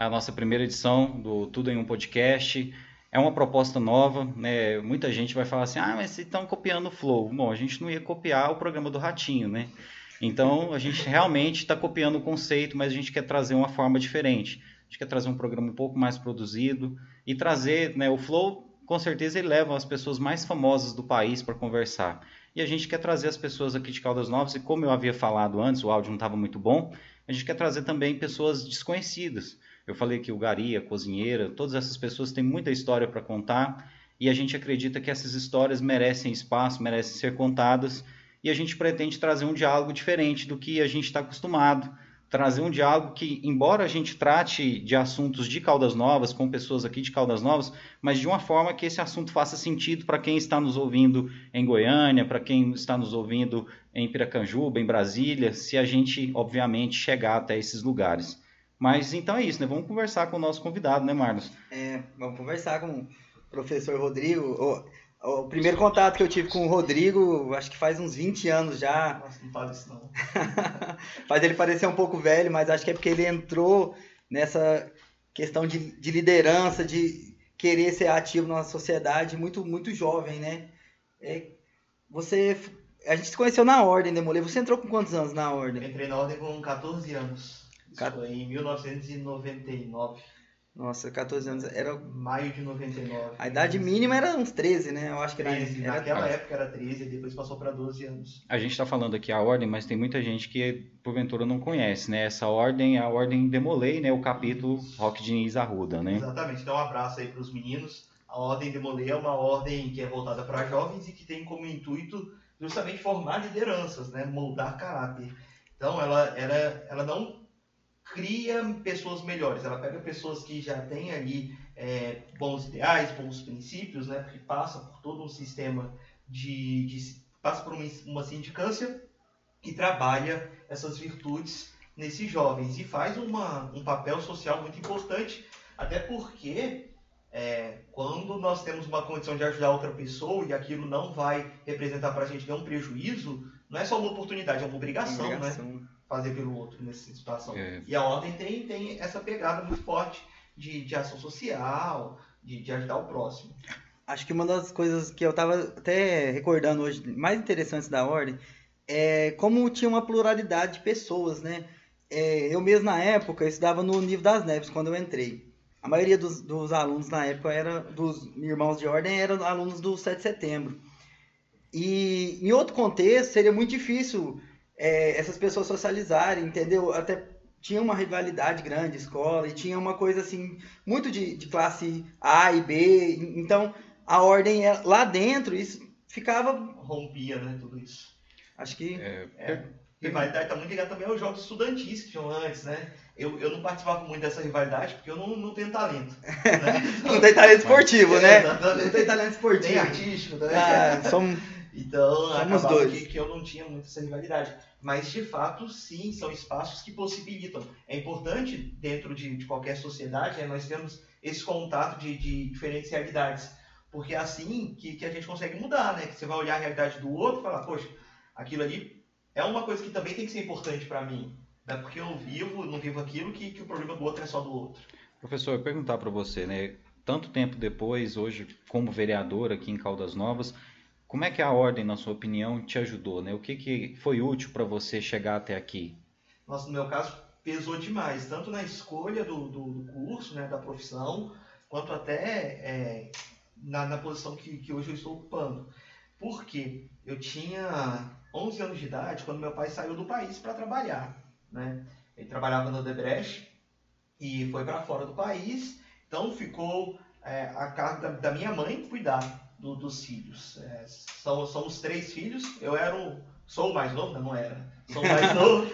a nossa primeira edição do Tudo em um Podcast. É uma proposta nova, né? Muita gente vai falar assim: ah, mas vocês estão copiando o Flow. Bom, a gente não ia copiar o programa do Ratinho, né? Então, a gente realmente está copiando o conceito, mas a gente quer trazer uma forma diferente. A gente quer trazer um programa um pouco mais produzido e trazer, né? O Flow, com certeza, ele leva as pessoas mais famosas do país para conversar. E a gente quer trazer as pessoas aqui de Caldas Novas, e como eu havia falado antes, o áudio não estava muito bom, a gente quer trazer também pessoas desconhecidas eu falei que o Gari, a cozinheira, todas essas pessoas têm muita história para contar e a gente acredita que essas histórias merecem espaço, merecem ser contadas e a gente pretende trazer um diálogo diferente do que a gente está acostumado. Trazer um diálogo que, embora a gente trate de assuntos de Caldas Novas, com pessoas aqui de Caldas Novas, mas de uma forma que esse assunto faça sentido para quem está nos ouvindo em Goiânia, para quem está nos ouvindo em Piracanjuba, em Brasília, se a gente, obviamente, chegar até esses lugares. Mas então é isso, né? Vamos conversar com o nosso convidado, né, Marlos? É, vamos conversar com o professor Rodrigo. O, o primeiro contato que eu tive com o Rodrigo, acho que faz uns 20 anos já. Nossa, não fala isso não. faz ele parecer um pouco velho, mas acho que é porque ele entrou nessa questão de, de liderança, de querer ser ativo na sociedade muito, muito jovem, né? É, você a gente se conheceu na ordem, Demolê. Você entrou com quantos anos na ordem? entrei na ordem com 14 anos. Isso foi em 1999. Nossa, 14 anos. Era. Maio de 99. A idade mínima era uns 13, né? Eu acho que era. 13. Era... Naquela época era 13 e depois passou para 12 anos. A gente está falando aqui a ordem, mas tem muita gente que porventura não conhece, né? Essa ordem é a ordem Demolei, né? O capítulo Rock Diniz Arruda, né? Exatamente. Então, um abraço aí para os meninos. A ordem Demolei é uma ordem que é voltada para jovens e que tem como intuito justamente formar lideranças, né? Moldar caráter. Então, ela, ela, ela não cria pessoas melhores. Ela pega pessoas que já têm ali é, bons ideais, bons princípios, né? Porque passa por todo um sistema de, de passa por uma, uma sindicância e trabalha essas virtudes nesses jovens e faz uma, um papel social muito importante, até porque é, quando nós temos uma condição de ajudar outra pessoa e aquilo não vai representar para a gente nenhum prejuízo, não é só uma oportunidade, é uma obrigação, né? obrigação. né? Fazer pelo outro nessa situação. É. E a ordem tem, tem essa pegada muito forte de, de ação social, de, de ajudar o próximo. Acho que uma das coisas que eu estava até recordando hoje, mais interessantes da ordem, é como tinha uma pluralidade de pessoas, né? É, eu mesmo na época eu estudava no Nível das Neves quando eu entrei. A maioria dos, dos alunos na época era dos irmãos de ordem eram alunos do 7 de setembro. E em outro contexto seria muito difícil é, essas pessoas socializarem, entendeu? Até tinha uma rivalidade grande escola e tinha uma coisa assim muito de, de classe A e B então a ordem é, lá dentro isso ficava rompia né tudo isso acho que é, é. rivalidade está muito ligada também aos jogos estudantis que tinham antes né eu, eu não participava muito dessa rivalidade porque eu não, não tenho talento né? não tem talento esportivo Mas, né é, não tem talento esportivo nem artístico né? ah, somos então somos dois que, que eu não tinha muito essa rivalidade mas de fato, sim, são espaços que possibilitam. É importante, dentro de, de qualquer sociedade, né, nós temos esse contato de, de, realidades, porque é assim que, que a gente consegue mudar, né? Que você vai olhar a realidade do outro e falar, poxa, aquilo ali é uma coisa que também tem que ser importante para mim. É porque eu vivo, não vivo aquilo, que, que o problema do outro é só do outro. Professor, eu perguntar para você, né? Tanto tempo depois, hoje, como vereador aqui em Caldas Novas, como é que a ordem, na sua opinião, te ajudou? Né? O que, que foi útil para você chegar até aqui? Nossa, no meu caso, pesou demais, tanto na escolha do, do, do curso, né, da profissão, quanto até é, na, na, posição que, que hoje eu estou ocupando. Porque eu tinha 11 anos de idade quando meu pai saiu do país para trabalhar. Né? Ele trabalhava no Debrecht e foi para fora do país, então ficou é, a cargo da, da minha mãe cuidar do, dos filhos. É, são, somos três filhos, eu era o, sou o mais novo, não, não era, sou o mais novo,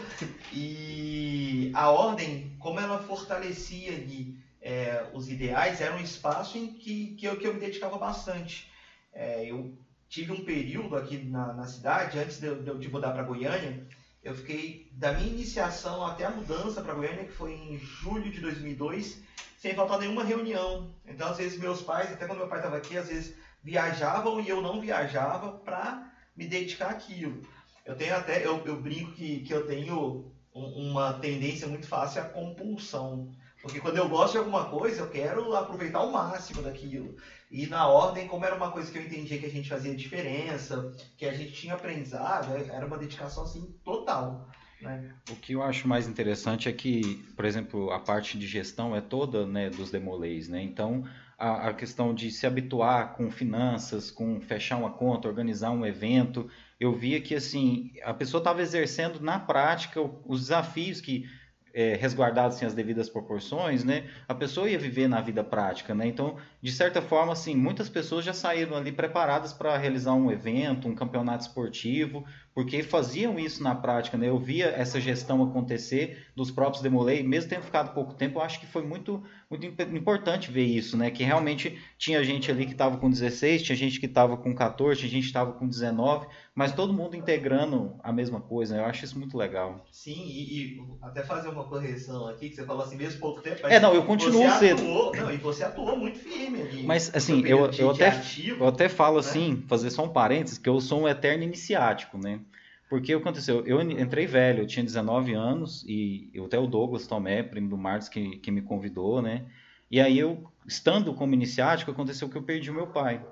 e a ordem, como ela fortalecia ali é, os ideais, era um espaço em que, que, eu, que eu me dedicava bastante. É, eu tive um período aqui na, na cidade, antes de, de, de mudar para Goiânia, eu fiquei da minha iniciação até a mudança para Goiânia, que foi em julho de 2002, sem faltar nenhuma reunião. Então, às vezes, meus pais, até quando meu pai estava aqui, às vezes viajavam e eu não viajava para me dedicar àquilo. Eu tenho até, eu, eu brinco que, que eu tenho uma tendência muito fácil à compulsão. Porque quando eu gosto de alguma coisa, eu quero aproveitar o máximo daquilo. E na ordem, como era uma coisa que eu entendia que a gente fazia diferença, que a gente tinha aprendizado, é, era uma dedicação assim total. Né? O que eu acho mais interessante é que, por exemplo, a parte de gestão é toda né, dos demolês, né? Então, a, a, questão de se habituar com finanças, com fechar uma conta, organizar um evento, eu via que assim a pessoa estava exercendo na prática os desafios que é, resguardados assim, as devidas proporções, né, a pessoa ia viver na vida prática, né? Então, de certa forma, assim, muitas pessoas já saíram ali preparadas para realizar um evento, um campeonato esportivo, porque faziam isso na prática, né? Eu via essa gestão acontecer dos próprios Demolei, mesmo tendo ficado pouco tempo, eu acho que foi muito, muito importante ver isso, né? Que realmente tinha gente ali que estava com 16, tinha gente que estava com 14, tinha gente que estava com 19, mas todo mundo integrando a mesma coisa, né? Eu acho isso muito legal. Sim, e, e, até fazer uma correção aqui, que você falou assim, mesmo pouco tempo, é, não, eu continuo cedo. Não, e você atuou muito firme ali. Mas, assim, eu, eu, até, ativo, eu até falo né? assim, fazer só um parênteses, que eu sou um eterno iniciático, né? Porque o que aconteceu? Eu entrei velho, eu tinha 19 anos, e até o Douglas Tomé, primo do Marcos, que, que me convidou, né? E aí eu, estando como iniciático, aconteceu que eu perdi o meu pai.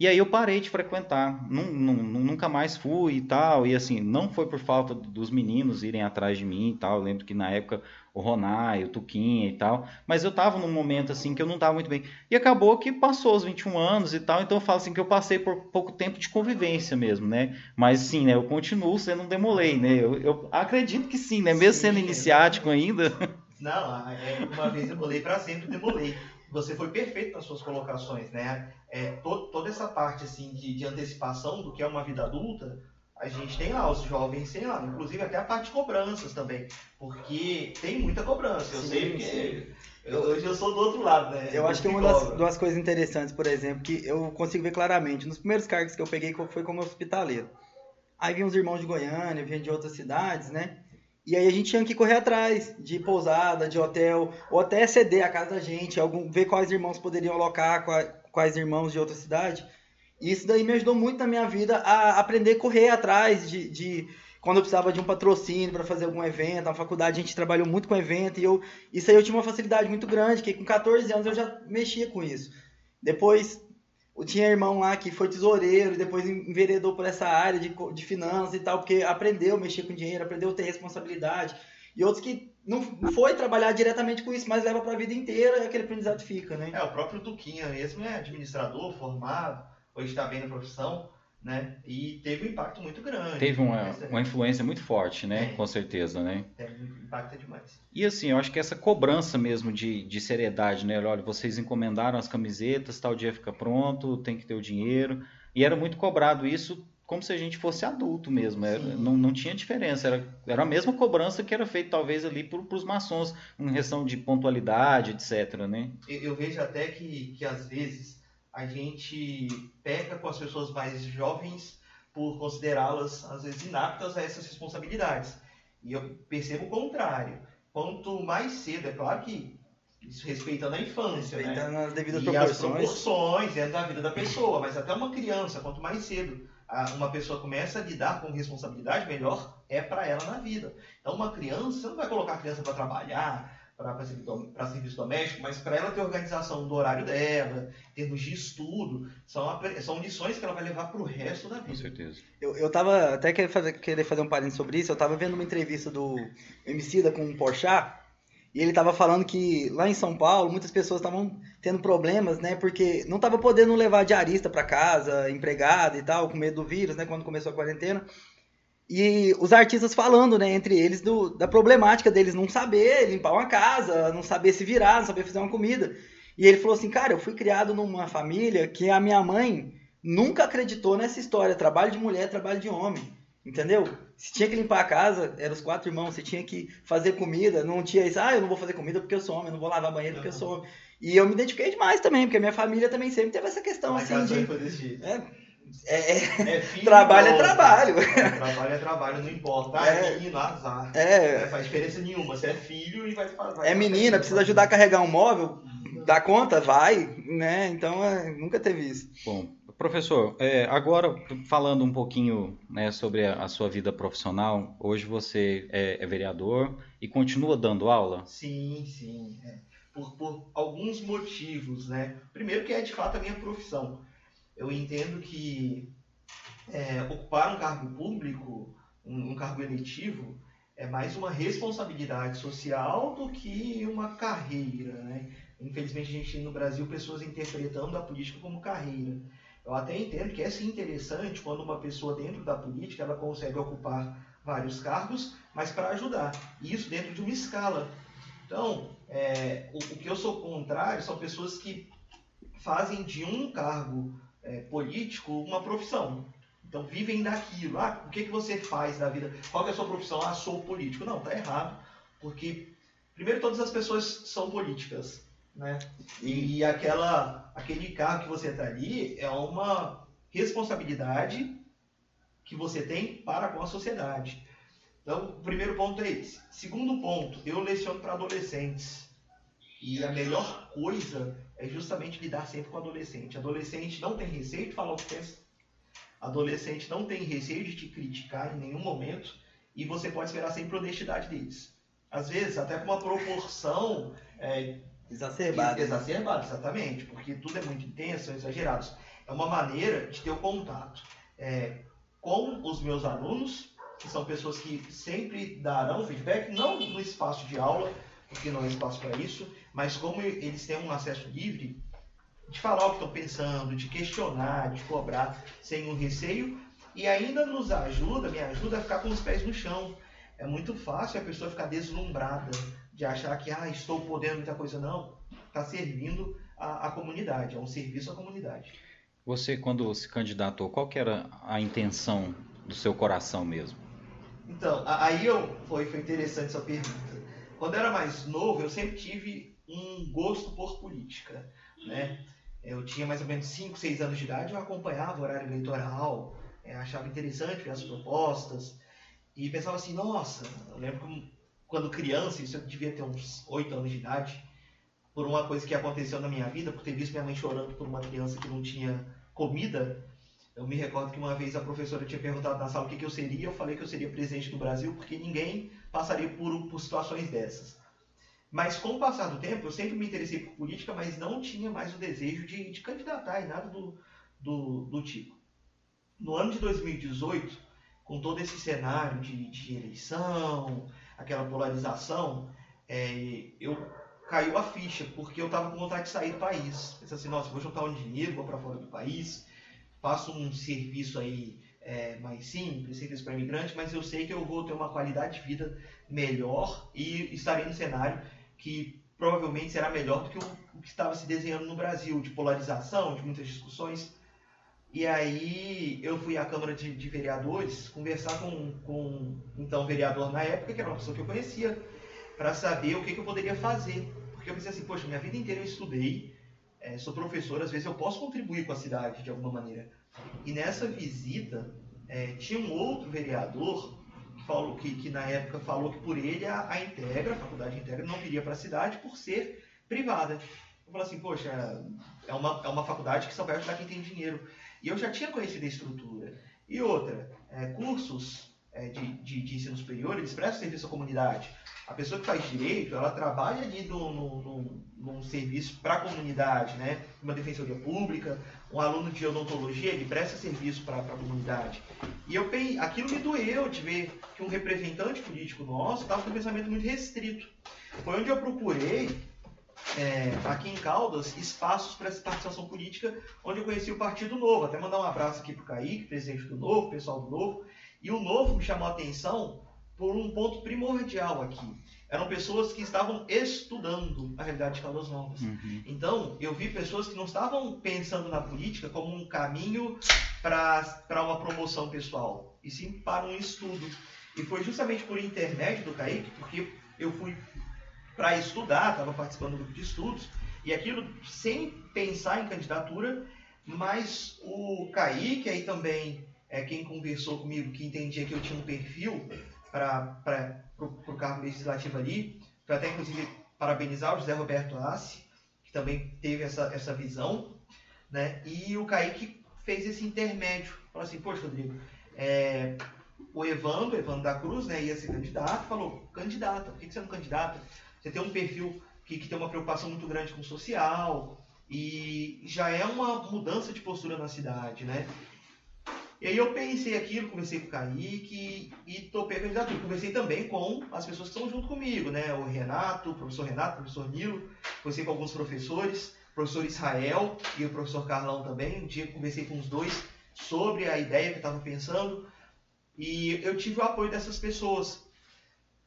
E aí eu parei de frequentar, nunca mais fui e tal, e assim, não foi por falta dos meninos irem atrás de mim e tal, eu lembro que na época o Ronai, o Tuquinha e tal, mas eu tava num momento assim que eu não tava muito bem. E acabou que passou os 21 anos e tal, então eu falo assim que eu passei por pouco tempo de convivência mesmo, né? Mas sim, né, eu continuo sendo um demolei, né? Eu, eu acredito que sim, né? Mesmo sim, sendo iniciático ainda. Não, é, uma vez eu demolei para sempre demolei você foi perfeito nas suas colocações, né? É, to, toda essa parte assim de, de, antecipação do que é uma vida adulta, a gente tem lá, os jovens têm lá, inclusive até a parte de cobranças também, porque tem muita cobrança, eu sim, sei porque eu, hoje eu sou do outro lado, né? Eu acho que uma das, das coisas interessantes, por exemplo, que eu consigo ver claramente, nos primeiros cargos que eu peguei foi como hospitaleiro. Aí vinham os irmãos de Goiânia, vinham de outras cidades, né? E aí a gente tinha que correr atrás de pousada, de hotel, ou até ceder a casa da gente, algum, ver quais irmãos poderiam alocar, quais, quais irmãos de outra cidade. E isso daí me ajudou muito na minha vida a aprender a correr atrás de, de quando eu precisava de um patrocínio para fazer algum evento. Na faculdade a gente trabalhou muito com evento e eu, isso aí eu tinha uma facilidade muito grande, que com 14 anos eu já mexia com isso. Depois tinha irmão lá que foi tesoureiro depois enveredou por essa área de, de finanças e tal, porque aprendeu a mexer com dinheiro, aprendeu a ter responsabilidade. E outros que não foi trabalhar diretamente com isso, mas leva para a vida inteira e aquele aprendizado fica, né? É, o próprio Tuquinha mesmo é administrador, formado, hoje está bem na profissão né? E teve um impacto muito grande. Teve uma, né? uma influência muito forte, né? É. Com certeza, né? É, impacta demais. E assim, eu acho que essa cobrança mesmo de, de seriedade, né? Olha, vocês encomendaram as camisetas, tal dia fica pronto, tem que ter o dinheiro. E era muito cobrado isso como se a gente fosse adulto mesmo. Era, não, não tinha diferença. Era, era a mesma cobrança que era feita talvez ali para os maçons, em questão de pontualidade, etc. Né? Eu, eu vejo até que, que às vezes a gente peca com as pessoas mais jovens por considerá-las, às vezes, inaptas a essas responsabilidades. E eu percebo o contrário. Quanto mais cedo, é claro que isso respeitando a infância, né? respeitando né? as devidas e proporções. as proporções dentro da vida da pessoa, mas até uma criança, quanto mais cedo uma pessoa começa a lidar com responsabilidade, melhor é para ela na vida. Então, uma criança, você não vai colocar a criança para trabalhar, para serviço doméstico, mas para ela ter organização do horário dela, em termos de estudo, são, são lições que ela vai levar para o resto da vida. Com certeza. Eu, eu tava, até querer fazer, querer fazer um parênteses sobre isso, eu tava vendo uma entrevista do Emicida com o Porchat, e ele tava falando que lá em São Paulo, muitas pessoas estavam tendo problemas, né, porque não tava podendo levar diarista para casa, empregada e tal, com medo do vírus, né, quando começou a quarentena. E os artistas falando, né, entre eles, do, da problemática deles não saber limpar uma casa, não saber se virar, não saber fazer uma comida. E ele falou assim, cara, eu fui criado numa família que a minha mãe nunca acreditou nessa história, trabalho de mulher, trabalho de homem. Entendeu? Se tinha que limpar a casa, eram os quatro irmãos, se tinha que fazer comida, não tinha isso, ah, eu não vou fazer comida porque eu sou homem, eu não vou lavar banheiro porque eu sou homem. E eu me identifiquei demais também, porque a minha família também sempre teve essa questão, Mas assim, de... É, é, é, filho, trabalho é trabalho. É, trabalho é trabalho, não importa. Ah, é, menino, azar. É. Não faz diferença nenhuma. Você é filho e vai fazer. É menina, precisa ajudar a carregar um móvel, dá conta, vai, né? Então é, nunca teve isso. Bom, Professor, é, agora falando um pouquinho né, sobre a, a, sua vida profissional, hoje você é, é, vereador e continua dando aula? Sim, sim. É. Por, por, alguns motivos, né? Primeiro que é de fato a minha profissão. Eu entendo que é, ocupar um cargo público, um, um cargo eletivo, é mais uma responsabilidade social do que uma carreira, né? Infelizmente a gente tem no Brasil pessoas interpretando a política como carreira. Eu até entendo que é sim interessante quando uma pessoa dentro da política ela consegue ocupar vários cargos, mas para ajudar. E isso dentro de uma escala. Então, é, o, o, que eu sou contrário são pessoas que fazem de um cargo é, político uma profissão. Então, vivem daquilo. Ah, o que, que você faz da vida? Qual é a sua profissão? Ah, sou político. Não, tá errado. Porque, primeiro, todas as pessoas são políticas. Né? E aquela, aquele carro que você está ali é uma responsabilidade que você tem para com a sociedade. Então, o primeiro ponto é esse. Segundo ponto, eu leciono para adolescentes. E a melhor coisa é justamente lidar sempre com adolescente. Adolescente não tem receio de falar o que pensa. Adolescente não tem receio de te criticar em nenhum momento. E você pode esperar sempre a honestidade deles. Às vezes, até com uma proporção é, Exacerbado. Exacerbado, exatamente, porque tudo é muito intenso, são exagerados. É uma maneira de ter o contato é, com os meus alunos, que são pessoas que sempre darão feedback, não no espaço de aula, porque não é espaço para isso, mas como eles têm um acesso livre de falar o que estão pensando, de questionar, de cobrar, sem um receio, e ainda nos ajuda, me ajuda a ficar com os pés no chão. É muito fácil a pessoa ficar deslumbrada de achar que ah, estou podendo muita coisa. Não, está servindo a, a comunidade, é um serviço à comunidade. Você, quando se candidatou, qual que era a intenção do seu coração mesmo? Então, aí eu, foi, foi interessante sua pergunta. Quando eu era mais novo, eu sempre tive um gosto por política. Né? Eu tinha mais ou menos 5, 6 anos de idade, eu acompanhava o horário eleitoral, é, achava interessante ver as propostas, e pensava assim, nossa, eu lembro que quando criança, isso eu devia ter uns 8 anos de idade, por uma coisa que aconteceu na minha vida, por ter visto minha mãe chorando por uma criança que não tinha comida. Eu me recordo que uma vez a professora tinha perguntado na sala o que, que eu seria, eu falei que eu seria presidente do Brasil, porque ninguém passaria por, por situações dessas. Mas com o passar do tempo, eu sempre me interessei por política, mas não tinha mais o desejo de, de candidatar e nada do, do, do tipo. No ano de 2018, com todo esse cenário de, de eleição, aquela polarização, é, eu caiu a ficha, porque eu estava com vontade de sair do país. Pensei assim, nossa, vou juntar um dinheiro, vou para fora do país, faço um serviço aí é, mais simples, serviço para imigrante, mas eu sei que eu vou ter uma qualidade de vida melhor e estarei no cenário que provavelmente será melhor do que o, que estava se desenhando no Brasil, de polarização, de muitas discussões. E aí eu fui à Câmara de, de Vereadores conversar com, com então vereador na época, que era uma pessoa que eu conhecia, para saber o que, que, eu poderia fazer. Porque eu pensei assim, poxa, minha vida inteira eu estudei, é, sou professor, às vezes eu posso contribuir com a cidade de alguma maneira. E nessa visita é, tinha um outro vereador falou, que, que, na época falou que por ele a, a Integra, a faculdade Integra, não viria para a cidade por ser privada. Eu falei assim, poxa, é uma, é uma faculdade que só vai ajudar quem tem dinheiro. E eu já tinha conhecido a estrutura. E outra, é, cursos é, de, de, de, ensino superior, eles prestam serviço à comunidade. A pessoa que faz direito, ela trabalha ali no, no, no, num serviço para a comunidade, né? Uma defensoria pública, um aluno de odontologia, ele presta serviço para a comunidade. E eu aquilo me doeu de ver que um representante político nosso estava com um pensamento muito restrito. Foi onde eu procurei é, aqui em Caldas espaços para essa participação política, onde eu conheci o Partido Novo. Até mandar um abraço aqui para o Kaique, presidente do Novo, pessoal do Novo. E o Novo me chamou a atenção por um ponto primordial aqui. Eram pessoas que estavam estudando a realidade de Caldas Novas. Uhum. Então, eu vi pessoas que não estavam pensando na política como um caminho para uma promoção pessoal, e sim para um estudo. E foi justamente por intermédio do Kaique, porque eu fui para estudar, estava participando do grupo de estudos, e aquilo sem pensar em candidatura, mas o Kaique aí também é quem conversou comigo, que entendia que eu tinha um perfil para o cargo legislativo ali, foi até inclusive parabenizar o José Roberto Assi, que também teve essa, essa visão, né? E o Kaique fez esse intermédio. Falou assim, poxa, Rodrigo, é, o Evandro, Evandro da Cruz, né, ia ser candidato, falou, candidata, por que você não candidata? Você tem um perfil que, que tem uma preocupação muito grande com o social, e já é uma mudança de postura na cidade, né? E aí eu pensei aquilo, conversei com o Kaique e topei a candidatura. Conversei também com as pessoas que estão junto comigo, né? O Renato, o professor Renato, o professor Nilo, conversei com alguns professores, o professor Israel e o professor Carlão também. Um dia conversei com os dois sobre a ideia que estava pensando e eu tive o apoio dessas pessoas.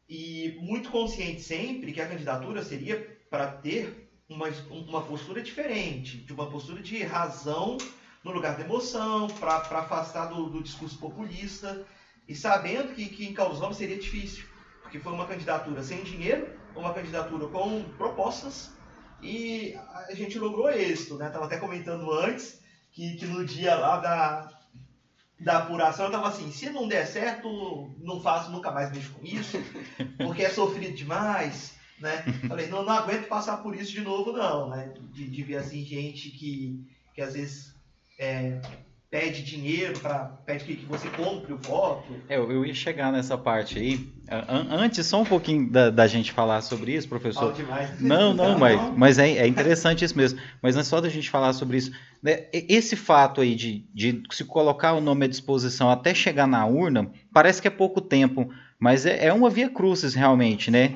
E muito consciente sempre que a candidatura seria para ter uma, uma postura diferente, de uma postura de razão no lugar da emoção, para afastar do, do, discurso populista, e sabendo que, que em seria difícil, porque foi uma candidatura sem dinheiro, uma candidatura com propostas, e a gente logrou êxito, né? Estava até comentando antes que, que no dia lá da, da apuração eu estava assim, se não der certo, não faço, nunca mais mexo com isso, porque é sofrido demais, né? Falei, não, não aguento passar por isso de novo não, né? De, de ver assim gente que, que às vezes é, pede dinheiro para pede que, que, você compre o voto. É, eu ia chegar nessa parte aí. Antes, só um pouquinho da, da gente falar sobre isso, professor. demais. Não, não, mas, mas é, é interessante isso mesmo. Mas não é só da gente falar sobre isso. Né, esse fato aí de, de se colocar o nome à disposição até chegar na urna, parece que é pouco tempo, mas é, é uma via crucis realmente, né?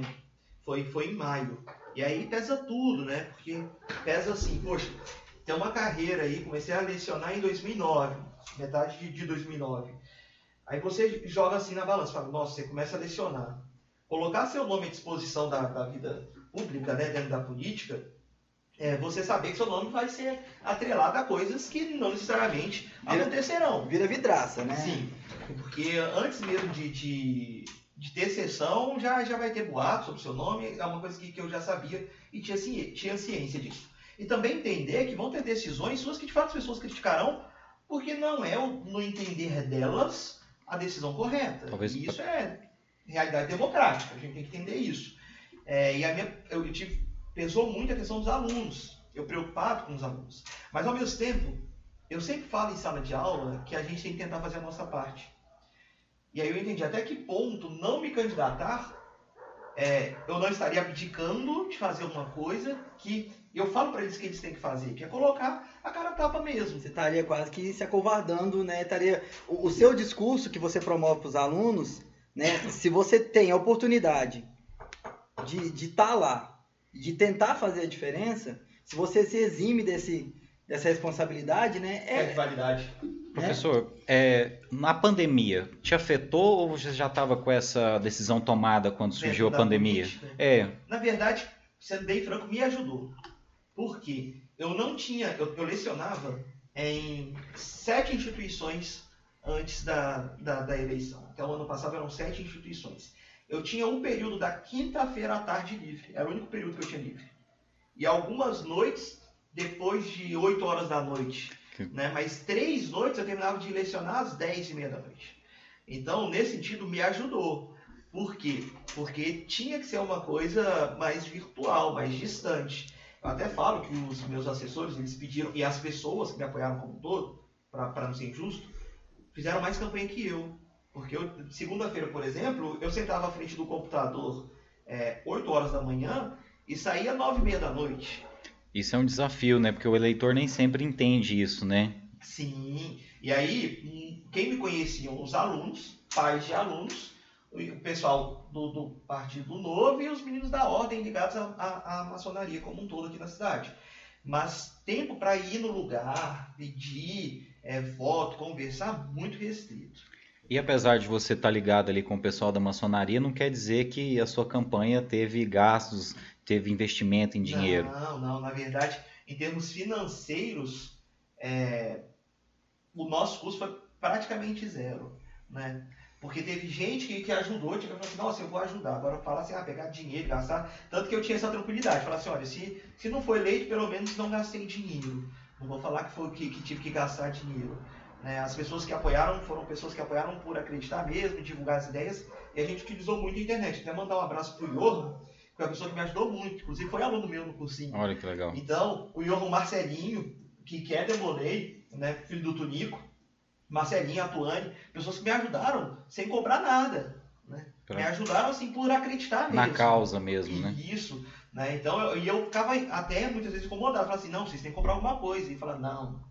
Foi, foi em maio. E aí pesa tudo, né? Porque pesa assim, poxa, tem uma carreira aí, comecei a lecionar em 2009, metade de, de 2009. Aí você joga assim na balança, fala, nossa, você começa a lecionar. Colocar seu nome à disposição da, da vida pública, né, dentro da política, é você saber que seu nome vai ser atrelado a coisas que não necessariamente vira, acontecerão. Vira vidraça, né? Sim, porque antes mesmo de, de, de, ter sessão, já, já vai ter boato sobre o seu nome, é uma coisa que, que eu já sabia e tinha, tinha ciência disso. E também entender que vão ter decisões suas que de fato as pessoas criticarão, porque não é no entender delas a decisão correta. Talvez... E isso é realidade democrática, a gente tem que entender isso. É, e a minha, eu tive, pesou muito a questão dos alunos, eu preocupado com os alunos. Mas ao mesmo tempo, eu sempre falo em sala de aula que a gente tem que tentar fazer a nossa parte. E aí eu entendi até que ponto não me candidatar, é, eu não estaria abdicando de fazer uma coisa que e eu falo para eles que eles têm que fazer, que é colocar a cara tapa mesmo. Você estaria quase que se acovardando, né? Estaria o, o seu discurso que você promove para os alunos, né? Se você tem a oportunidade de estar tá lá, de tentar fazer a diferença, se você se exime desse dessa responsabilidade, né? É, é validade. Professor, é, na pandemia, te afetou ou você já estava com essa decisão tomada quando surgiu a pandemia? Política. É. Na verdade, sendo bem franco, me ajudou. Porque eu não tinha, eu, eu lecionava em sete instituições antes da, da, da, eleição. Até o ano passado eram sete instituições. Eu tinha um período da quinta-feira à tarde livre. Era o único período que eu tinha livre. E algumas noites depois de 8 horas da noite. Né? Mas três noites eu terminava de lecionar às 10 e meia da noite. Então, nesse sentido, me ajudou. Por quê? Porque tinha que ser uma coisa mais virtual, mais distante. Eu até falo que os meus assessores, eles pediram, e as pessoas que me apoiaram como um todo, para não ser injusto, fizeram mais campanha que eu. Porque segunda-feira, por exemplo, eu sentava à frente do computador é, 8 horas da manhã e saía 9 e meia da noite. Isso é um desafio, né? Porque o eleitor nem sempre entende isso, né? Sim. E aí, hum, quem me conheciam, os alunos, pais de alunos, o pessoal do, do, Partido Novo e os meninos da Ordem ligados à, maçonaria como um todo aqui na cidade. Mas tempo para ir no lugar, pedir é, voto, conversar, muito restrito. E apesar de você estar tá ligado ali com o pessoal da maçonaria, não quer dizer que a sua campanha teve gastos, teve investimento em dinheiro. Não, não. Na verdade, em termos financeiros, é, o nosso custo foi praticamente zero. Né? Porque teve gente que, que ajudou, tipo, falou assim, nossa, eu vou ajudar. Agora fala assim, ah, pegar dinheiro, gastar. Tanto que eu tinha essa tranquilidade. Falar assim, olha, se, se não foi eleito, pelo menos não gastei dinheiro. Não vou falar que foi que, que tive que gastar dinheiro. Né? As pessoas que apoiaram foram pessoas que apoiaram por acreditar mesmo, divulgar as ideias. E a gente utilizou muito a internet. Até mandar um abraço pro Johan, que é uma pessoa que me ajudou muito. Inclusive foi aluno meu no cursinho. Olha que legal. Então, o Johan Marcelinho, que, que é Demolei, né, filho do Tunico, Marcelinho, Atuane, pessoas que me ajudaram sem cobrar nada. Né? Pra... Me ajudaram assim por acreditar mesmo. Na causa mesmo, e né? Isso. Né? Então, eu, e eu ficava até muitas vezes incomodado. Falava assim, não, vocês têm que comprar alguma coisa. E falar, não,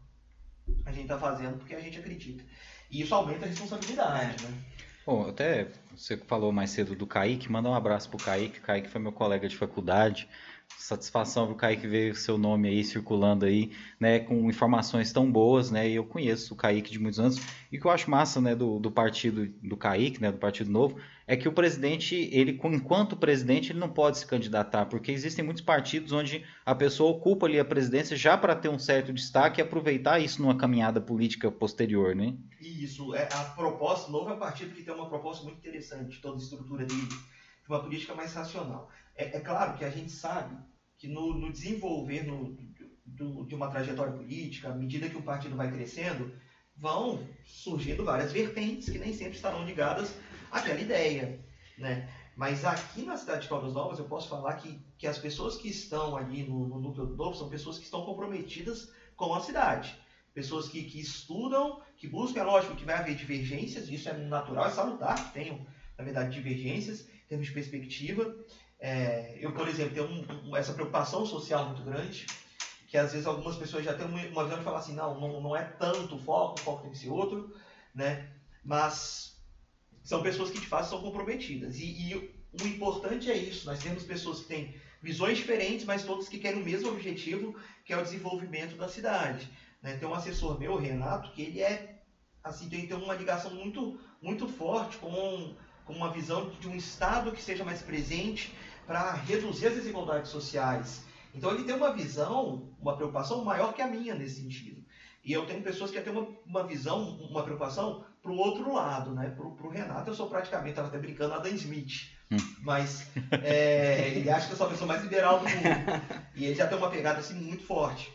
a gente está fazendo porque a gente acredita. E isso aumenta a responsabilidade, é. né? Bom, até você falou mais cedo do Kaique, manda um abraço pro Kaique. Kaique foi meu colega de faculdade. Satisfação pro Kaique ver seu nome aí circulando aí, né, com informações tão boas, né, e eu conheço o Kaique de muitos anos, e o que eu acho massa, né, do, do partido do Kaique, né, do Partido Novo, é que o presidente, ele, enquanto presidente, ele não pode se candidatar, porque existem muitos partidos onde a pessoa ocupa ali a presidência já para ter um certo destaque e aproveitar isso numa caminhada política posterior, né? Isso, é, a proposta, o novo é um partido que tem uma proposta muito interessante, toda a estrutura dele, de uma política mais racional. É, é claro que a gente sabe que no, no desenvolver no, do, de uma trajetória política, à medida que o partido vai crescendo, vão surgindo várias vertentes que nem sempre estarão ligadas àquela ideia, né? Mas aqui na cidade de Caldas Novas, eu posso falar que, que as pessoas que estão ali no, no núcleo do novo são pessoas que estão comprometidas com a cidade. Pessoas que, que estudam, que buscam, é lógico que vai haver divergências, isso é natural, é salutar que tenham, na verdade, divergências em termos de perspectiva. É, eu, por exemplo, tenho um, um, essa preocupação social muito grande, que às vezes algumas pessoas já têm uma, uma visão de falar assim, não, não, não é tanto o foco, o foco tem que ser outro, né? Mas são pessoas que de fato são comprometidas. E, e o importante é isso, nós temos pessoas que têm visões diferentes, mas todas que querem o mesmo objetivo, que é o desenvolvimento da cidade. Né? Tem um assessor meu, Renato, que ele é assim tem, tem uma ligação muito muito forte com, com uma visão de um Estado que seja mais presente para reduzir as desigualdades sociais. Então ele tem uma visão, uma preocupação maior que a minha nesse sentido. E eu tenho pessoas que têm uma, uma visão, uma preocupação para o outro lado, né? Para o Renato, eu sou praticamente, estava até brincando, Adam Smith. Hum. Mas é, ele acha que eu sou a pessoa mais liberal do mundo. E ele já tem uma pegada assim muito forte.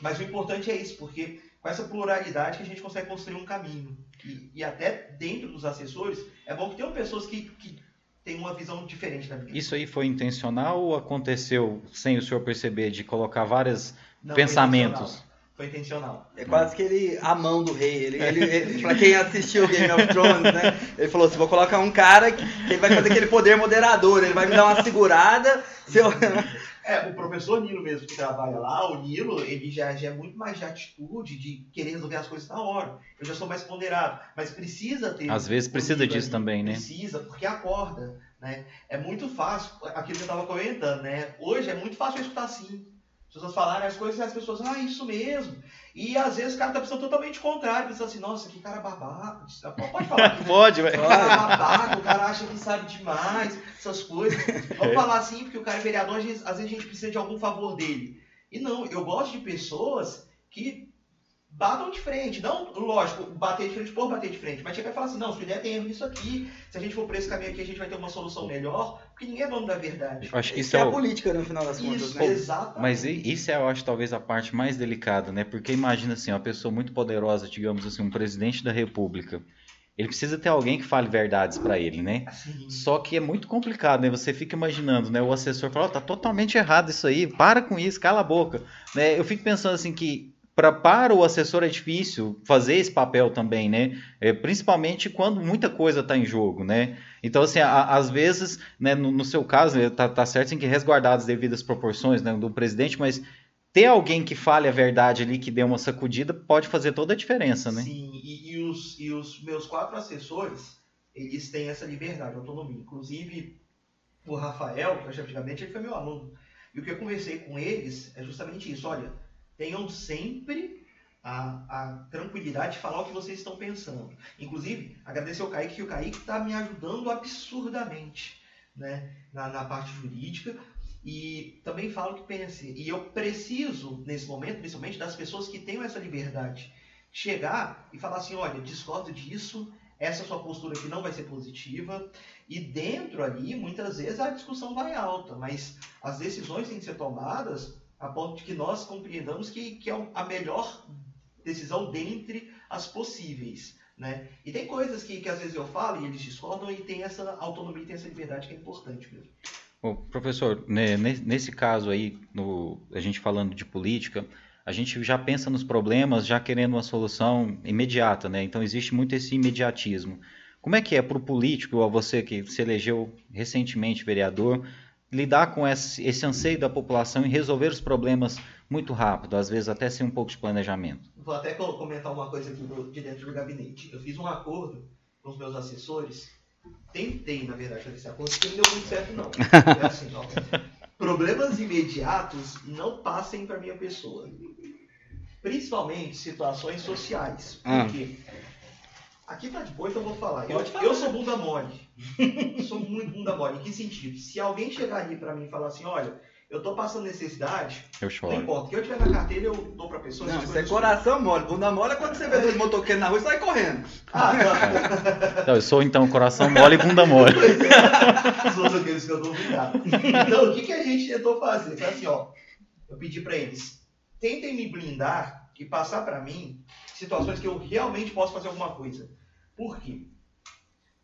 Mas o importante é isso, porque com essa pluralidade que a gente consegue construir um caminho. E, e até dentro dos assessores, é bom que tenham pessoas que, que têm uma visão diferente da minha. Isso aí foi intencional ou aconteceu sem o senhor perceber de colocar vários pensamentos? Foi intencional. É quase que ele, a mão do rei. Ele, ele, ele pra quem assistiu Game of Thrones, né? Ele falou assim: vou colocar um cara que, que ele vai fazer aquele poder moderador, ele vai me dar uma segurada. Se eu... É, o professor Nilo mesmo que trabalha lá, o Nilo, ele já, já é muito mais de atitude, de querer resolver as coisas na hora. Eu já sou mais ponderado, mas precisa ter. Às vezes precisa disso ali. também, né? Precisa, porque acorda, né? É muito fácil, aquilo que eu estava comentando, né? Hoje é muito fácil eu escutar assim. As pessoas falarem as coisas e as pessoas, ah, isso mesmo. E às vezes o cara tá pensando totalmente contrário, pensando assim, nossa, que cara babaca. Pode falar. Pode, velho. Cara é babaca, o cara acha que sabe demais, essas coisas. Vamos falar assim, porque o cara é vereador, às vezes a gente precisa de algum favor dele. E não, eu gosto de pessoas que batam de frente. Não, lógico, bater de frente por bater de frente, mas chegar e falar assim, não, sua ideia tem erro nisso aqui, se a gente for por esse caminho aqui, a gente vai ter uma solução melhor, porque ninguém é dono da verdade. Eu acho que isso é, é a política, no final das contas, isso, né? Exatamente. Mas isso é, eu acho, talvez a parte mais delicada, né? Porque imagina assim, uma pessoa muito poderosa, digamos assim, um presidente da república, ele precisa ter alguém que fale verdades para ele, né? Sim. Só que é muito complicado, né? Você fica imaginando, né? O assessor fala, oh, tá totalmente errado isso aí, para com isso, cala a boca. Né? Eu fico pensando assim que pra, para o assessor é difícil fazer esse papel também, né? É, principalmente quando muita coisa está em jogo, né? Então, assim, a, às vezes, né, no, no seu caso, né, tá, tá certo em que resguardar as devidas proporções né, do presidente, mas ter alguém que fale a verdade ali, que dê uma sacudida, pode fazer toda a diferença, né? Sim, e, e, os, e os meus quatro assessores, eles têm essa liberdade, autonomia. Inclusive, o Rafael, que antigamente ele foi meu aluno, e o que eu conversei com eles é justamente isso, olha, tenham sempre a, a, tranquilidade de falar o que vocês estão pensando. Inclusive, agradecer ao Kaique, que o Kaique está me ajudando absurdamente né, na, na, parte jurídica. E também falo que pense. E eu preciso, nesse momento, principalmente, das pessoas que tenham essa liberdade. Chegar e falar assim, olha, discordo disso, essa sua postura aqui não vai ser positiva. E dentro ali, muitas vezes, a discussão vai alta, mas as decisões têm que ser tomadas a ponto de que nós compreendamos que, que é a melhor decisão dentre as possíveis. Né? E tem coisas que, que às vezes eu falo e eles discordam e tem essa autonomia, tem essa liberdade que é importante mesmo. Bom, professor, né, nesse caso aí, no, a gente falando de política, a gente já pensa nos problemas, já querendo uma solução imediata, né? Então existe muito esse imediatismo. Como é que é para o político, ou você que se elegeu recentemente vereador, lidar com esse, esse anseio da população e resolver os problemas muito rápido, às vezes até sem um pouco de planejamento? Vou até comentar uma coisa aqui de dentro do gabinete. Eu fiz um acordo com os meus assessores, tentei, na verdade, fazer esse acordo, que não deu muito certo, não. É assim. Problemas imediatos não passem para minha pessoa. Principalmente situações sociais. Ah. Aqui tá de boa, então eu vou falar. Eu, falar. eu sou bunda mole. sou muito bunda mole. Em que sentido? Se alguém chegar ali para mim e falar assim, olha, eu tô passando necessidade, Eu não choro. importa. O que eu tiver na carteira, eu dou pra pessoa. Não, isso é coração mole. Bunda mole é quando você vê dois motoqueiros na rua e sai correndo. Ah, não. Então, eu sou então coração mole e bunda mole. Os motoqueiros que eu dou obrigado. Então, o que, que a gente tentou fazer? Foi assim, ó. Eu pedi pra eles, tentem me blindar e passar pra mim situações que eu realmente posso fazer alguma coisa. Por quê?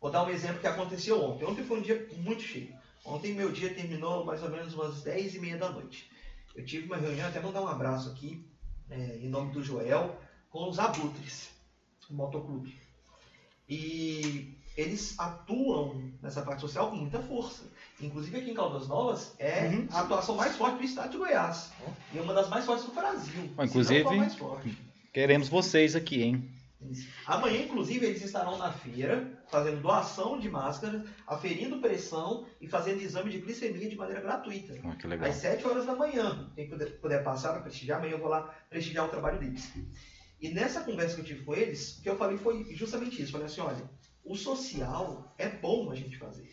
Vou dar um exemplo que aconteceu ontem. Ontem foi um dia muito cheio. Ontem meu dia terminou mais ou menos umas 10 e meia da noite. Eu tive uma reunião, até mandar um abraço aqui, é, em nome do Joel, com os Abutres, o motoclube. E eles atuam nessa parte social com muita força. Inclusive aqui em Caldas Novas é Uhum. a atuação mais forte do estado de Goiás. E é uma das mais fortes do Brasil. Inclusive-. Queremos vocês aqui, hein? Amanhã, inclusive, eles estarão na feira fazendo doação de máscaras, aferindo pressão e fazendo exame de glicemia de maneira gratuita. Ó, que legal. Às 7 horas da manhã. Quem puder, puder passar para prestigiar, amanhã eu vou lá prestigiar o trabalho deles. E nessa conversa que eu tive com eles, o que eu falei foi justamente isso. Falei assim, olha, o social é bom a gente fazer.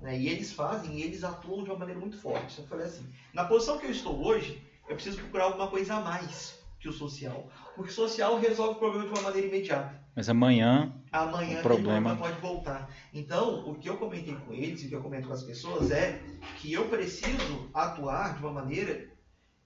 Né? E eles fazem e eles atuam de uma maneira muito forte. Eu falei assim, na posição que eu estou hoje, eu preciso procurar alguma coisa a mais que o social. Porque o social resolve o problema de uma maneira imediata. Mas amanhã, Amanhã O problema- pode voltar. Então, o que eu comentei com eles e o que eu comento com as pessoas é que eu preciso atuar de uma maneira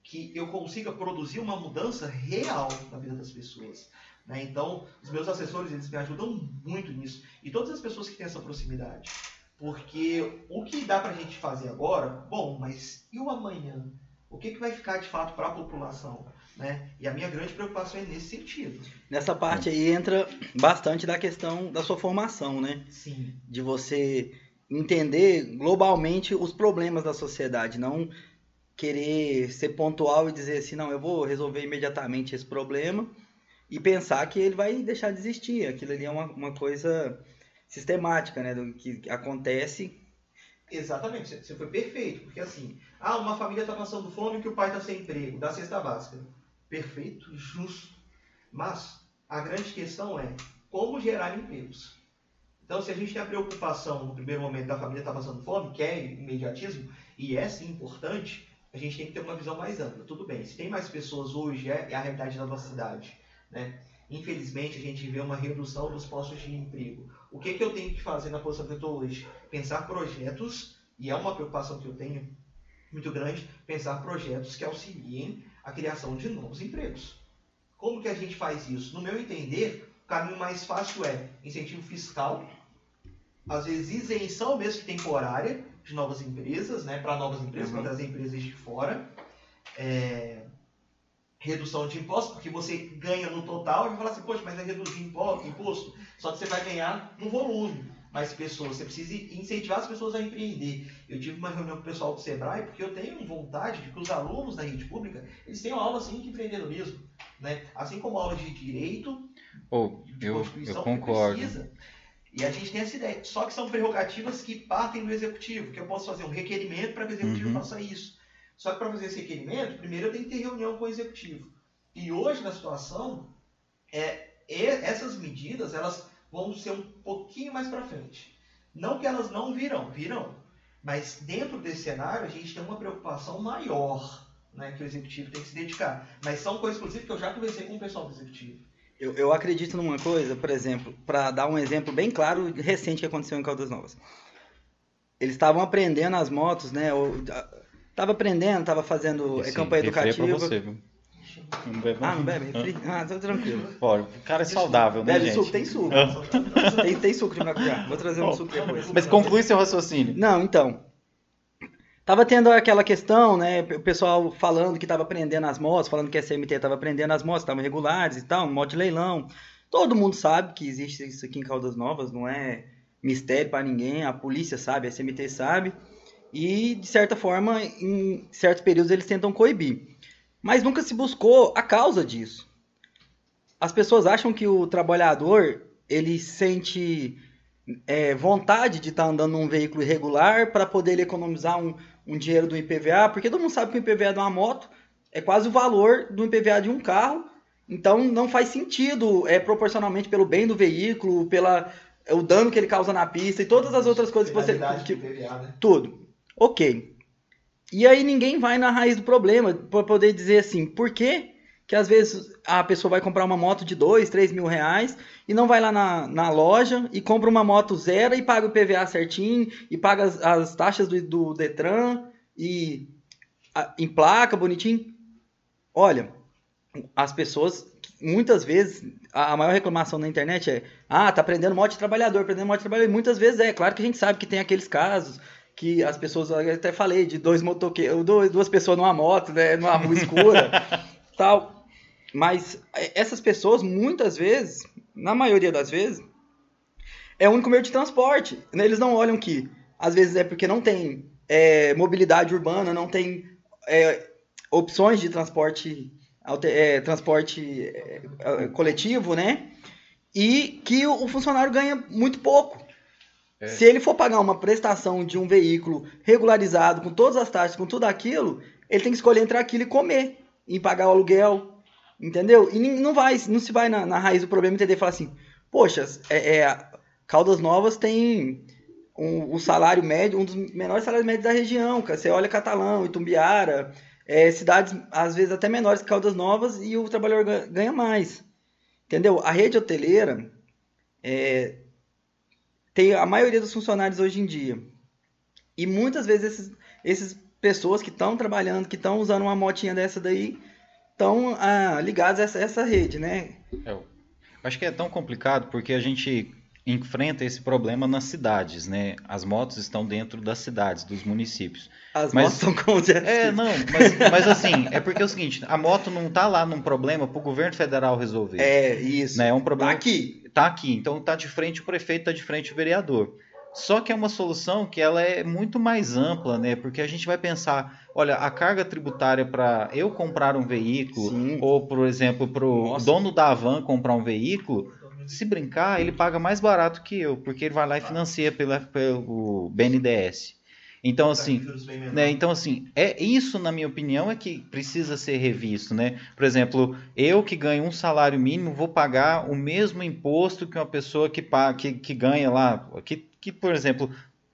que eu consiga produzir uma mudança real na vida das pessoas. né? Então, os meus assessores eles me ajudam muito nisso. E todas as pessoas que têm essa proximidade. Porque o que dá pra gente fazer agora, bom, mas e o amanhã? O que, que vai ficar de fato para a população? Né? E a minha grande preocupação é nesse sentido. Nessa parte aí entra bastante da questão da sua formação, né? Sim. De você entender globalmente os problemas da sociedade, não querer ser pontual e dizer assim, não, eu vou resolver imediatamente esse problema e pensar que ele vai deixar de existir. Aquilo ali é uma, uma coisa sistemática, né? Do que acontece. Exatamente, você- foi perfeito, porque assim, ah, uma família está passando fome que o pai está sem emprego, dá cesta básica. Perfeito, justo. Mas a grande questão é como gerar empregos. Então, se a gente tem a preocupação no primeiro momento da família estar passando fome, que é imediatismo, e é sim importante, a gente tem que ter uma visão mais ampla. Tudo bem, se tem mais pessoas hoje, é, é a realidade da nossa cidade. Né? Infelizmente, a gente vê uma redução dos postos de emprego. O que, que eu tenho que fazer na posição que eu estou hoje? Pensar projetos, e é uma preocupação que eu tenho muito grande, pensar projetos que auxiliem a criação de novos empregos. Como que a gente faz isso? No meu entender, o caminho mais fácil é incentivo fiscal, às vezes isenção mesmo que temporária de novas empresas, né, para novas empresas, Uhum. para trazer empresas de fora. É, redução de impostos, porque você ganha no total e vai falar assim, poxa, mas é reduzir impo- imposto, só que você vai ganhar no volume mais pessoas. Você precisa incentivar as pessoas a empreender. Eu tive uma reunião com o pessoal do Sebrae, porque eu tenho vontade de que os alunos da rede pública, eles tenham aula assim de empreendedorismo. Né? Assim como aula de direito, Pô, de eu, Constituição, eu concordo. precisa. E a gente tem essa ideia. Só que são prerrogativas que partem do executivo, que eu posso fazer um requerimento para que o executivo Uhum. faça isso. Só que para fazer esse requerimento, primeiro eu tenho que ter reunião com o executivo. E hoje, na situação, é, essas medidas elas vão ser um pouquinho mais para frente. Não que elas não virão, virão. Mas dentro desse cenário, a gente tem uma preocupação maior né, que o executivo tem que se dedicar. Mas são coisas, inclusive, que eu já conversei com o pessoal do executivo. Eu, eu acredito numa coisa, por exemplo, para dar um exemplo bem claro e recente que aconteceu em Caldas Novas. Eles estavam aprendendo as motos, né? Estava aprendendo, estava fazendo é, Esse campanha é educativa. você, viu? Não bebe, Ah, não bebe? Refri? Ah, tá tranquilo. Pode. O cara é saudável, né, Bebe gente? suco, tem suco. Tem, tem suco de maracujá. Vou trazer um suco depois. Mas conclui seu raciocínio. Não, então. Tava tendo aquela questão, né? O pessoal falando que tava prendendo as motos, falando que a SMT tava prendendo as motos, estavam regulares e tal, moto de leilão. Todo mundo sabe que existe isso aqui em Caldas Novas, não é mistério para ninguém, a polícia sabe, a SMT sabe. E, de certa forma, em certos períodos eles tentam coibir. Mas nunca se buscou a causa disso. As pessoas acham que o trabalhador ele sente é, vontade de estar tá andando num veículo irregular para poder economizar um, um, dinheiro do IPVA, porque todo mundo sabe que o IPVA de uma moto é quase o valor do IPVA de um carro, então não faz sentido é, proporcionalmente pelo bem do veículo, pela o dano que ele causa na pista e todas as outras coisas que você. Que, IPVA, né? Tudo. Ok. E aí ninguém vai na raiz do problema para poder dizer assim, por que que às vezes a pessoa vai comprar uma moto de 2, 3 mil reais e não vai lá na, na loja e compra uma moto zero e paga o PVA certinho e paga as, as taxas do, do, Detran e a, em placa bonitinho. Olha, as pessoas muitas vezes a, maior reclamação na internet é ah, tá prendendo moto de trabalhador, prendendo moto de trabalhador. E muitas vezes é, claro que a gente sabe que tem aqueles casos que as pessoas, eu até falei, de dois motoqueiros, duas pessoas numa moto, né, numa rua escura, tal. Mas é, essas pessoas, muitas vezes, na maioria das vezes, é o único meio de transporte. Né? Eles não olham que, às vezes, é porque não tem é, mobilidade urbana, não tem é, opções de transporte, é, transporte é, coletivo, né? E que o funcionário ganha muito pouco. É. Se ele for pagar uma prestação de um veículo regularizado, com todas as taxas, com tudo aquilo, ele tem que escolher entre aquilo e comer, e pagar o aluguel, Entendeu? E não vai, não se vai na, na raiz do problema entender e falar assim, poxa, é, é, Caldas Novas tem um, um, salário médio, um dos menores salários médios da região, cara. Você olha Catalão, Itumbiara, é, cidades às vezes até menores que Caldas Novas e o trabalhador ganha mais. Entendeu? A rede hoteleira é, tem a maioria dos funcionários hoje em dia. E muitas vezes esses, esses pessoas que estão trabalhando, que estão usando uma motinha dessa daí, estão ah, ligados a essa, essa, rede, né? É, eu acho que é tão complicado porque a gente enfrenta esse problema nas cidades, né? As motos estão dentro das cidades, dos municípios. As mas, motos são como É, não, mas, mas, assim, é porque é o seguinte, a moto não está lá num problema para o governo federal resolver. É, isso. Né? É um problema. Tá aqui. Tá aqui. Então tá de frente o prefeito, tá de frente o vereador. Só que é uma solução que ela é muito mais ampla, né? Porque a gente vai pensar, olha, a carga tributária para eu comprar um veículo, Sim. ou, por exemplo, para o dono da van comprar um veículo, se brincar, ele paga mais barato que eu, porque ele vai lá e financia pela, pelo BNDES. Então assim, né, então assim, é isso na minha opinião é que precisa ser revisto, né? Por exemplo, eu que ganho um salário mínimo vou pagar o mesmo imposto que uma pessoa que que, que ganha lá, que que, por exemplo,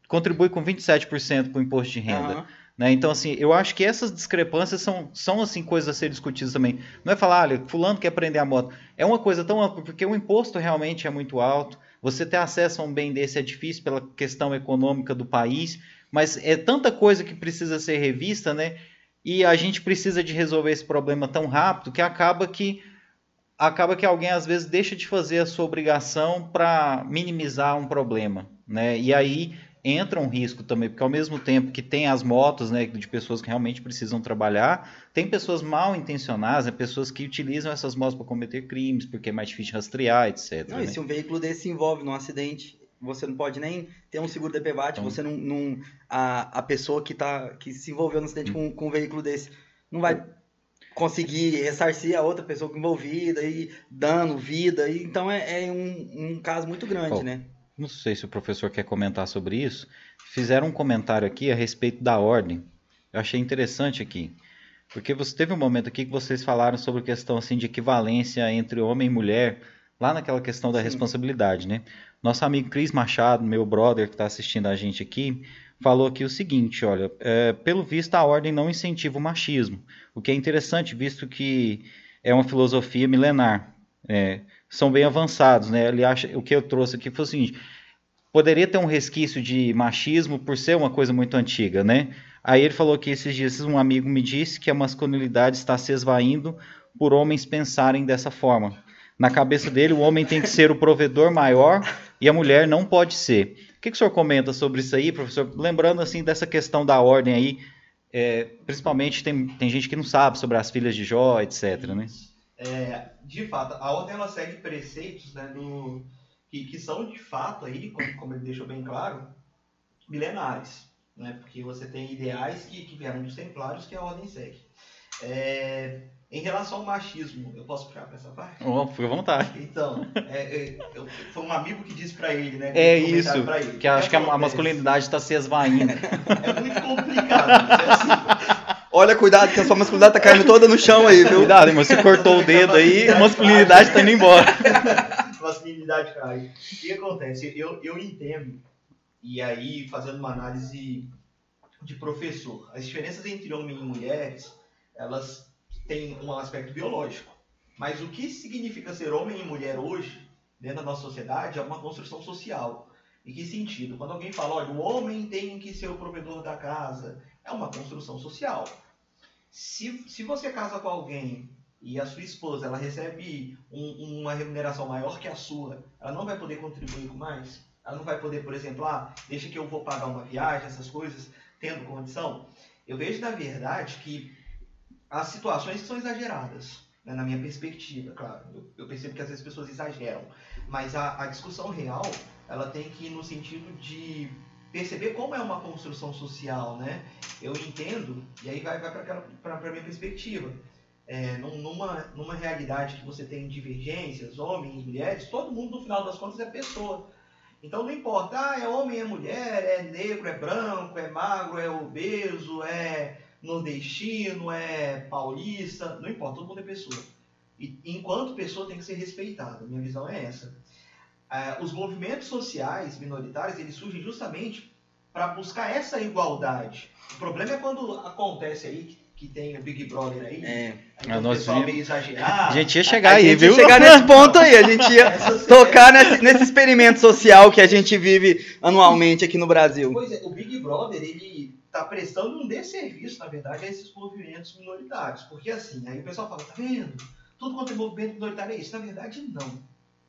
contribui com 27% com o imposto de renda. Uhum. Né? Então, assim, eu acho que essas discrepâncias são, são assim, coisas a ser discutidas também. Não é falar, olha, fulano quer prender a moto. É uma coisa tão ampla, porque o imposto realmente é muito alto. Você ter acesso a um bem desse é difícil pela questão econômica do país, mas é tanta coisa que precisa ser revista, né? E a gente precisa de resolver esse problema tão rápido que acaba que acaba que alguém às vezes deixa de fazer a sua obrigação para minimizar um problema né? E aí entra um risco também, porque ao mesmo tempo que tem as motos, né, de pessoas que realmente precisam trabalhar, tem pessoas mal intencionadas, né, pessoas que utilizam essas motos para cometer crimes, porque é mais difícil rastrear, etc. Não, né? e se um veículo desse se envolve num acidente, você não pode nem ter um seguro de DPVAT, então, você não, não a, a pessoa que tá que se envolveu no acidente hum. com, com um veículo desse não vai conseguir ressarcir a outra pessoa envolvida e dano, vida, e, então é, é um, um caso muito grande, né? Não sei se o professor quer comentar sobre isso, fizeram um comentário aqui a respeito da ordem. Eu achei interessante aqui. Porque você teve um momento aqui que vocês falaram sobre a questão assim, de equivalência entre homem e mulher, lá naquela questão da Sim. responsabilidade, né? Nosso amigo Cris Machado, meu brother que está assistindo a gente aqui, falou aqui o seguinte, olha, é, pelo visto a ordem não incentiva o machismo, o que é interessante, visto que é uma filosofia milenar. É, são bem avançados, né? Ele acha, o que eu trouxe aqui foi o seguinte: poderia ter um resquício de machismo por ser uma coisa muito antiga, né? Aí ele falou que esses dias um amigo me disse que a masculinidade está se esvaindo por homens pensarem dessa forma. Na cabeça dele, o homem tem que ser o provedor maior, e a mulher não pode ser. O que, que o senhor comenta sobre isso aí, professor? Lembrando assim dessa questão da ordem aí, é, principalmente tem, tem gente que não sabe sobre as filhas de Jó, etc. Né? É, de fato, a ordem ela segue preceitos né, do, que, que são de fato aí, como, como ele deixou bem claro, milenares. Né, porque você tem ideais que, que vieram dos templários que a ordem segue. É, em relação ao machismo, eu posso puxar para essa parte? Oh, fica à vontade. Então, é, é, eu, foi um amigo que disse para ele, né? É isso, ele, que acho que a, a masculinidade está se esvaindo. É muito complicado. É assim. Olha, cuidado, que a sua masculinidade tá caindo toda no chão aí, viu? Cuidado, mas você cortou o dedo aí, a masculinidade tá indo embora. masculinidade cai. O que acontece? Eu, eu entendo, e aí fazendo uma análise de professor, as diferenças entre homens e mulheres, elas têm um aspecto biológico. Mas o que significa ser homem e mulher hoje, dentro da nossa sociedade, é uma construção social. Em que sentido? Quando alguém fala, olha, o homem tem que ser o provedor da casa, é uma construção social. Se, se você casa com alguém e a sua esposa ela recebe um, uma remuneração maior que a sua, ela não vai poder contribuir com mais? Ela não vai poder, por exemplo, ah, deixa que eu vou pagar uma viagem, essas coisas, tendo condição? Eu vejo, na verdade, que as situações são exageradas, né, na minha perspectiva, claro. Eu, eu, percebo que às vezes as pessoas exageram, mas a, a discussão real, ela tem que ir no sentido de perceber como é uma construção social, né? Eu entendo, e aí vai, vai para a minha perspectiva. É, numa, numa realidade que você tem divergências, homens, mulheres, todo mundo no final das contas é pessoa. Então não importa, ah, é homem, é mulher, é negro, é branco, é magro, é obeso, é nordestino, é paulista, não importa, todo mundo é pessoa. E enquanto pessoa tem que ser respeitada, minha visão é essa. É, os movimentos sociais minoritários eles surgem justamente para buscar essa igualdade. O problema é quando acontece aí que, tem o Big Brother aí, é. aí o pessoal meio exagerado. A gente ia chegar aí, gente viu? Ia chegar nesse ponto aí, a gente ia tocar nesse, nesse experimento social que a gente vive anualmente aqui no Brasil. Pois é, o Big Brother ele está prestando um desserviço, na verdade, a esses movimentos minoritários, porque assim, aí o pessoal fala, tá vendo? Tudo quanto é movimento minoritário é isso. Na verdade, não,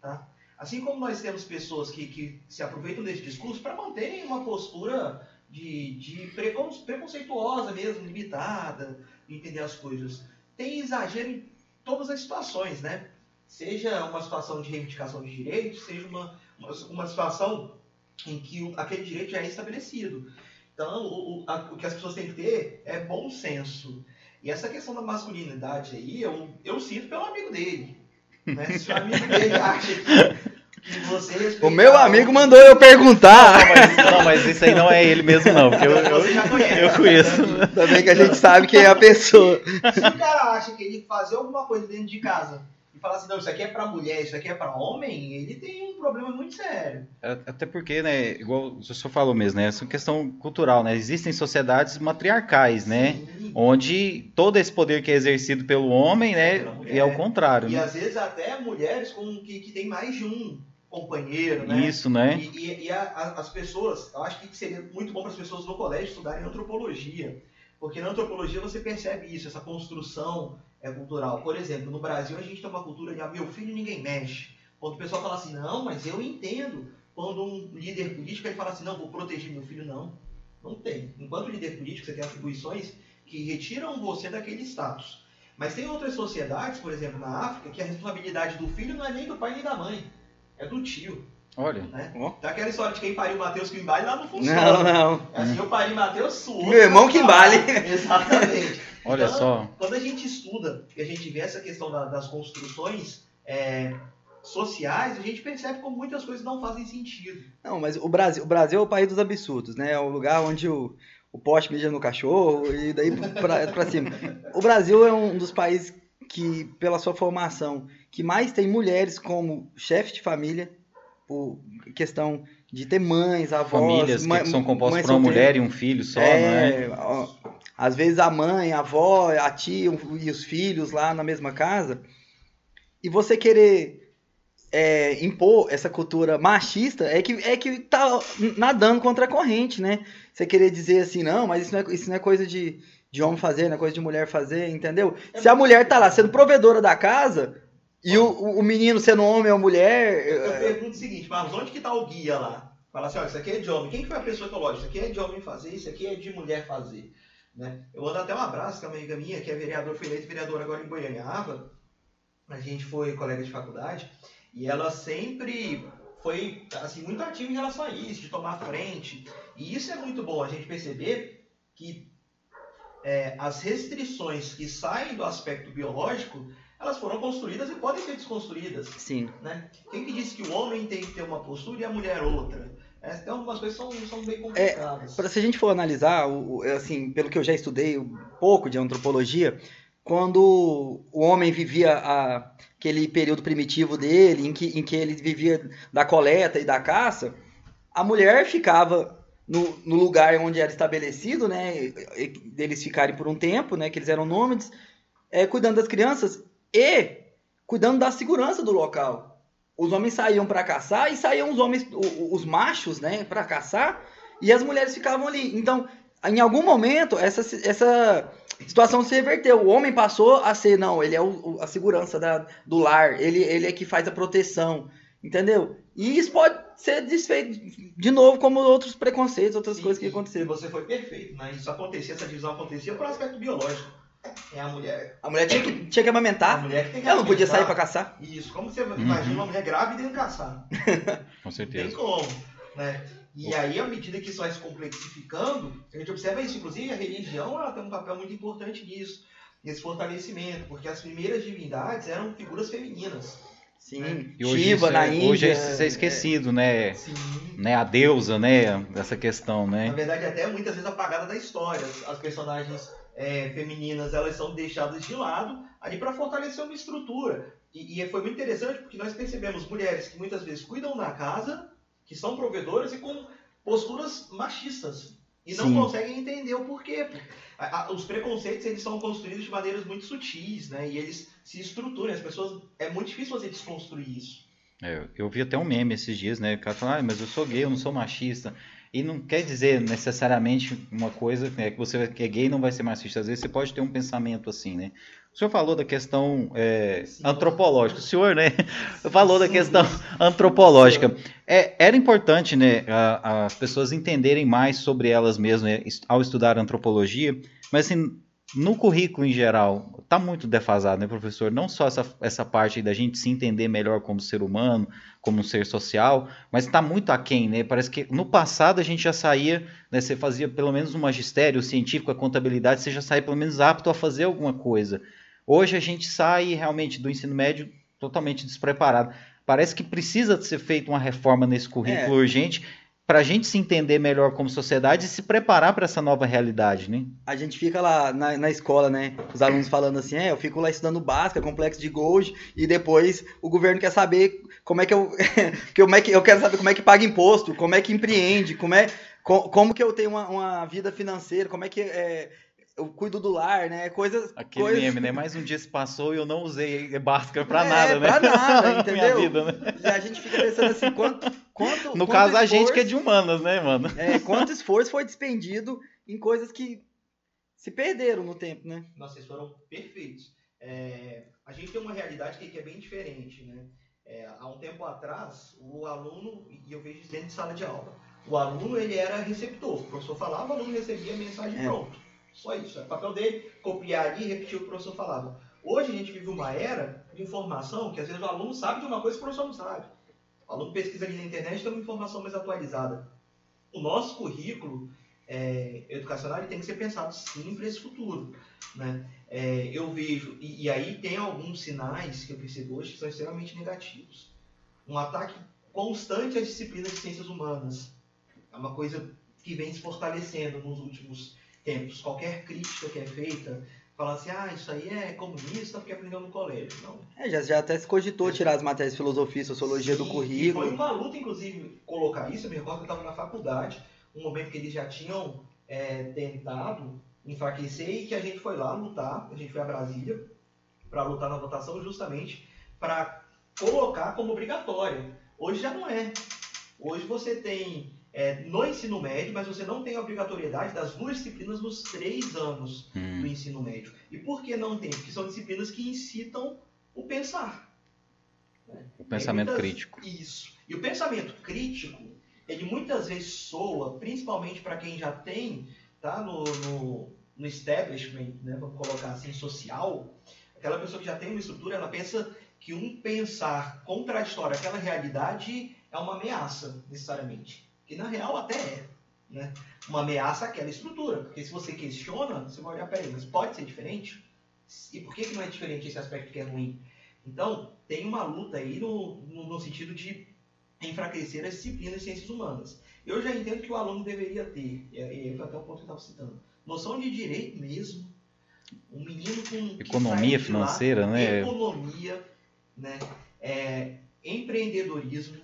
tá? Assim como nós temos pessoas que, que se aproveitam desse discurso para manterem uma postura de, de preconceituosa mesmo, limitada, entender as coisas. Tem exagero em todas as situações, né? Seja uma situação de reivindicação de direitos, seja uma, uma, uma situação em que o, aquele direito já é estabelecido. Então, o, o, a, o que as pessoas têm que ter é bom senso. E essa questão da masculinidade aí, eu, eu sinto pelo amigo dele. Né? Se o amigo dele acha que, você O meu amigo mandou eu perguntar. Não mas, não, mas isso aí não é ele mesmo, não. Porque eu, eu, eu conheço. Também que a gente sabe quem é a pessoa. Se o cara acha que ele fazer alguma coisa dentro de casa e falar assim, não, isso aqui é para mulher, isso aqui é para homem, ele tem um problema muito sério. É, até porque, né, igual o senhor falou mesmo, né, essa é questão cultural, né, existem sociedades matriarcais, né, Sim. onde todo esse poder que é exercido pelo homem, né, é ao contrário. E né? às vezes até mulheres com, que, que tem mais de um companheiro, né? Isso, né? E, e, e a, a, as pessoas, eu acho que seria muito bom para as pessoas no colégio estudarem antropologia, porque na antropologia você percebe isso, essa construção é cultural. Por exemplo, no Brasil a gente tem uma cultura de ah, meu filho ninguém mexe. Quando o pessoal fala assim, não, mas eu entendo. Quando um líder político ele fala assim, não, vou proteger meu filho, não. Não tem. Enquanto líder político, você tem atribuições que retiram você daquele status. Mas tem outras sociedades, por exemplo, na África, que a responsabilidade do filho não é nem do pai nem da mãe, é do tio. Olha. Né? Então aquela história de quem pariu o Matheus que embale lá não funciona. Não, não. É assim, eu pari Matheus suou. Meu irmão que embale. Exatamente. Olha então, só. Quando a gente estuda e a gente vê essa questão da, das construções é, sociais, a gente percebe como muitas coisas não fazem sentido. Não, mas o Brasil, o Brasil é o país dos absurdos, né? É o lugar onde o, o poste mija no cachorro e daí pra, pra cima. O Brasil é um dos países que, pela sua formação, que mais tem mulheres como chefe de família, por questão de ter mães, avós. Famílias mãe, que são compostas por uma mulher e um filho só, é, não é? Às vezes a mãe, a avó, a tia e os filhos lá na mesma casa. E você querer é, impor essa cultura machista é que, é que tá nadando contra a corrente, né? Você querer dizer assim, não, mas isso não é, isso não é coisa de, de homem fazer, não é coisa de mulher fazer, entendeu? É Se a mulher tá lá sendo provedora da casa, E o, o menino sendo homem ou mulher. Eu pergunto o seguinte, mas onde que tá o guia lá? Fala assim, olha, isso aqui é de homem. Quem que foi a pessoa que falou, isso aqui é de homem fazer, isso aqui é de mulher fazer? Né? Eu vou dar até um abraço com a amiga minha, que é vereadora, foi eleita vereadora agora em Goiânia, Ava. A gente foi colega de faculdade e ela sempre foi assim, muito ativa em relação a isso, de tomar frente. E isso é muito bom a gente perceber que é, as restrições que saem do aspecto biológico, elas foram construídas e podem ser desconstruídas. Sim. Né? Quem que disse que o homem tem que ter uma postura e a mulher outra? É, então, algumas coisas são, são bem complicadas. É, se a gente for analisar, assim, pelo que eu já estudei um pouco de antropologia, quando o homem vivia a, aquele período primitivo dele, em que, em que ele vivia da coleta e da caça, a mulher ficava no, no lugar onde era estabelecido, né, deles ficarem por um tempo, né, que eles eram nômades, é, cuidando das crianças e cuidando da segurança do local os homens saíam para caçar e saíam os homens, os machos, né, para caçar e as mulheres ficavam ali. Então, em algum momento, essa, essa situação se reverteu. O homem passou a ser, não, ele é o, a segurança da, do lar, ele, ele é que faz a proteção, entendeu? E isso pode ser desfeito de novo, como outros preconceitos, outras Sim, coisas que aconteceram. Você foi perfeito, né? Isso acontecia, essa divisão acontecia por aspecto biológico. É a mulher. A mulher tinha que, tinha que amamentar. A mulher que tem que Ela não podia sair para caçar. Isso. Como você uhum. imagina uma mulher grávida indo caçar? Com certeza. Tem como. Né? E aí, à medida que isso vai se complexificando, a gente observa isso. Inclusive, a religião ela tem um papel muito importante nisso, nesse fortalecimento, porque as primeiras divindades eram figuras femininas. Sim, né? e hoje Shiva isso, na Índia. Hoje isso é esquecido, é, né? Sim. né? A deusa, né? Dessa questão, né? Na verdade, até muitas vezes apagada da história. As personagens é, femininas elas são deixadas de lado ali para fortalecer uma estrutura. E, e, foi muito interessante porque nós percebemos mulheres que muitas vezes cuidam da casa, que são provedoras e com posturas machistas. E não Sim. conseguem entender o porquê. os preconceitos eles são construídos de maneiras muito sutis, né? E eles se estruturam. As pessoas é muito difícil fazer desconstruir isso. É, eu vi até um meme esses dias, né? O cara falou, ah, mas eu sou gay, eu não sou machista. E não quer dizer necessariamente uma coisa né, que você que é gay não vai ser machista. Às vezes você pode ter um pensamento assim, né? O senhor falou da questão é, antropológica. O senhor, né? Falou da questão antropológica. É, era importante, né, a, as pessoas entenderem mais sobre elas mesmas né, ao estudar antropologia, mas assim, no currículo em geral, está muito defasado, né, professor? Não só essa, essa parte da gente se entender melhor como ser humano, como um ser social, mas está muito aquém, né? Parece que no passado a gente já saía, né, você fazia pelo menos um magistério científico, a contabilidade, você já saía pelo menos apto a fazer alguma coisa. Hoje a gente sai realmente do ensino médio totalmente despreparado. Parece que precisa ser feita uma reforma nesse currículo é. urgente para a gente se entender melhor como sociedade e se preparar para essa nova realidade, né? A gente fica lá na, na escola, né? Os alunos falando assim, é, eu fico lá estudando básica, complexo de Golgi, e depois o governo quer saber como é que eu, como é que eu quero saber como é que paga imposto, como é que empreende, como é, como que eu tenho uma, uma vida financeira, como é que é, eu cuido do lar, né? Coisas. Aquele coisas... meme, né? Mais um dia se passou e eu não usei Bhaskara pra é, nada, né? Pra nada, entendeu? Vida, né? E a gente fica pensando assim, quanto. quanto no quanto caso, esforço, a gente que é de humanas, né, mano? É, quanto esforço foi despendido em coisas que se perderam no tempo, né? Nossa, vocês foram perfeitos. É, a gente tem uma realidade que é bem diferente, né? É, há um tempo atrás, o aluno, e eu vejo isso dentro de sala de aula, o aluno ele era receptor. O professor falava, o aluno recebia a mensagem é. pronto. Só isso. É o papel dele copiar ali e repetir o que o professor falava. Hoje a gente vive uma era de informação que às vezes o aluno sabe de uma coisa que o professor não sabe. O aluno pesquisa ali na internet tem uma informação mais atualizada. O nosso currículo é, educacional tem que ser pensado sim para esse futuro. Né? É, eu vejo, e, e, aí tem alguns sinais que eu percebo hoje que são extremamente negativos. Um ataque constante às disciplinas de ciências humanas. É uma coisa que vem se fortalecendo nos últimos tempos, qualquer crítica que é feita, fala assim, ah, isso aí é comunista porque aprendeu no colégio. Não. É, já, já até se cogitou tirar as matérias de filosofia e sociologia Sim, do currículo. foi uma luta, inclusive, colocar isso. Eu me recordo que eu estava na faculdade, um momento que eles já tinham é, tentado enfraquecer e que a gente foi lá lutar, a gente foi a Brasília para lutar na votação justamente para colocar como obrigatória. Hoje já não é. Hoje você tem é, no ensino médio, mas você não tem a obrigatoriedade das duas disciplinas nos três anos hum. do ensino médio. E por que não tem? Porque são disciplinas que incitam o pensar. Né? O pensamento muitas, crítico. Isso. E o pensamento crítico, ele muitas vezes soa, principalmente para quem já tem, tá no, no, no establishment, né, vamos colocar assim, social, aquela pessoa que já tem uma estrutura, ela pensa que um pensar contraditório àquela realidade é uma ameaça, necessariamente. Que na real até é. Né? Uma ameaça àquela estrutura. Porque se você questiona, você vai olhar, peraí, mas pode ser diferente? E por que, que não é diferente esse aspecto que é ruim? Então, tem uma luta aí no, no, no sentido de enfraquecer as disciplinas de ciências humanas. Eu já entendo que o aluno deveria ter, e foi até o ponto que eu estava citando, noção de direito mesmo. Um menino com. Economia financeira, lá, né? Economia, né? É, empreendedorismo,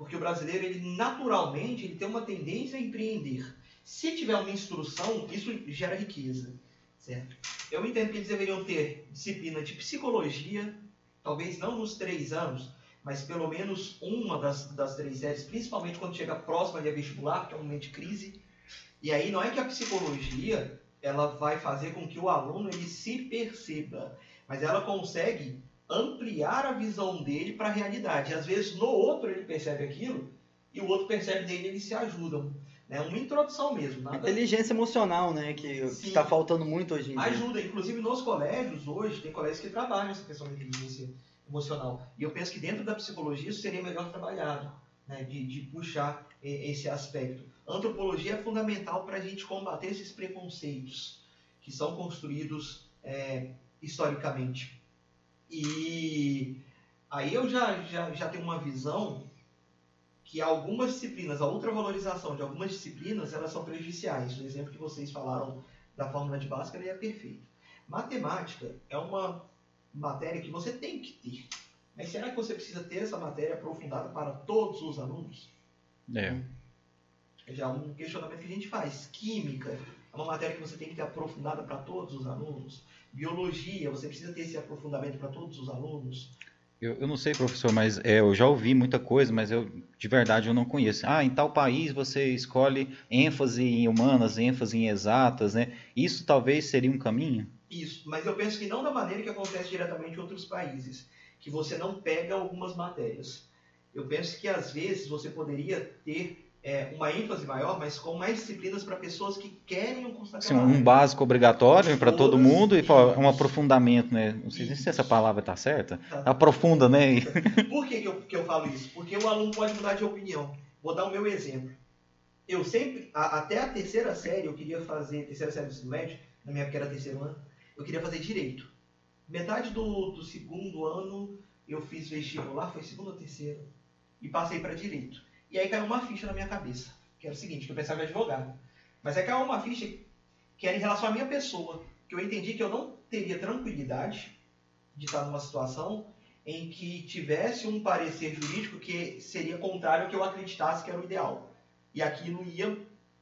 porque o brasileiro, ele naturalmente, ele tem uma tendência a empreender. Se tiver uma instrução, isso gera riqueza, certo? Eu entendo que eles deveriam ter disciplina de psicologia, talvez não nos três anos, mas pelo menos uma das, das três séries, principalmente quando chega próxima de vestibular, que é um momento de crise. E aí não é que a psicologia ela vai fazer com que o aluno ele se perceba, mas ela consegue ampliar a visão dele para a realidade. Às vezes no outro ele percebe aquilo e o outro percebe dele e eles se ajudam. É né? uma introdução mesmo. Nada... Inteligência emocional, né? Que está faltando muito hoje em dia. Ajuda. Inclusive nos colégios hoje, tem colégios que trabalham essa questão da inteligência emocional. E eu penso que dentro da psicologia isso seria melhor trabalhado, né? de, de puxar esse aspecto. Antropologia é fundamental para a gente combater esses preconceitos que são construídos é, historicamente. E aí eu já, já, já tenho uma visão que algumas disciplinas, a ultravalorização de algumas disciplinas, elas são prejudiciais. O exemplo que vocês falaram da fórmula de Bhaskara é perfeito. Matemática é uma matéria que você tem que ter. Mas será que você precisa ter essa matéria aprofundada para todos os alunos? É. é já um questionamento que a gente faz. Química é uma matéria que você tem que ter aprofundada para todos os alunos. Biologia, você precisa ter esse aprofundamento para todos os alunos. Eu, eu não sei, professor, mas é, eu já ouvi muita coisa, mas eu de verdade eu não conheço. Ah, em tal país você escolhe ênfase em humanas, ênfase em exatas, né? Isso talvez seria um caminho? Isso, mas eu penso que não da maneira que acontece diretamente em outros países, que você não pega algumas matérias. Eu penso que às vezes você poderia ter é, uma ênfase maior, mas com mais disciplinas para pessoas que querem um curso Sim, um básico obrigatório para todo mundo e pô, um aprofundamento, né? Não sei isso. se essa palavra está certa. Tá. Aprofunda, né? Por que, que, eu, que eu falo isso? Porque o aluno pode mudar de opinião. Vou dar o meu exemplo. Eu sempre, a, até a terceira série, eu queria fazer, terceira série do ensino médio, na minha época era terceiro ano, eu queria fazer direito. Metade do, do segundo ano eu fiz vestibular, foi segundo ou terceiro, e passei para direito. E aí caiu uma ficha na minha cabeça, que era o seguinte, que eu pensava em advogado. Mas aí caiu uma ficha que era em relação à minha pessoa, que eu entendi que eu não teria tranquilidade de estar numa situação em que tivesse um parecer jurídico que seria contrário ao que eu acreditasse que era o ideal. E aquilo ia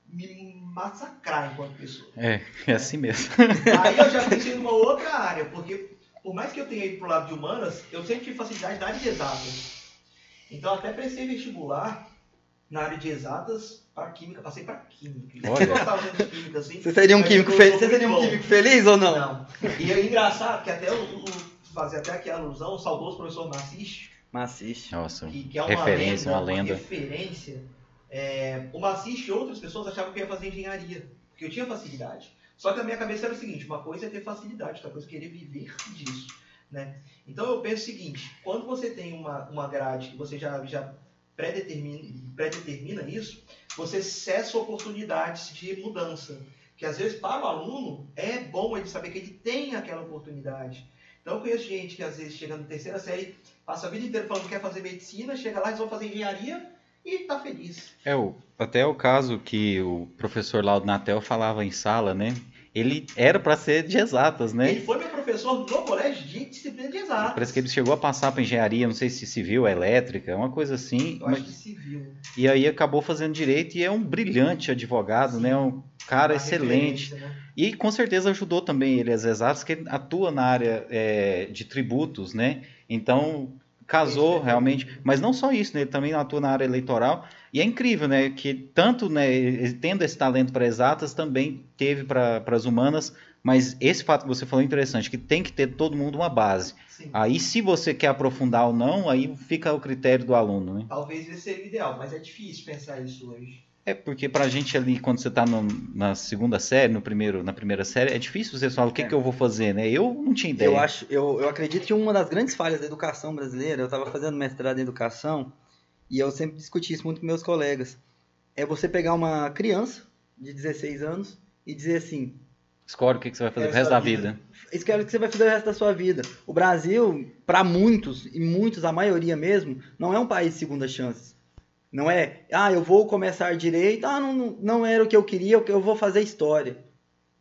me massacrar enquanto pessoa. É, é assim mesmo. Aí eu já pensei numa outra área, porque por mais que eu tenha ido pro lado de humanas, eu sempre tive facilidade na área de exatas. Então até prestei vestibular na área de exatas para química, passei para química. Olha. Eu química, assim, você seria um, químico, fe... você seria um químico feliz ou não? Não. E é engraçado que até o, o fazer até aqui a alusão, o saudoso professor Massiste. Massiste. Nossa, que, que é uma referência, lenda, uma lenda. Uma referência. É, o Massiste e outras pessoas achavam que eu ia fazer engenharia, porque eu tinha facilidade. Só que a minha cabeça era o seguinte, uma coisa é ter facilidade, outra coisa é querer viver disso. Né? Então eu penso o seguinte, quando você tem uma, uma grade que você já, já predetermina, predetermina isso, você cessa oportunidades de mudança. Que às vezes para o aluno é bom ele saber que ele tem aquela oportunidade. Então eu conheço gente que às vezes chega na terceira série, passa a vida inteira falando que quer fazer medicina, chega lá e vão fazer engenharia e está feliz. É, o, até o caso que o professor Laudo Natel falava em sala, né? Ele era para ser de exatas, né? Ele foi meu professor no colégio de disciplina de exatas. Parece que ele chegou a passar para engenharia, não sei se civil, elétrica, uma coisa assim. Eu mas... acho que civil. E aí acabou fazendo direito e é um brilhante advogado, Sim. né? Um cara excelente. Né? E com certeza ajudou também ele as exatas, que ele atua na área é, de tributos, né? Então casou realmente, mas não só isso, né? Ele também atua na área eleitoral e é incrível, né? Que tanto, né, tendo esse talento para exatas, também teve para as humanas, mas esse fato que você falou é interessante, que tem que ter todo mundo uma base. Sim. Aí, se você quer aprofundar ou não, aí fica o critério do aluno, né? Talvez esse seria o ideal, mas é difícil pensar isso hoje. É porque pra gente ali, quando você tá no- na segunda série, no primeiro, na primeira série, é difícil você falar o que, É. que eu vou fazer, né? Eu não tinha ideia. Eu acho, eu, eu acredito que uma das grandes falhas da educação brasileira, eu estava fazendo mestrado em educação e eu sempre discuti isso muito com meus colegas, é você pegar uma criança de 16 anos e dizer assim, Escolhe o que, você vai fazer É, pro resto da vida. vida. é o que você vai fazer o resto da sua vida. O Brasil, para muitos, e muitos, a maioria mesmo, não é um país de segunda chance. Não é, ah, eu vou começar direito, ah, não, não, era o que eu queria, eu eu vou fazer história.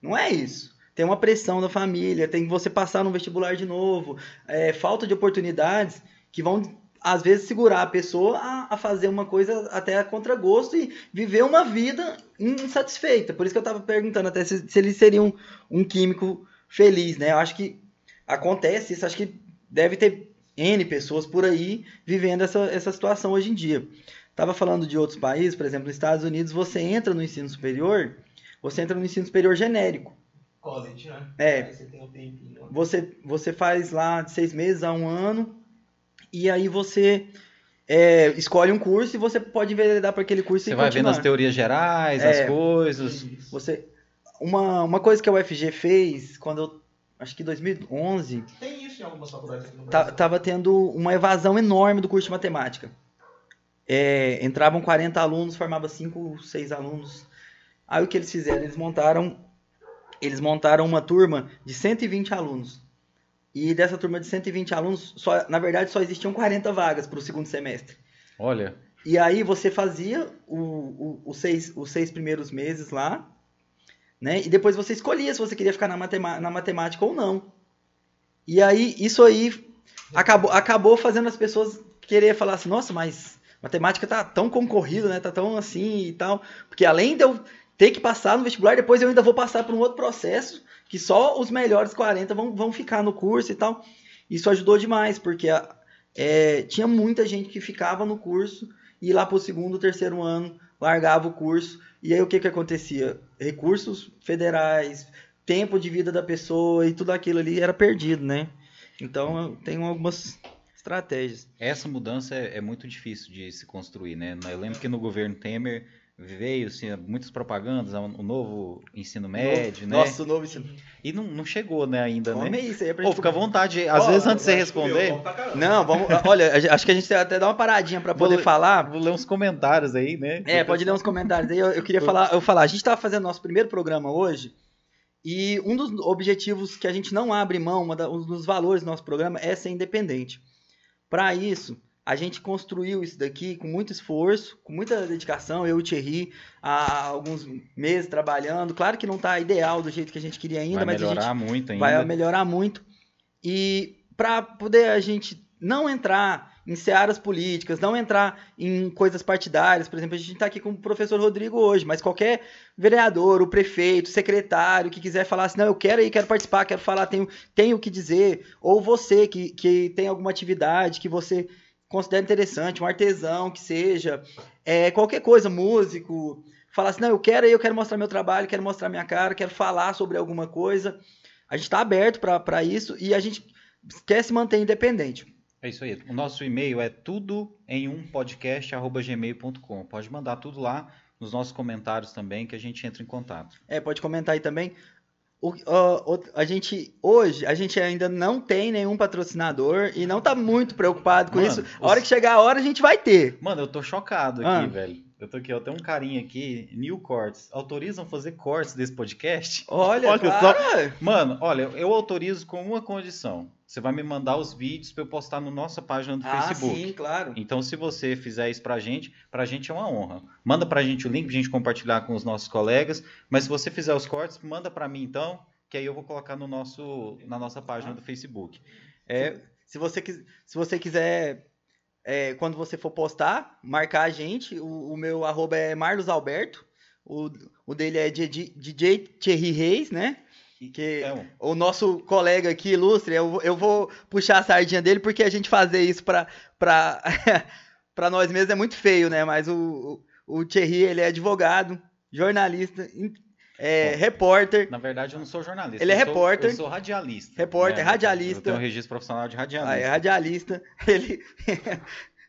Não é isso. Tem uma pressão da família, tem que você passar no vestibular de novo, é, falta de oportunidades que vão, às vezes, segurar a pessoa a, a fazer uma coisa até a contragosto e viver uma vida insatisfeita. Por isso que eu estava perguntando até se, se ele seria um, um químico feliz, né? Eu acho que acontece isso, acho que deve ter N pessoas por aí vivendo essa, essa situação hoje em dia. Tava falando de outros países, por exemplo, nos Estados Unidos, você entra no ensino superior, você entra no ensino superior genérico. College, né? É. Você um. Você, você faz lá de seis meses a um ano, e aí você é, escolhe um curso e você pode enveredar para aquele curso Você e vai vendo continuar. as teorias gerais, É. as coisas. Você, uma, uma coisa que a UFG fez, quando eu, acho que em 2011, Tem isso em algumas faculdades aqui no Brasil. tava tendo uma evasão enorme do curso de matemática. É, entravam 40 alunos, formava 5, 6 alunos. Aí o que eles fizeram? Eles montaram, eles montaram uma turma de 120 alunos. E dessa turma de 120 alunos, só, na verdade só existiam 40 vagas para o segundo semestre. Olha, E aí você fazia o, o- os, seis, os seis primeiros meses lá, né? E depois você escolhia se você queria ficar na, matema- na matemática ou não. E aí, isso aí acabou, acabou fazendo as pessoas querer falar assim, nossa, mas matemática tá tão concorrido, né? Tá tão assim e tal. Porque além de eu ter que passar no vestibular, depois eu ainda vou passar por um outro processo que só os melhores 40 vão, vão ficar no curso e tal. Isso ajudou demais, porque a- é, tinha muita gente que ficava no curso e lá pro segundo, terceiro ano largava o curso. E aí o que que acontecia? Recursos federais, tempo de vida da pessoa e tudo aquilo ali era perdido, né? Então tenho algumas estratégias. essa mudança é, é muito difícil de se construir, né? Eu lembro que no governo Temer veio assim, muitas propagandas, o novo ensino médio, né? Nossa, o novo ensino. E não, não chegou, né, ainda, Come né? isso aí é pra Pô, fica à vontade, às Ó, vezes antes de você responder, caramba. Não, vamos. Olha, acho que a gente tem até dar uma paradinha pra Vou poder ler- falar. vou ler uns comentários aí, né? É, pode ler uns comentários aí. Eu, eu queria falar, eu falar, a gente estava fazendo nosso primeiro programa hoje e um dos objetivos que a gente não abre mão, um dos valores do nosso programa é ser independente. Para isso, a gente construiu isso daqui com muito esforço, com muita dedicação. Eu e o Thierry, há alguns meses trabalhando. Claro que não está ideal do jeito que a gente queria ainda, Vai mas a gente melhorar muito ainda. vai melhorar muito. E para poder a gente não entrar em searas políticas, não entrar em coisas partidárias, por exemplo, a gente está aqui com o professor Rodrigo hoje, mas qualquer vereador, o prefeito, secretário que quiser falar assim, não, eu quero ir, quero participar, quero falar, tenho, tenho o que dizer, ou você que, que tem alguma atividade que você considera interessante, um artesão que seja, é, qualquer coisa, músico, falar assim, não, eu quero ir, eu quero mostrar meu trabalho, quero mostrar minha cara, quero falar sobre alguma coisa, a gente está aberto para isso e a gente quer se manter independente. É isso aí. O nosso e-mail é tudo em um podcast@gmail.com. Pode mandar tudo lá nos nossos comentários também que a gente entra em contato. É, pode comentar aí também. O- a gente hoje a gente ainda não tem nenhum patrocinador e não tá muito preocupado com Mano, isso. A hora que chegar a hora a gente vai ter. Mano, eu tô chocado aqui, Ah. velho. Eu tô aqui, ó, tem um carinha aqui, New Cortes. Autorizam fazer cortes desse podcast? Olha, Olha claro. Mano, olha, eu autorizo com uma condição. Você vai me mandar os vídeos pra eu postar na nossa página do Ah, Facebook. sim, claro. Então, se você fizer isso pra gente, pra gente é uma honra. Manda pra gente o link pra gente compartilhar com os nossos colegas. Mas se você fizer os cortes, manda pra mim então, que aí eu vou colocar no nosso, na nossa página do Facebook. É, Se você, quis- se você quiser, é, quando você for postar, marcar a gente, o, o meu arroba é Marlos Alberto, o, o dele é DJ, DJ Thierry Reis, né? Que É um- o nosso colega aqui, ilustre, eu, eu vou puxar a sardinha dele porque a gente fazer isso pra, pra, pra nós mesmos é muito feio, né? Mas o, o, Thierry, ele é advogado, jornalista, é, Bom. repórter. Na verdade, eu não sou jornalista. Ele é eu sou- repórter. Eu sou radialista. Repórter, né? radialista. Eu tenho um registro profissional de radialista. Ah, é radialista, ele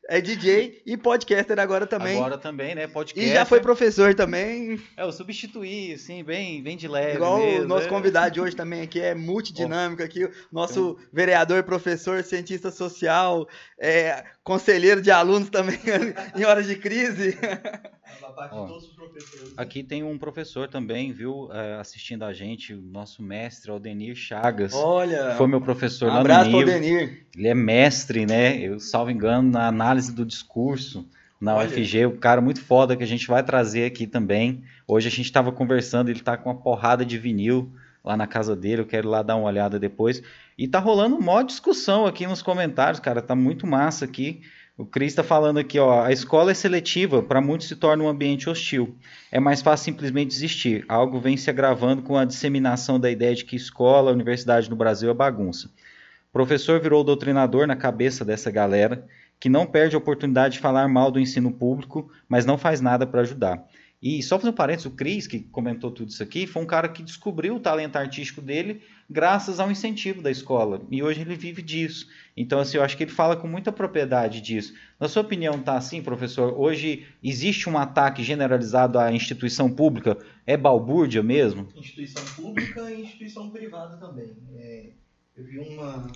é DJ e podcaster agora também. Agora também, né? Podcast. e já foi professor também, É, eu substituí, assim, bem, bem de leve. igual mesmo, o nosso é. convidado de hoje também aqui, é multidinâmico aqui, o nosso vereador, professor, cientista social, é, conselheiro de alunos também em horas de crise. A parte Ó. de todos os professores. Aqui tem um professor também, viu, é, assistindo a gente, o nosso mestre, Aldenir Chagas. Olha, Foi meu professor um lá abraço no pro NIV. Denir. Ele é mestre, né? Eu, salvo engano, na análise do discurso na Olha. UFG. Um cara muito foda que a gente vai trazer aqui também. Hoje a gente estava conversando, ele tá com uma porrada de vinil lá na casa dele. Eu quero ir lá dar uma olhada depois. E tá rolando uma discussão aqui nos comentários, cara. Tá muito massa aqui. O Cris está falando aqui, ó, a escola é seletiva, para muitos se torna um ambiente hostil. É mais fácil simplesmente desistir. Algo vem se agravando com a disseminação da ideia de que escola, universidade no Brasil é bagunça. O professor virou doutrinador na cabeça dessa galera, que não perde a oportunidade de falar mal do ensino público, mas não faz nada para ajudar. E só fazendo um parênteses, o Cris, que comentou tudo isso aqui, foi um cara que descobriu o talento artístico dele graças ao incentivo da escola. E hoje ele vive disso. Então, assim, eu acho que ele fala com muita propriedade disso. Na sua opinião, tá assim, professor? Hoje existe um ataque generalizado à instituição pública? É balbúrdia mesmo? instituição pública e instituição privada também. É, eu vi uma.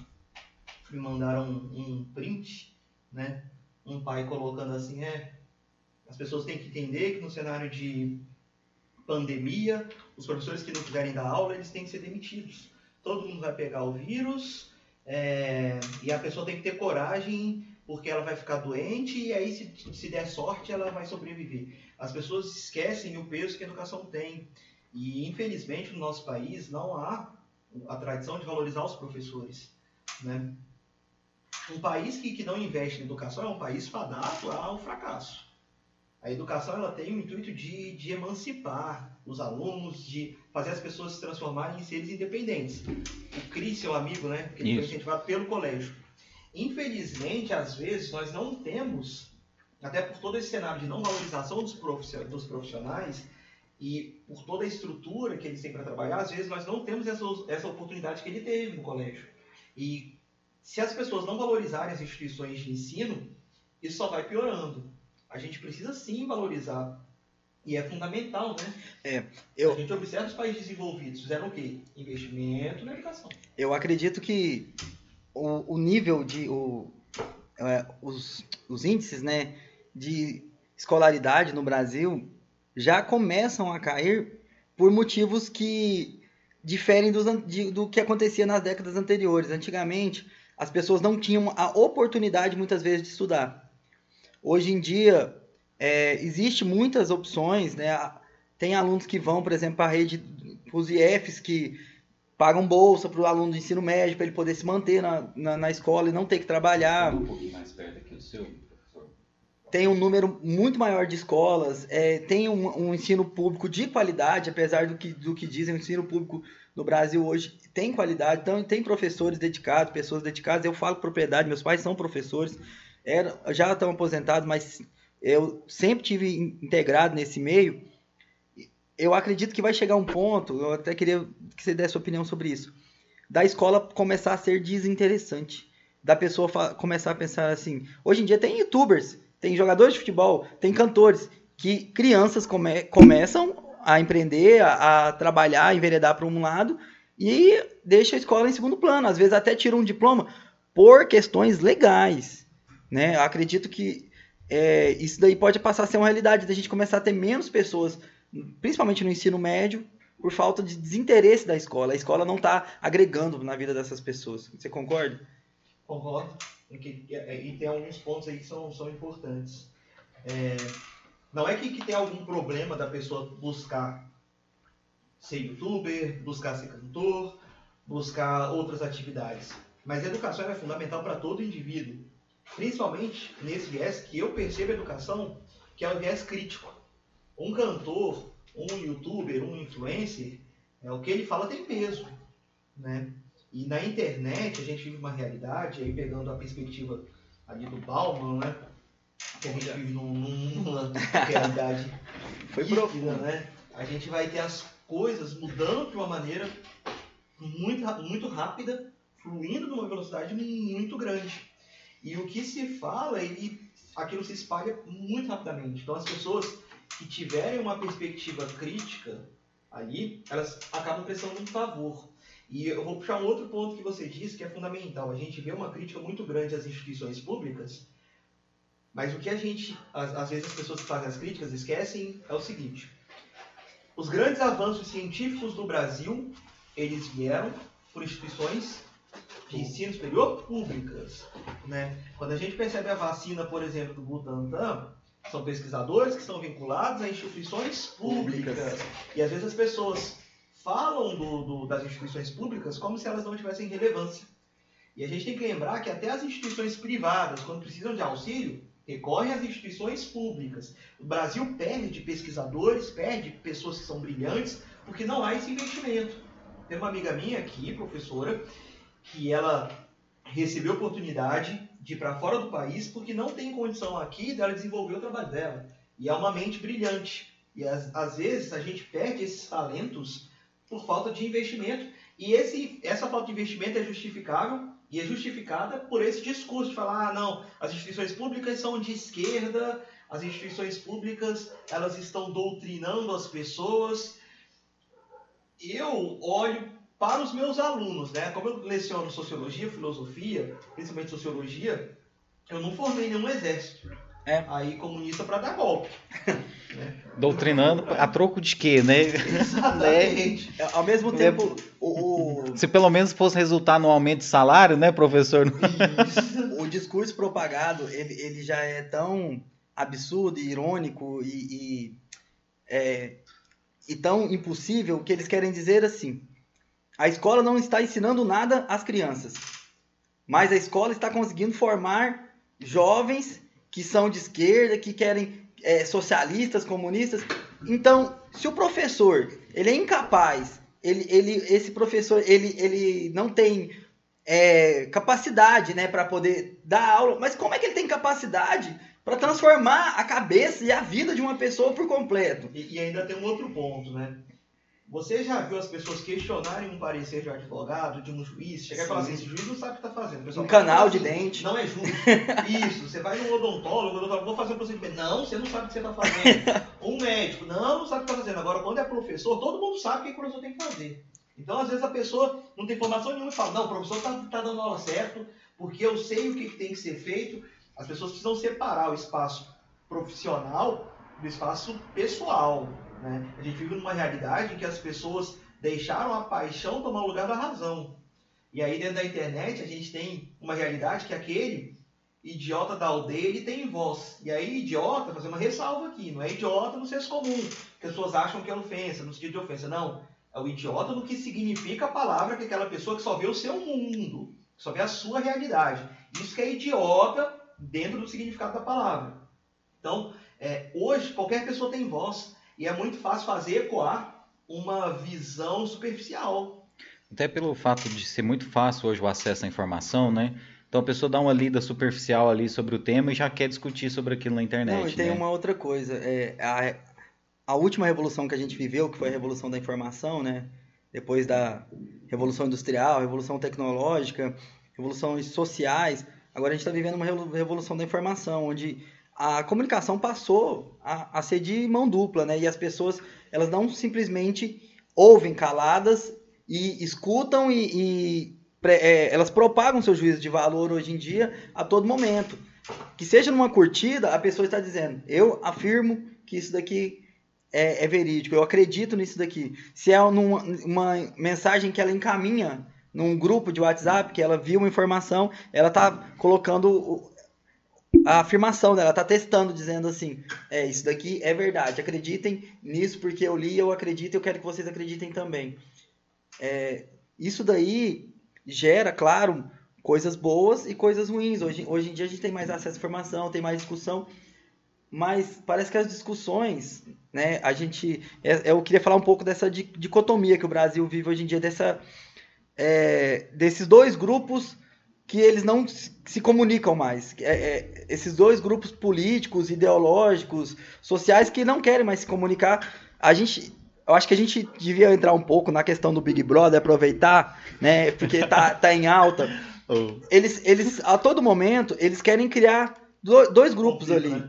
Me mandaram um, um print, né? Um pai colocando assim, é. As pessoas têm que entender que no cenário de pandemia, os professores que não quiserem dar aula, eles têm que ser demitidos. Todo mundo vai pegar o vírus, é, e a pessoa tem que ter coragem, porque ela vai ficar doente, e aí, se, se der sorte, ela vai sobreviver. As pessoas esquecem o peso que a educação tem. E, infelizmente, no nosso país não há a tradição de valorizar os professores. Né? Um país que, que não investe em educação é um país fadado ao fracasso. A educação ela tem o intuito de, de emancipar os alunos, de fazer as pessoas se transformarem em seres independentes. O Cris, seu amigo, né? Que ele foi incentivado pelo colégio. Infelizmente, às vezes, nós não temos, até por todo esse cenário de não valorização dos profissionais, e por toda a estrutura que eles têm para trabalhar, às vezes nós não temos essa, essa oportunidade que ele teve no colégio. E se as pessoas não valorizarem as instituições de ensino, isso só vai piorando. A gente precisa sim valorizar. E é fundamental, né? eu- A gente observa os países desenvolvidos. Fizeram o quê? Investimento na educação. Eu acredito que o, o nível de. O, é, os, os índices né, de escolaridade no Brasil já começam a cair por motivos que diferem dos, de- do que acontecia nas décadas anteriores. Antigamente, as pessoas não tinham a oportunidade, muitas vezes, de estudar. Hoje em dia, é, existe muitas opções, né? Tem alunos que vão, por exemplo, para a rede, para os IFs, que pagam bolsa para o aluno de ensino médio, para ele poder se manter na, na, na escola e não ter que trabalhar. um pouquinho mais perto aqui do seu, professor. Tem um número muito maior de escolas, é, tem um, um ensino público de qualidade, apesar do que, do que dizem, o ensino público no Brasil hoje tem qualidade, então tem professores dedicados, pessoas dedicadas. Eu falo propriedade, meus pais são professores, era, já estão aposentados, mas eu sempre tive in- integrado nesse meio. Eu acredito que vai chegar um ponto, eu até queria que você desse sua opinião sobre isso, da escola começar a ser desinteressante, da pessoa começar a pensar assim. Hoje em dia tem youtubers, tem jogadores de futebol, tem cantores, que crianças come- começam a empreender, a, a trabalhar, a enveredar para um lado e deixa a escola em segundo plano. Às vezes até tira um diploma por questões legais. Né? Eu acredito que é, isso daí pode passar a ser uma realidade, da gente começar a ter menos pessoas, principalmente no ensino médio, por falta de desinteresse da escola. A escola não está agregando na vida dessas pessoas. Você concorda? Concordo. E, que- e tem alguns pontos aí que são, são importantes. É, não é que, que tem algum problema da pessoa buscar ser youtuber, buscar ser cantor, buscar outras atividades. Mas a educação é fundamental para todo indivíduo. Principalmente nesse viés que eu percebo a educação, que é o viés crítico. Um cantor, um youtuber, um influencer, É, o que ele fala tem peso. Né? E na internet a gente vive uma realidade, aí pegando a perspectiva ali do Bauman, né? Que a gente vive num, numa realidade Foi profundo. né? A gente vai ter as coisas mudando de uma maneira muito, muito rápida, fluindo numa velocidade muito grande. E o que se fala, ele, aquilo se espalha muito rapidamente. Então as pessoas que tiverem uma perspectiva crítica ali, elas acabam prestando um favor. E eu vou puxar um outro ponto que você disse que é fundamental. A gente vê uma crítica muito grande às instituições públicas, mas o que a gente, às, às vezes as pessoas que fazem as críticas esquecem é o seguinte: os grandes avanços científicos do Brasil, eles vieram por instituições de ensino superior públicas, né? Quando a gente percebe a vacina, por exemplo, do Butantan, são pesquisadores que estão vinculados a instituições públicas. E às vezes as pessoas falam do, do- das instituições públicas como se elas não tivessem relevância. E a gente tem que lembrar que até as instituições privadas, quando precisam de auxílio, recorrem às instituições públicas. O Brasil perde pesquisadores, perde pessoas que são brilhantes, porque não há esse investimento. Tem uma amiga minha aqui, professora, que ela recebeu oportunidade de ir para fora do país porque não tem condição aqui dela desenvolver o trabalho dela. E é uma mente brilhante. E às, às vezes a gente perde esses talentos por falta de investimento. E esse, essa falta de investimento é justificável e é justificada por esse discurso de falar, ah, não, as instituições públicas são de esquerda, as instituições públicas elas estão doutrinando as pessoas. Eu olho para os meus alunos, né? Como eu leciono sociologia, filosofia, principalmente sociologia, eu não formei nenhum exército. É. Aí comunista para dar golpe. Doutrinando a troco de quê, né? Exatamente. É, Ao mesmo tempo, o, o- Se pelo menos fosse resultar no aumento de salário, né, professor? Isso. o discurso propagado, ele, ele já é tão absurdo e irônico e, e, é, e tão impossível que eles querem dizer assim: a escola não está ensinando nada às crianças, mas a escola está conseguindo formar jovens que são de esquerda, que querem é, socialistas, comunistas. Então, se o professor ele é incapaz, ele, ele, esse professor ele, ele não tem é, capacidade, né, para poder dar aula. Mas como é que ele tem capacidade para transformar a cabeça e a vida de uma pessoa por completo? E, e ainda tem um outro ponto, né? Você já viu as pessoas questionarem um parecer de um advogado, de um juiz, chegar e falar Sim. assim, esse juiz não sabe o que está fazendo. Pessoal Um canal de dente. Não é justo. Isso, você vai num odontólogo, o odontólogo, vou fazer um procedimento. Não, você não sabe o que você está fazendo. Um médico, não, não sabe o que está fazendo. Agora, quando é professor, todo mundo sabe o que o professor tem que fazer. Então, às vezes, a pessoa não tem formação nenhuma e fala, não, o professor está tá dando aula certo, porque eu sei o que, que tem que ser feito. As pessoas precisam separar o espaço profissional do espaço pessoal. Né? A gente vive numa realidade em que as pessoas deixaram a paixão tomar o lugar da razão. E aí, dentro da internet, a gente tem uma realidade que aquele idiota da aldeia, ele tem voz. E aí, idiota, fazer uma ressalva aqui, não é idiota no senso comum, as pessoas acham que é ofensa, no sentido de ofensa. Não, é o idiota no que significa a palavra que aquela pessoa que só vê o seu mundo, que só vê a sua realidade. Isso que é idiota dentro do significado da palavra. Então, é, hoje, qualquer pessoa tem voz. E é muito fácil fazer ecoar uma visão superficial. Até pelo fato de ser muito fácil hoje o acesso à informação, né? Então a pessoa dá uma lida superficial ali sobre o tema e já quer discutir sobre aquilo na internet. Não, e tem né? uma outra coisa. É, a, a última revolução que a gente viveu, que foi a revolução da informação, né? Depois da revolução industrial, revolução tecnológica, revoluções sociais. Agora a gente está vivendo uma revolu- revolução da informação, onde a comunicação passou a, a ser de mão dupla, né? E as pessoas, elas não simplesmente ouvem caladas e escutam e, e é, elas propagam seu juízo de valor hoje em dia a todo momento. Que seja numa curtida, a pessoa está dizendo, eu afirmo que isso daqui é, é verídico, eu acredito nisso daqui. Se é numa, uma mensagem que ela encaminha num grupo de WhatsApp, que ela viu uma informação, ela está colocando a afirmação dela, está testando, dizendo assim, é, isso daqui é verdade, acreditem nisso porque eu li, eu acredito, eu quero que vocês acreditem também. É, isso daí gera, claro, coisas boas e coisas ruins. Hoje, hoje em dia a gente tem mais acesso à informação, tem mais discussão, mas parece que as discussões, né, a gente, é- eu queria falar um pouco dessa di- dicotomia que o Brasil vive hoje em dia, dessa, é, desses dois grupos que eles não se comunicam mais. É, é, esses dois grupos políticos, ideológicos, sociais que não querem mais se comunicar. A gente, eu acho que a gente devia entrar um pouco na questão do Big Brother, aproveitar, né, porque tá, tá em alta. Oh, Eles, eles, a todo momento, eles querem criar do- dois grupos Conflito, ali. né?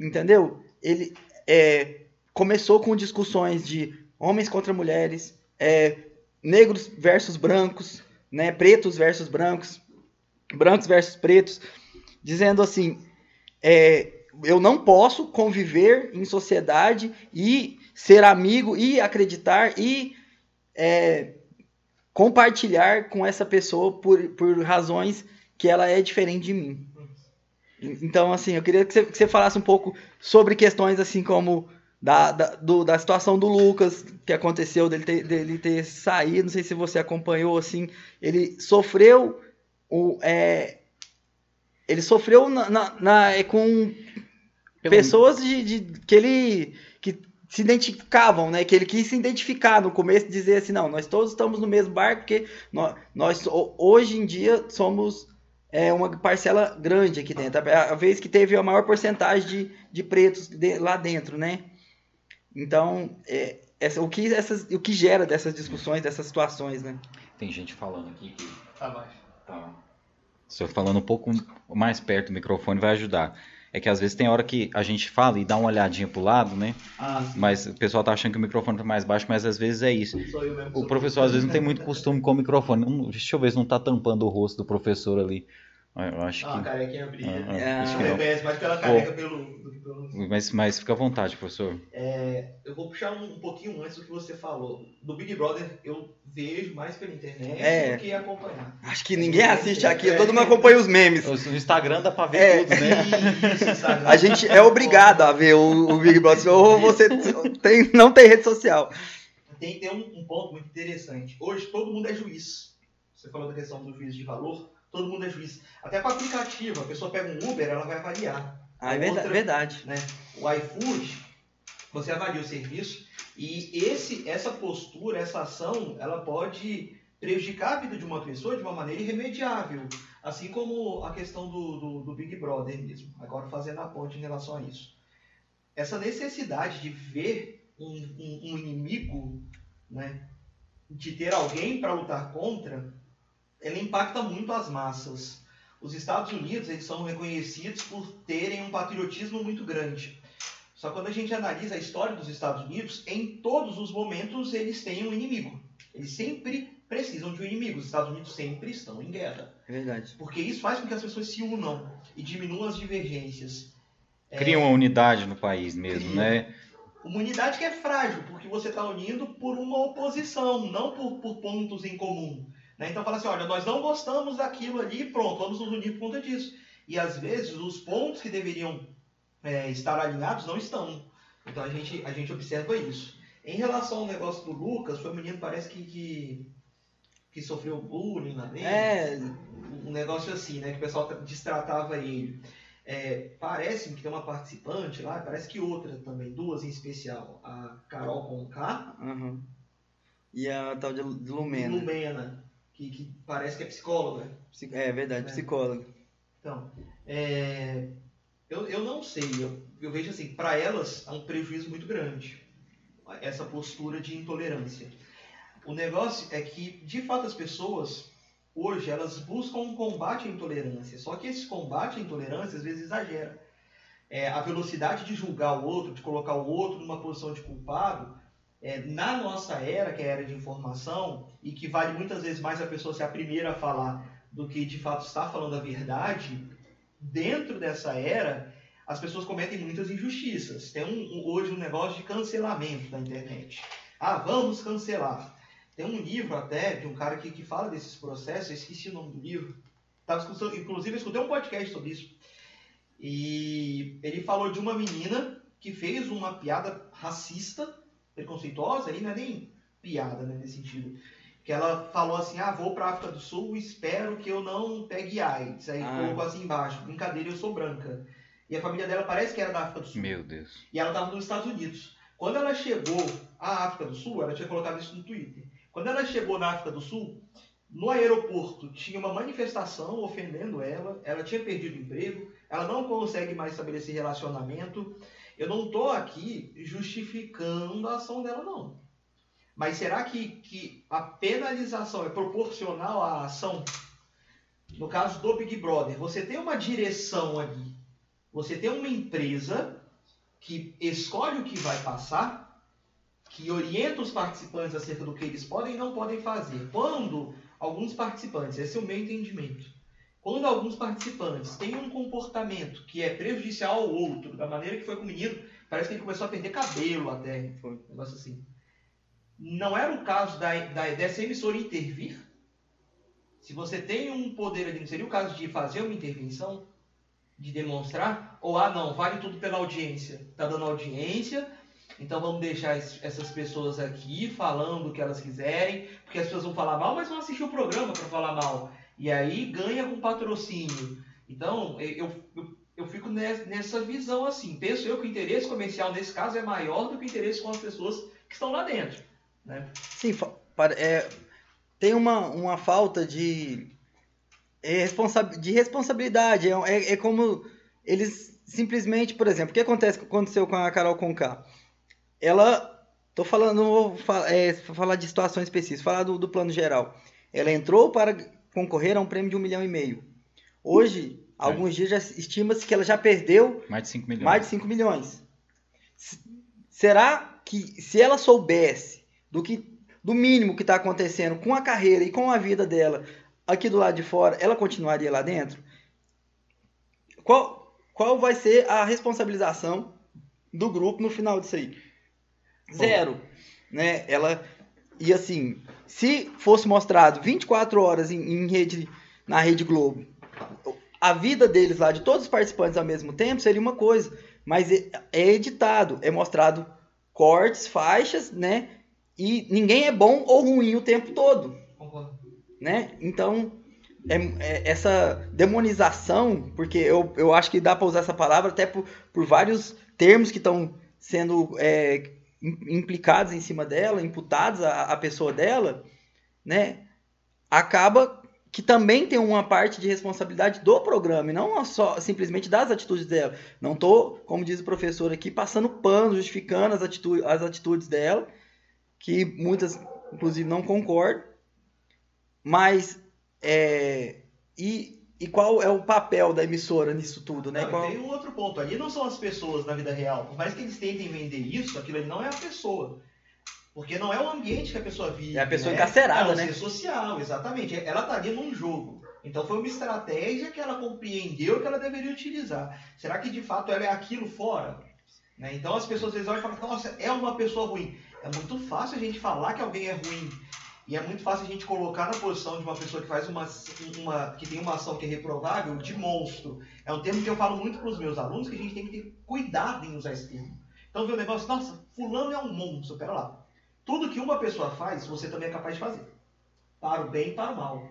Entendeu? Ele é, começou com discussões de homens contra mulheres, é, negros versus brancos, né, pretos versus brancos, brancos versus pretos, dizendo assim, é, eu não posso conviver em sociedade e ser amigo e acreditar e é, compartilhar com essa pessoa por, por razões que ela é diferente de mim. Então, assim, eu queria que você, que você falasse um pouco sobre questões assim como da, da, do- da situação do Lucas, que aconteceu dele ter, dele ter saído, não sei se você acompanhou, assim, ele sofreu o, é, ele sofreu na, na- na- é, com Pelo- pessoas de, de- que ele que se identificavam, né? Que ele quis se identificar no começo, dizer assim, não, nós todos estamos no mesmo barco, porque nós, nós ho- hoje em dia somos é, uma parcela grande aqui dentro. A, a vez que teve a maior porcentagem de, de pretos de- lá dentro, né? Então, é, essa, o, que essas, o que gera dessas discussões, dessas situações, né? Tem gente falando aqui que Tá baixo. Tá. Se eu falando um pouco mais perto do microfone vai ajudar. É que às vezes tem hora que a gente fala e dá uma olhadinha pro lado, né? Ah, Mas o pessoal tá achando que o microfone tá mais baixo, mas às vezes é isso. O professor às vezes não tem muito costume com o microfone. Hum, Deixa eu ver se não tá tampando o rosto do professor ali. Eu acho Ah, a que. carequinha brilha. Ah, ah, É, acho que não. reconhece mais pela careca pelo, do que pelo. Mas, mas fica à vontade, professor. É, eu vou puxar um, um pouquinho antes do que você falou. Do Big Brother eu vejo mais pela internet É. do que acompanhar. Acho que ninguém assiste aqui, todo mundo acompanha os memes. O Instagram dá pra ver É. tudo, né? Isso? A gente é obrigado a ver o, o Big Brother, ou você tem, não tem rede social. Tem, tem um, um ponto muito interessante. Hoje todo mundo é juiz. Você falou da questão do juiz de valor. Todo mundo é juiz. Até com aplicativo, a pessoa pega um Uber, ela vai avaliar. Ah, é verdade. Outra- verdade. né? O iFood, você avalia o serviço e esse, essa postura, essa ação, ela pode prejudicar a vida de uma pessoa de uma maneira irremediável. Assim como a questão do, do, do Big Brother mesmo. Agora fazendo a ponte em relação a isso. Essa necessidade de ver um, um, um inimigo, né? de ter alguém para lutar contra, ela impacta muito as massas. Os Estados Unidos eles são reconhecidos por terem um patriotismo muito grande. Só que quando a gente analisa a história dos Estados Unidos, em todos os momentos eles têm um inimigo. Eles sempre precisam de um inimigo. Os Estados Unidos sempre estão em guerra. É verdade. Porque isso faz com que as pessoas se unam e diminuam as divergências. Cria uma unidade no país mesmo, Cria. né? Uma unidade que é frágil, porque você está unindo por uma oposição, não por, por pontos em comum. Né? Então fala assim, olha, nós não gostamos daquilo ali, pronto, vamos nos unir por conta disso. E às vezes os pontos que deveriam é, estar alinhados não estão. Então a gente, a gente observa isso. Em relação ao negócio do Lucas, foi um menino parece que, que, que sofreu bullying na dele É, um negócio assim, né? Que o pessoal destratava ele. É, Parece-me que tem uma participante lá, parece que outra também, duas em especial. A Carol Conká aham. E a tal de Lumena. Lumena, que, que parece que é psicóloga. Psi- É verdade, É. psicóloga. Então, é, eu, eu não sei, eu, eu vejo assim, para elas há um prejuízo muito grande, essa postura de intolerância. O negócio é que, de fato, as pessoas, hoje, elas buscam um combate à intolerância, só que esse combate à intolerância, às vezes, exagera. É, a velocidade de julgar o outro, de colocar o outro numa posição de culpado, é, na nossa era, que é a era de informação, e que vale muitas vezes mais a pessoa ser a primeira a falar do que de fato está falando a verdade, dentro dessa era, as pessoas cometem muitas injustiças. Tem um, um- hoje um negócio de cancelamento na internet. Ah, vamos cancelar. Tem um livro até de um cara que, que fala desses processos, eu esqueci o nome do livro. Tava escutando, inclusive, eu escutei um podcast sobre isso. E ele falou de uma menina que fez uma piada racista, preconceituosa, aí não é nem piada né, nesse sentido que ela falou assim, ah, vou pra África do Sul, espero que eu não pegue AIDS. Aí Ah. colocou assim embaixo, brincadeira, eu sou branca. E a família dela parece que era da África do Sul. Meu Deus. E ela estava nos Estados Unidos. Quando ela chegou à África do Sul, ela tinha colocado isso no Twitter. Quando ela chegou na África do Sul, no aeroporto tinha uma manifestação ofendendo ela, ela tinha perdido o emprego, ela não consegue mais estabelecer relacionamento. Eu não estou aqui justificando a ação dela, não. Mas será que, que a penalização é proporcional à ação? No caso do Big Brother, você tem uma direção ali, você tem uma empresa que escolhe o que vai passar, que orienta os participantes acerca do que eles podem e não podem fazer. Quando alguns participantes, esse é o meu entendimento, quando alguns participantes têm um comportamento que é prejudicial ao outro, da maneira que foi com o menino, parece que ele começou a perder cabelo até, foi um negócio assim. Não era o caso da, da, dessa emissora intervir? Se você tem um poder ali, não seria o caso de fazer uma intervenção? De demonstrar? Ou, ah, não, vale tudo pela audiência. Está dando audiência, então vamos deixar essas pessoas aqui falando o que elas quiserem, porque as pessoas vão falar mal, mas vão assistir o programa para falar mal. E aí ganha com patrocínio. Então, eu, eu, eu fico nessa visão assim. Penso eu que o interesse comercial nesse caso é maior do que o interesse com as pessoas que estão lá dentro. Né? Sim, é, tem uma, uma falta de, é, de responsabilidade. É, é, é, como eles simplesmente, por exemplo, o que acontece, aconteceu com a Carol Conká? Ela, tô falando, vou falar, é, falar de situações específicas, falar do, do plano geral. Ela entrou para concorrer a um prêmio de um milhão e meio. Hoje, é. alguns dias já estima-se que ela já perdeu mais de 5 milhões. Mais de 5 milhões. Será que se ela soubesse do que do mínimo que está acontecendo com a carreira e com a vida dela aqui do lado de fora, ela continuaria lá dentro? Qual, qual vai ser a responsabilização do grupo no final disso aí? Zero. Né? Ela. E assim, se fosse mostrado 24 horas em, em rede, na Rede Globo, a vida deles lá, de todos os participantes ao mesmo tempo, seria uma coisa. Mas é, é editado, é mostrado cortes, faixas, né? E ninguém é bom ou ruim o tempo todo. Né? Então, é, é, essa demonização, porque eu, eu acho que dá para usar essa palavra até por, por vários termos que estão sendo é, implicados em cima dela, imputados à, à pessoa dela, né? Acaba que também tem uma parte de responsabilidade do programa, e não só simplesmente das atitudes dela. Não estou, como diz o professor aqui, passando pano, justificando as atitudes, as atitudes dela, que muitas, inclusive, não concordam. Mas, é, e e qual é o papel da emissora nisso tudo, né? Não, qual... Tem um outro ponto. Ali não são as pessoas na vida real. Por mais que eles tentem vender isso, aquilo ali não é a pessoa. Porque não é o ambiente que a pessoa vive. É a pessoa né? encarcerada, é né? É social, exatamente. Ela tá ali num jogo. Então foi uma estratégia que ela compreendeu que ela deveria utilizar. Será que de fato ela é aquilo fora? Né? Então as pessoas às vezes olham e falam, nossa, é uma pessoa ruim. É muito fácil a gente falar que alguém é ruim. E é muito fácil a gente colocar na posição de uma pessoa que faz uma, uma que tem uma ação que é reprovável de monstro. É um termo que eu falo muito para os meus alunos que a gente tem que ter cuidado em usar esse termo. Então vê o negócio, nossa, fulano é um monstro, pera lá. Tudo que uma pessoa faz, você também é capaz de fazer. Para o bem e para o mal.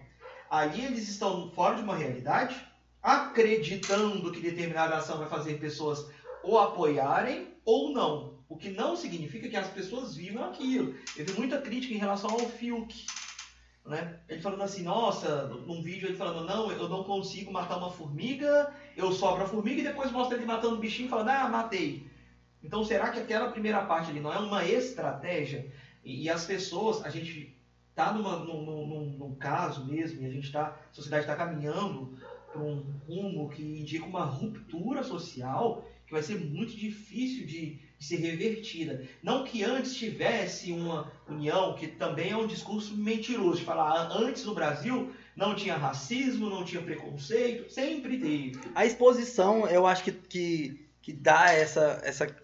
Ali eles estão fora de uma realidade, acreditando que determinada ação vai fazer pessoas ou apoiarem ou não. O que não significa que as pessoas vivam aquilo. Eu vi muita crítica em relação ao Fiuk. Né? Ele falando assim, nossa, num vídeo ele falando, não, eu não consigo matar uma formiga, eu sobro a formiga e depois mostra ele matando um bichinho falando, ah, matei. Então será que aquela primeira parte ali não é uma estratégia? E, e as pessoas, a gente está num, num, num, caso mesmo, e a gente está, a sociedade está caminhando para um rumo que indica uma ruptura social que vai ser muito difícil de, ser revertida. Não que antes tivesse uma união, que também é um discurso mentiroso, de falar antes no Brasil não tinha racismo, não tinha preconceito, sempre teve. A exposição, eu acho que, que, que dá essa, essa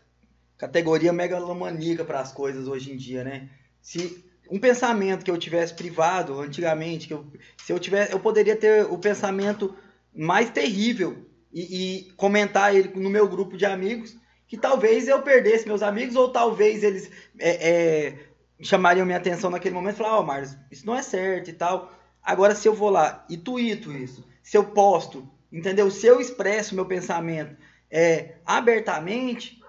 categoria megalomaníaca para as coisas hoje em dia, né? Se um pensamento que eu tivesse privado antigamente, que eu, se eu tivesse, eu poderia ter o pensamento mais terrível e, e, comentar ele no meu grupo de amigos, que talvez eu perdesse meus amigos, ou talvez eles é, é, chamariam minha atenção naquele momento e falar, ó, oh, isso não é certo e tal. Agora, se eu vou lá e tuito isso, se eu posto, entendeu? Se eu expresso meu pensamento é, abertamente,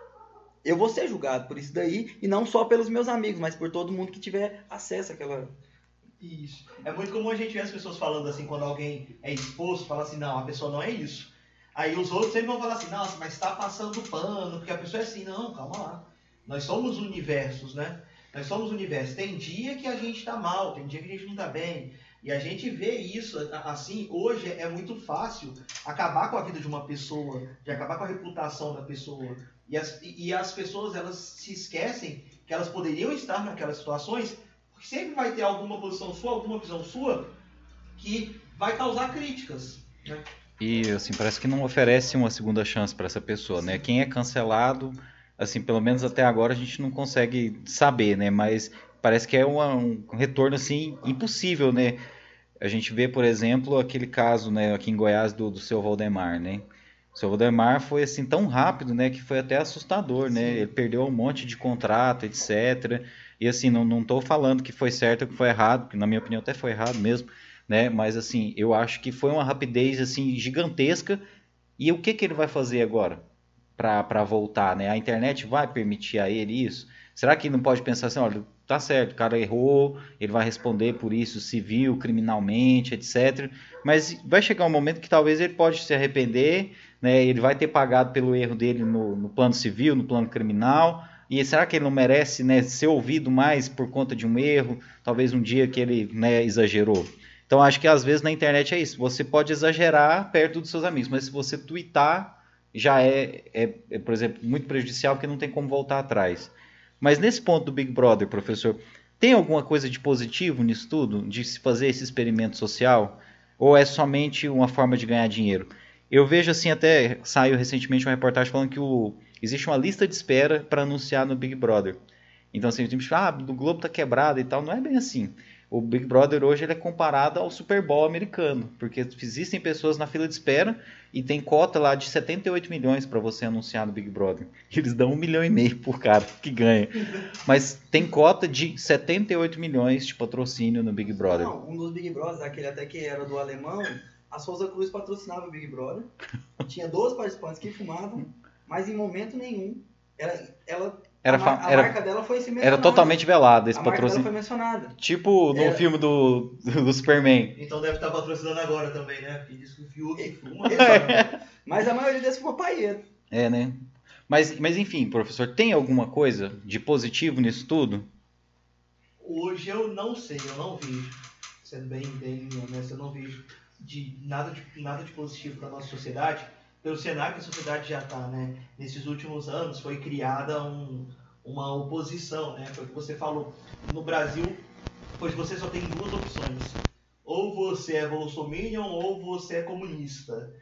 eu vou ser julgado por isso daí, e não só pelos meus amigos, mas por todo mundo que tiver acesso àquela. Isso. É muito comum a gente ver as pessoas falando assim, quando alguém é exposto, fala assim, não, a pessoa não é isso. Aí os outros sempre vão falar assim, nossa, mas está passando pano, porque a pessoa é assim, não, calma lá. Nós somos universos, né? Nós somos universos. Tem dia que a gente está mal, tem dia que a gente não está bem. E a gente vê isso assim, hoje é muito fácil acabar com a vida de uma pessoa, de acabar com a reputação da pessoa. E as, e as pessoas elas se esquecem que elas poderiam estar naquelas situações, porque sempre vai ter alguma posição sua, alguma visão sua que vai causar críticas. Né? E assim, parece que não oferece uma segunda chance para essa pessoa, né? Quem é cancelado, assim, pelo menos até agora a gente não consegue saber, né? Mas parece que é uma, um retorno assim impossível, né? A gente vê, por exemplo, aquele caso, né, aqui em Goiás do, do seu Valdemar, né? O seu Valdemar foi assim tão rápido, né, que foi até assustador, né? Ele perdeu um monte de contrato, etc. E assim, não não tô falando que foi certo ou que foi errado, que na minha opinião até foi errado mesmo, né? Mas assim, eu acho que foi uma rapidez assim gigantesca. E o que que ele vai fazer agora para voltar, né? A internet vai permitir a ele isso? Será que não pode pensar assim, olha, tá certo, o cara errou, ele vai responder por isso civil, criminalmente, etc. Mas vai chegar um momento que talvez ele pode se arrepender, né? Ele vai ter pagado pelo erro dele no, no plano civil, no plano criminal. E será que ele não merece né, ser ouvido mais por conta de um erro? Talvez um dia que ele né, exagerou. Então acho que às vezes na internet é isso. Você pode exagerar perto dos seus amigos, mas se você twittar, já é, é, é por exemplo, muito prejudicial porque não tem como voltar atrás. Mas nesse ponto do Big Brother, professor, tem alguma coisa de positivo nisso tudo? De se fazer esse experimento social? Ou é somente uma forma de ganhar dinheiro? Eu vejo assim, até saiu recentemente uma reportagem falando que o, existe uma lista de espera para anunciar no Big Brother. Então, assim, a gente fala, ah, do Globo tá quebrado e tal. Não é bem assim o Big Brother hoje ele é comparado ao Super Bowl americano, porque existem pessoas na fila de espera e tem cota lá de 78 milhões para você anunciar no Big Brother. Eles dão um milhão e meio por cara que ganha. Mas tem cota de 78 milhões de patrocínio no Big Brother. Não, um dos Big Brothers, aquele até que era do alemão, a Souza Cruz patrocinava o Big Brother. Tinha 12 participantes que fumavam, mas em momento nenhum ela, ela era, a, a era, marca dela foi. Era totalmente velada esse a patrocínio. foi mencionada. Tipo no era... filme do, do, Superman. Então deve estar patrocinando agora também, né? Porque diz que o Fiuk fuma. Mas a maioria desses foi paieiro. É, né? Mas, mas enfim, professor, tem alguma coisa de positivo nisso tudo? Hoje eu não sei, eu não vejo. Sendo bem, bem honesto, eu não vejo de nada de, nada de positivo para nossa sociedade pelo cenário que a sociedade já está, né? Nesses últimos anos foi criada um, uma oposição, né? Foi o que você falou. No Brasil, hoje você só tem duas opções. Ou você é bolsominion ou você é comunista.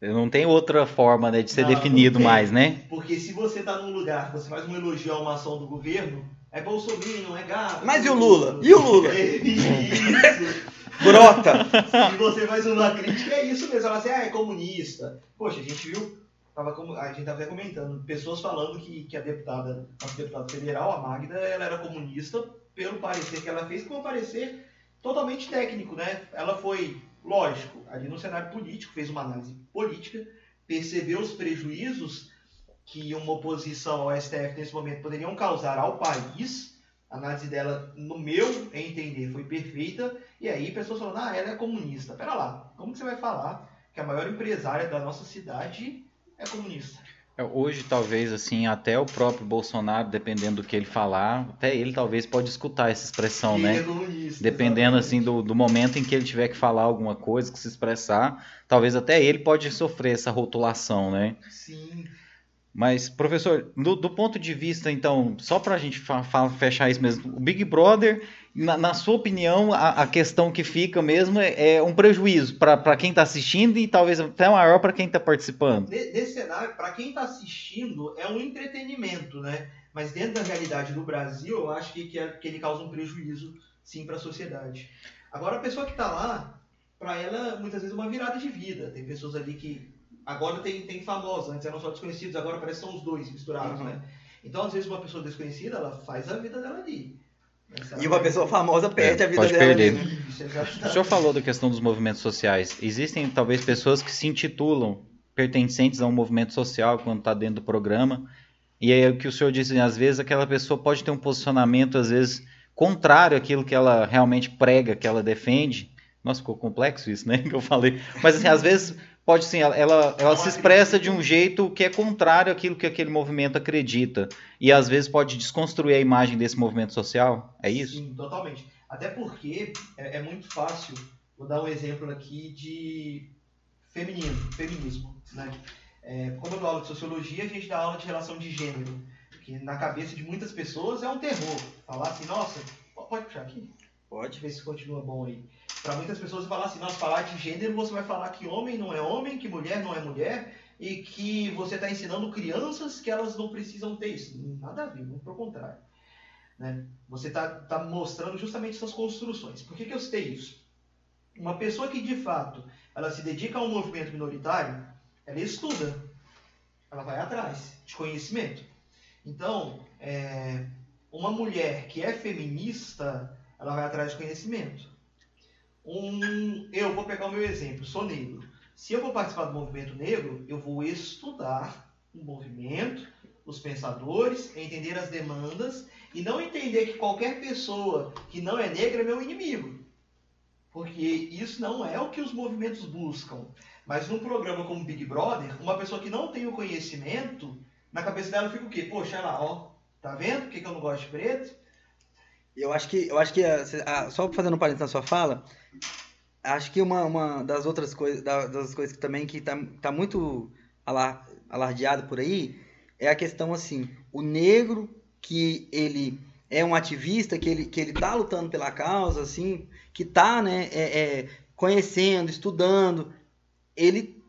Não tem outra forma né, de ser não, definido não mais, né? Porque se você está num lugar, você faz um elogio a uma ação do governo, é bolsominion, é gato. Mas e o Lula? E o Lula? Isso. Brota! Se você faz uma crítica, é isso mesmo. Ela assim, ah, é comunista. Poxa, a gente viu, tava, a gente até comentando, pessoas falando que, que a deputada, a deputada federal, a Magda, ela era comunista pelo parecer que ela fez, com um parecer totalmente técnico, né? Ela foi, lógico, ali no cenário político, fez uma análise política, percebeu os prejuízos que uma oposição ao STF nesse momento poderiam causar ao país, a análise dela, no meu entender, foi perfeita. E aí, pessoas falando, ah, ela é comunista. Pera lá, como que você vai falar que a maior empresária da nossa cidade é comunista? É, hoje, talvez, assim, até o próprio Bolsonaro, dependendo do que ele falar, até ele talvez pode escutar essa expressão, que né? É comunista, dependendo, exatamente. assim, do, do momento em que ele tiver que falar alguma coisa, que se expressar, talvez até ele pode sofrer essa rotulação, né? Sim. Mas, professor, do, do, ponto de vista, então, só para a gente fechar isso mesmo, o Big Brother, na, na sua opinião, a, a, questão que fica mesmo é, é um prejuízo para quem está assistindo e talvez até maior para quem está participando. Nesse cenário, para quem está assistindo, é um entretenimento, né? Mas dentro da realidade do Brasil, eu acho que, que, é, que ele causa um prejuízo, sim, para a sociedade. Agora, a pessoa que está lá, para ela, muitas vezes, é uma virada de vida. Tem pessoas ali que Agora tem, tem famosos, antes eram só desconhecidos, agora parece que são os dois misturados, uhum. né? Então, às vezes, uma pessoa desconhecida, ela faz a vida dela ali. E uma pessoa famosa perde é, a vida pode dela. Perder. Ali, né? o senhor falou da questão dos movimentos sociais. Existem, talvez, pessoas que se intitulam pertencentes a um movimento social quando está dentro do programa. E aí o que o senhor disse, às vezes aquela pessoa pode ter um posicionamento, às vezes, contrário àquilo que ela realmente prega, que ela defende. Nossa, ficou complexo isso, né? Que eu falei. Mas assim, às vezes pode sim, ela, ela, ela se expressa de um jeito que é contrário àquilo que aquele movimento acredita. E às vezes pode desconstruir a imagem desse movimento social. É isso? Sim, totalmente. Até porque é, é muito fácil, vou dar um exemplo aqui de feminino, feminismo. Né? É, como eu dou aula de sociologia, a gente dá aula de relação de gênero, que na cabeça de muitas pessoas é um terror. Falar assim, nossa, pode puxar aqui? Pode ver se continua bom aí. Para muitas pessoas falar assim, nossa, falar de gênero, você vai falar que homem não é homem, que mulher não é mulher, e que você está ensinando crianças que elas não precisam ter isso. Nada a ver, muito pelo contrário. Né? Você está tá mostrando justamente essas construções. Por que, que eu citei isso? Uma pessoa que de fato ela se dedica a um movimento minoritário, ela estuda, ela vai atrás de conhecimento. Então, é, uma mulher que é feminista, ela vai atrás de conhecimento. Um, eu vou pegar o meu exemplo, sou negro. Se eu vou participar do movimento negro, eu vou estudar o movimento, os pensadores, entender as demandas e não entender que qualquer pessoa que não é negra é meu inimigo. Porque isso não é o que os movimentos buscam. Mas num programa como Big Brother, uma pessoa que não tem o conhecimento, na cabeça dela fica o quê? Poxa, olha lá, ó, tá vendo por que, que eu não gosto de preto? Eu acho que, eu acho que a, a, só fazendo um parênteses na sua fala, acho que uma, uma das outras coisas, das coisas que também que tá, tá muito alar, alardeado por aí, é a questão assim, o negro que ele é um ativista, que ele, que ele tá lutando pela causa, assim, que tá, né, é, é, conhecendo, estudando, ele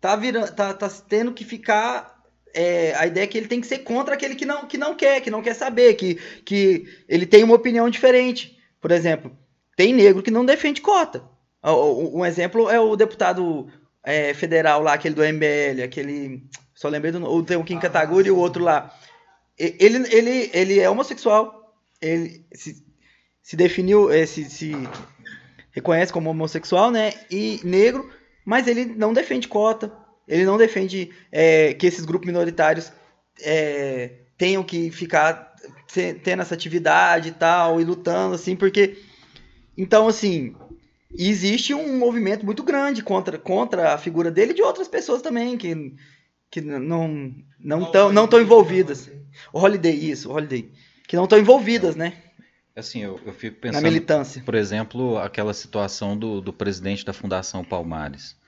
tá, virando, tá, tá tendo que ficar é, a ideia é que ele tem que ser contra aquele que não, que não quer, que não quer saber, que, que ele tem uma opinião diferente. Por exemplo, tem negro que não defende cota. Um exemplo é o deputado é, federal lá, aquele do MBL, aquele. Só lembrei do. Tem o Kim ah, e o outro lá. Ele, ele, ele é homossexual. Ele se, se definiu, é, se, se reconhece como homossexual, né? E negro, mas ele não defende cota. Ele não defende é, que esses grupos minoritários é, tenham que ficar tendo essa atividade e tal, e lutando, assim, porque. Então, assim, existe um movimento muito grande contra, contra a figura dele e de outras pessoas também, que, que não não estão não tão envolvidas. O Holiday, isso, o Holiday. Que não estão envolvidas, né? Assim, eu, eu fico pensando. Na militância. Por exemplo, aquela situação do, do presidente da Fundação Palmares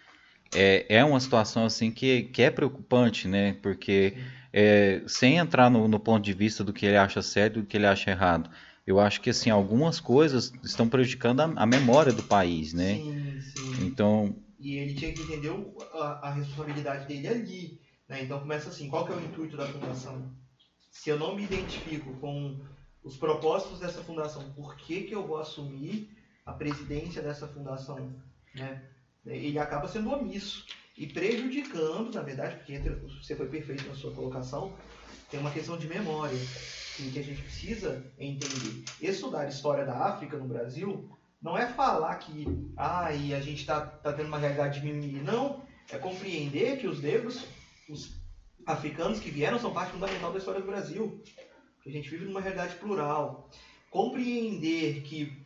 é, é uma situação assim que, que é preocupante, né? Porque é, sem entrar no, no, ponto de vista do que ele acha certo e do que ele acha errado, eu acho que assim algumas coisas estão prejudicando a, a memória do país, né? Sim, sim. Então e ele tinha que entender a, a responsabilidade dele ali, né? Então começa assim, qual que é o intuito da fundação? Se eu não me identifico com os propósitos dessa fundação, por que que eu vou assumir a presidência dessa fundação, né? Ele acaba sendo omisso e prejudicando, na verdade, porque entre, você foi perfeito na sua colocação, tem uma questão de memória que a gente precisa entender. Estudar história da África no Brasil não é falar que ah, a gente está tá tendo uma realidade de mimimi. Não, é compreender que os negros, os africanos que vieram, são parte fundamental da história do Brasil. Que a gente vive numa realidade plural. Compreender que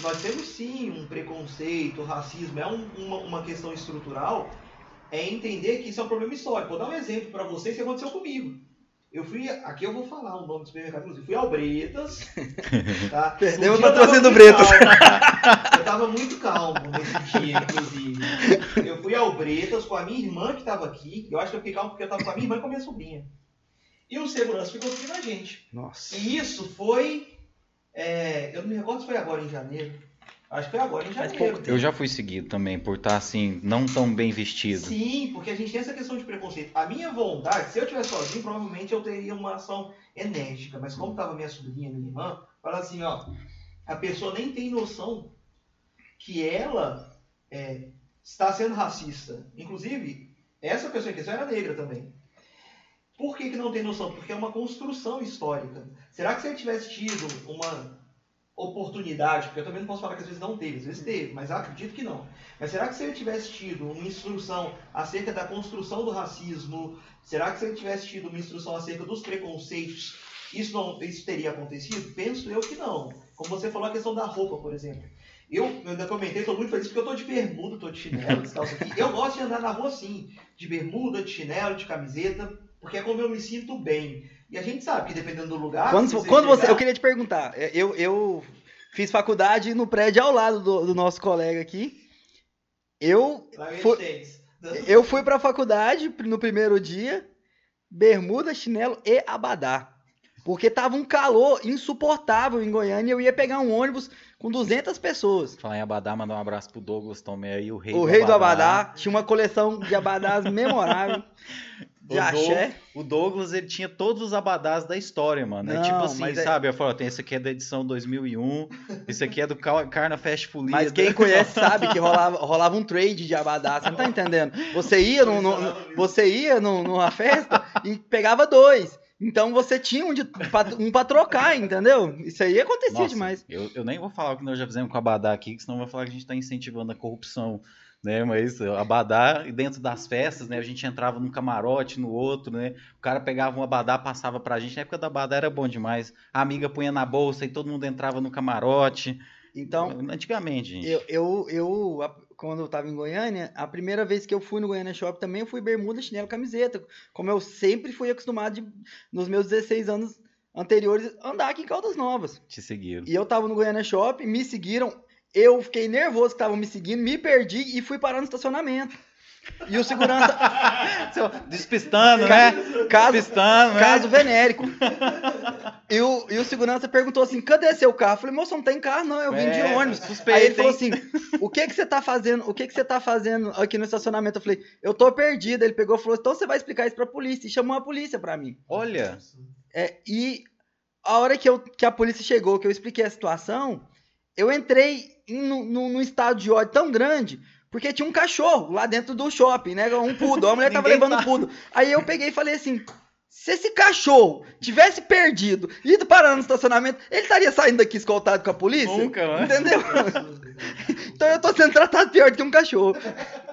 nós temos sim um preconceito, racismo, é um, uma, uma questão estrutural, é entender que isso é um problema histórico. Vou dar um exemplo para vocês que aconteceu comigo. Eu fui, aqui eu vou falar o nome do supermercado, eu fui ao Bretas. Tá? Perdeu o patrocínio do Bretas. Calmo, eu tava muito calmo nesse dia, inclusive. Eu fui ao Bretas com a minha irmã que tava aqui. Eu acho que eu fiquei calmo porque eu tava com a minha irmã e com a minha sobrinha. E o segurança ficou seguindo a gente. Nossa. E isso foi é, eu não me recordo se foi agora em janeiro. Acho que foi agora em janeiro. Eu já fui seguido também por estar assim, não tão bem vestido. Sim, porque a gente tem essa questão de preconceito. A minha vontade, se eu tivesse sozinho, provavelmente eu teria uma ação enérgica. Mas como estava minha sobrinha, minha irmã, fala assim, ó, a pessoa nem tem noção que ela é, está sendo racista. Inclusive, essa pessoa em questão era negra também. Por que, que não tem noção? Porque é uma construção histórica. Será que se ele tivesse tido uma oportunidade, porque eu também não posso falar que às vezes não teve, às vezes teve, mas acredito que não. Mas será que se ele tivesse tido uma instrução acerca da construção do racismo, será que se ele tivesse tido uma instrução acerca dos preconceitos, isso, não, isso teria acontecido? Penso eu que não. Como você falou a questão da roupa, por exemplo. Eu, eu ainda comentei, estou muito feliz porque eu estou de bermuda, estou de chinelo, descalço aqui. Eu gosto de andar na rua assim, de bermuda, de chinelo, de camiseta, porque é como eu me sinto bem. E a gente sabe que dependendo do lugar. Quando, se quando você, chegar- eu queria te perguntar, é, eu, eu fiz faculdade no prédio ao lado do, do nosso colega aqui. Eu fui, eu fui pra faculdade no primeiro dia, bermuda, chinelo e abadá. Porque tava um calor insuportável em Goiânia e eu ia pegar um ônibus com 200 pessoas. Falar em Abadá, mandar um abraço pro Douglas Tomé aí, o rei o rei do Abadá tinha uma coleção de abadás memorável. De O axé. O Douglas, ele tinha todos os abadás da história, mano. é Não, tipo assim, é- sabe? Eu falo, tem esse aqui é da edição 2001, esse aqui é do Carna Fest Folia. Mas quem conhece sabe que rolava, rolava um trade de abadá, você não tá entendendo? Você ia, num- num- você ia num- numa festa e pegava dois. Então você tinha um, de, pra, um pra trocar, entendeu? Isso aí acontecia Nossa, demais. Eu, eu nem vou falar o que nós já fizemos com o Abadá aqui, senão vai falar que a gente tá incentivando a corrupção. Né, mas o Abadá, dentro das festas, né? A gente entrava num camarote, no outro, né? O cara pegava um Abadá, passava pra gente. Na época do Abadá era bom demais. A amiga punha na bolsa e todo mundo entrava no camarote. Então, Antigamente, gente. eu, eu, eu, quando eu tava em Goiânia, a primeira vez que eu fui no Goiânia Shop também, eu fui bermuda, chinelo, camiseta. Como eu sempre fui acostumado, de, nos meus 16 anos anteriores, andar aqui em Caldas Novas. Te seguiram. E eu tava no Goiânia Shop, me seguiram, eu fiquei nervoso que estavam me seguindo, me perdi e fui parar no estacionamento. E o segurança, Despistando, né? caso, Despistando, né? caso venérico. E o, e o segurança perguntou assim: cadê seu carro? Eu falei, moço, não tem carro, não, eu vim de É, ônibus. suspeito, Aí ele falou assim: o que que você tá fazendo? O que que você tá fazendo aqui no estacionamento? Eu falei, eu tô perdido. Ele pegou e falou: então você vai explicar isso pra polícia. E chamou a polícia pra mim. Olha, É, e a hora que, eu, que a polícia chegou, que eu expliquei a situação, eu entrei num, estado de ódio tão grande, porque tinha um cachorro lá dentro do shopping, né? Um poodle. A mulher tava levando um poodle. Aí eu peguei e falei assim. Se esse cachorro tivesse perdido, ido parar no estacionamento, ele estaria saindo daqui escoltado com a polícia? Nunca, né? Entendeu? Então eu tô sendo tratado pior do que um cachorro.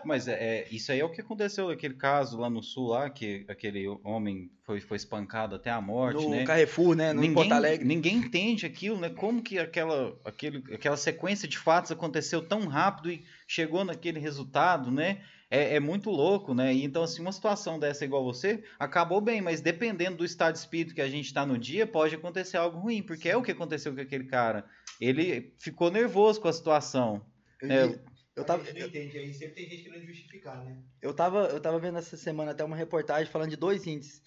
mas é, é, isso aí é o que aconteceu naquele caso lá no sul, lá, que aquele homem foi, foi espancado até a morte, No né? Carrefour, né? No ninguém, Porto Alegre. ninguém entende aquilo, né? Como que aquela, aquele, aquela sequência de fatos aconteceu tão rápido e chegou naquele resultado, né? É, é muito louco, né? E então, assim, uma situação dessa igual você, acabou bem, mas dependendo do estado de espírito que a gente está no dia, pode acontecer algo ruim, porque é o que aconteceu com aquele cara. Ele ficou nervoso com a situação. Eu, É, eu tava, entende aí, sempre tem gente querendo justificar, né? Eu tava, eu tava vendo essa semana até uma reportagem falando de dois índices.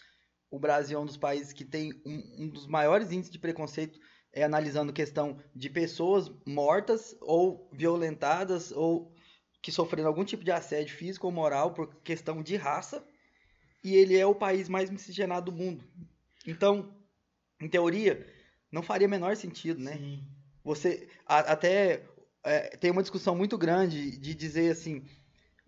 O Brasil é um dos países que tem um, um dos maiores índices de preconceito, é analisando questão de pessoas mortas ou violentadas ou que sofreram algum tipo de assédio físico ou moral por questão de raça. E ele é o país mais miscigenado do mundo. Então, em teoria, não faria menor sentido, né? Sim. Você a- até é, tem uma discussão muito grande de dizer assim,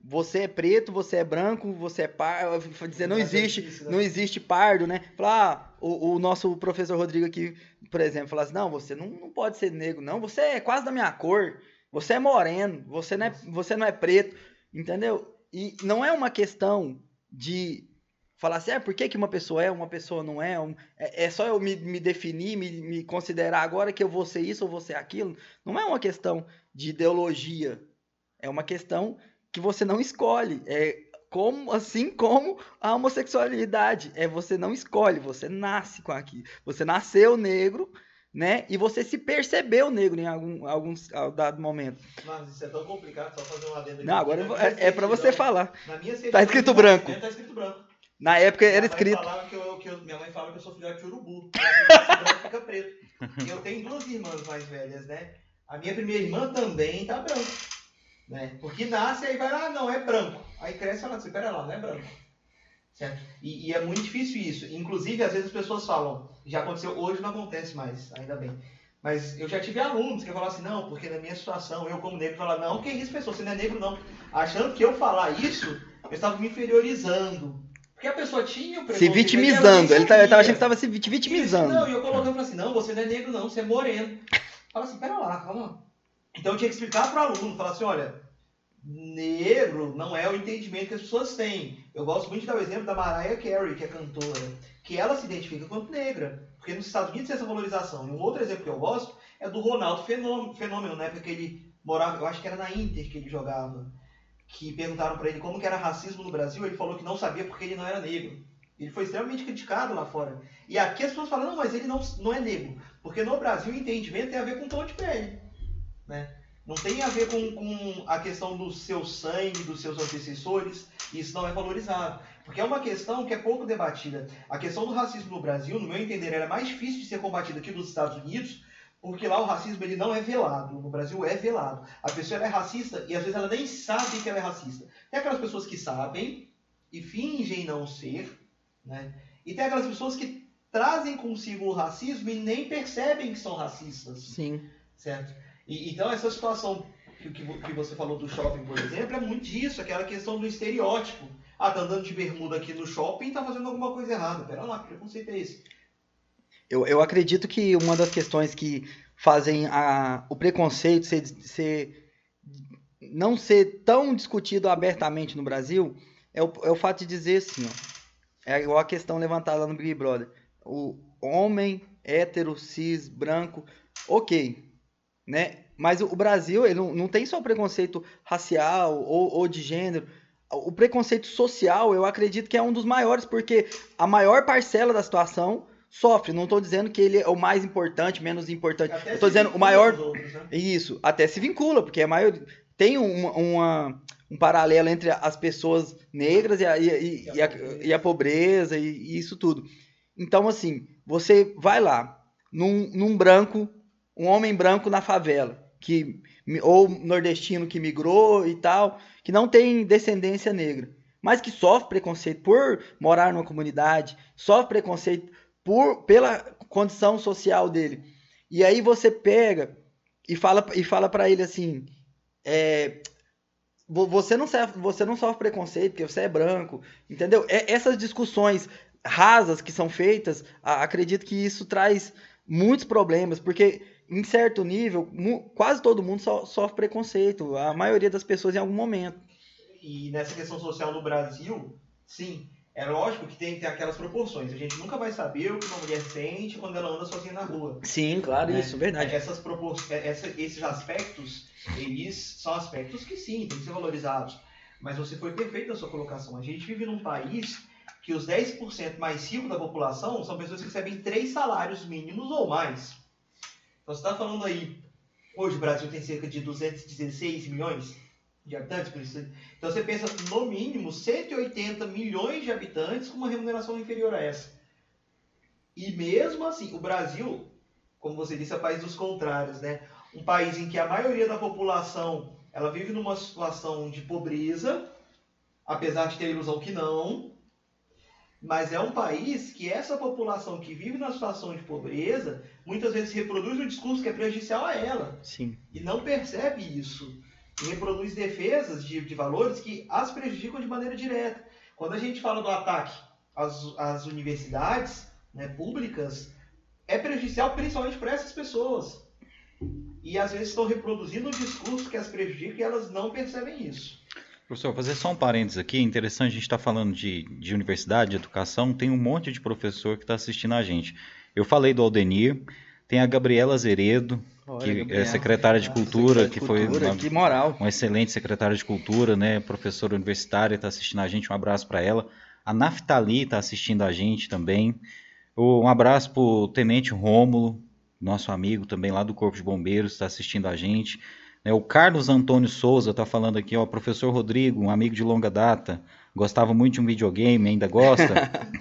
você é preto, você é branco, você é pardo, dizer não é existe, né? não existe pardo, né? Falar, ah, o, o nosso professor Rodrigo aqui, por exemplo, falar assim, não, você não, não pode ser negro, não, você é quase da minha cor, você é moreno, você não é, você não é preto, entendeu? E não é uma questão de falar assim, é por que, que uma pessoa é, uma pessoa não é, um- é, é só eu me, me definir, me, me considerar agora que eu vou ser isso ou vou ser aquilo. Não é uma questão de ideologia, é uma questão que você não escolhe. É como, assim como a homossexualidade, é você não escolhe, você nasce com aqui. Você nasceu negro, né? E você se percebeu negro em algum, alguns a dado momento. Mas isso é tão complicado, só fazer um adendo aqui. Não, agora minha é, é para você falar. Na minha certidão Tá escrito branco. nascimento Tá escrito branco. Na época Minha era escrito. falava que eu, que eu- minha mãe fala que eu sou filhote de urubu. Branco, fica preto. E eu tenho duas irmãs mais velhas, né? A minha primeira irmã também tá branca. Né? Porque nasce aí vai, ah, não, é branco. Aí cresce e fala assim, pera lá, não é branco. Certo? E, e é muito difícil isso. Inclusive, às vezes as pessoas falam, já aconteceu, hoje não acontece mais, ainda bem. Mas eu já tive alunos que falaram assim, não, porque na minha situação, eu como negro, falar, não, que isso, pessoa, você não é negro, não. Achando que eu falar isso, eu estava me inferiorizando. Porque a pessoa tinha o Se preconceito, vitimizando. Ele tá, ele tava achando que estava se Isso, vitimizando. Não, e eu colocando e assim, não, você não é negro não, você é moreno. Fala assim, pera lá, calma. Então eu tinha que explicar para o aluno, falar assim, olha, negro não é o entendimento que as pessoas têm. Eu gosto muito de dar o exemplo da Mariah Carey, que é cantora, que ela se identifica quanto negra, porque nos Estados Unidos tem essa valorização. E um outro exemplo que eu gosto é do Ronaldo Fenômeno, Fenômeno na época que ele morava, eu acho que era na Inter que ele jogava, que perguntaram para ele como que era racismo no Brasil, ele falou que não sabia porque ele não era negro. Ele foi extremamente criticado lá fora. E aqui as pessoas falam, não, mas ele não, não é negro. Porque no Brasil o entendimento tem a ver com tom de pele. Né? Não tem a ver com, com a questão do seu sangue, dos seus antecessores. Isso não é valorizado. Porque é uma questão que é pouco debatida. A questão do racismo no Brasil, no meu entender, era mais difícil de ser combatida aqui nos Estados Unidos, porque lá o racismo ele não é velado. No Brasil é velado. A pessoa é racista e às vezes ela nem sabe que ela é racista. Tem aquelas pessoas que sabem e fingem não ser, né? E tem aquelas pessoas que trazem consigo o racismo e nem percebem que são racistas. Sim. Certo? E, então essa situação que, que, você falou do shopping, por exemplo, é muito disso, aquela questão do estereótipo. Ah, tá andando de bermuda aqui no shopping e tá fazendo alguma coisa errada. Pera lá, que preconceito é esse? Eu, eu acredito que uma das questões que fazem a, o preconceito ser, ser, não ser tão discutido abertamente no Brasil é o, é o fato de dizer assim, ó, é igual a questão levantada no Big Brother. O homem hétero, cis, branco, ok, né? Mas o Brasil ele não, não tem só preconceito racial ou, ou de gênero. O preconceito social, eu acredito que é um dos maiores, porque a maior parcela da situação sofre. Não estou dizendo que ele é o mais importante, menos importante. Estou dizendo o maior. Outros, né? Isso, até se vincula, porque a maior tem uma, uma, um paralelo entre as pessoas negras e a, e, e, e, a, e a, pobreza e, isso tudo. Então, assim, você vai lá, num, num branco, um homem branco na favela, que ou nordestino que migrou e tal, que não tem descendência negra, mas que sofre preconceito por morar numa comunidade, sofre preconceito por pela condição social dele. E aí você pega e fala e fala para ele assim, é, você não sofre, você não sofre preconceito porque você é branco, entendeu? É, essas discussões rasas que são feitas, acredito que isso traz muitos problemas, porque em certo nível, quase todo mundo so, sofre preconceito, a maioria das pessoas em algum momento. E nessa questão social no Brasil, sim, é lógico que tem que ter aquelas proporções. A gente nunca vai saber o que uma mulher sente quando ela anda sozinha na rua. Sim, claro, né? isso, verdade. Essas propor... É, essa, esses aspectos, eles são aspectos que sim, tem que ser valorizados. Mas você foi perfeito na sua colocação. A gente vive num país que os 10% mais ricos da população são pessoas que recebem três salários mínimos ou mais. Então você está falando aí, hoje o Brasil tem cerca de 216 milhões de habitantes. Então você pensa, no mínimo, 180 milhões de habitantes com uma remuneração inferior a essa. E mesmo assim, o Brasil, como você disse, é o país dos contrários, né? Um país em que a maioria da população ela vive numa situação de pobreza, apesar de ter a ilusão que não, mas é um país que essa população que vive na situação de pobreza muitas vezes reproduz um discurso que é prejudicial a ela. Sim. E não percebe isso e reproduz defesas de, de valores que as prejudicam de maneira direta. Quando a gente fala do ataque às, às universidades né, públicas, é prejudicial principalmente para essas pessoas. E às vezes estão reproduzindo um discurso que as prejudica e elas não percebem isso. Professor, fazer só um parênteses aqui, é interessante, a gente está falando de, de universidade, de educação, tem um monte de professor que está assistindo a gente. Eu falei do Aldenir, tem a Gabriela Zeredo, que é secretária de Cultura, que foi uma, que moral. uma excelente secretária de Cultura, né, professora universitária, está assistindo a gente, um abraço para ela. A Naftali está assistindo a gente também. Um abraço para o Tenente Rômulo, nosso amigo também lá do Corpo de Bombeiros, está assistindo a gente. Né, o Carlos Antônio Souza está falando aqui, ó, professor Rodrigo, um amigo de longa data, gostava muito de um videogame, ainda gosta.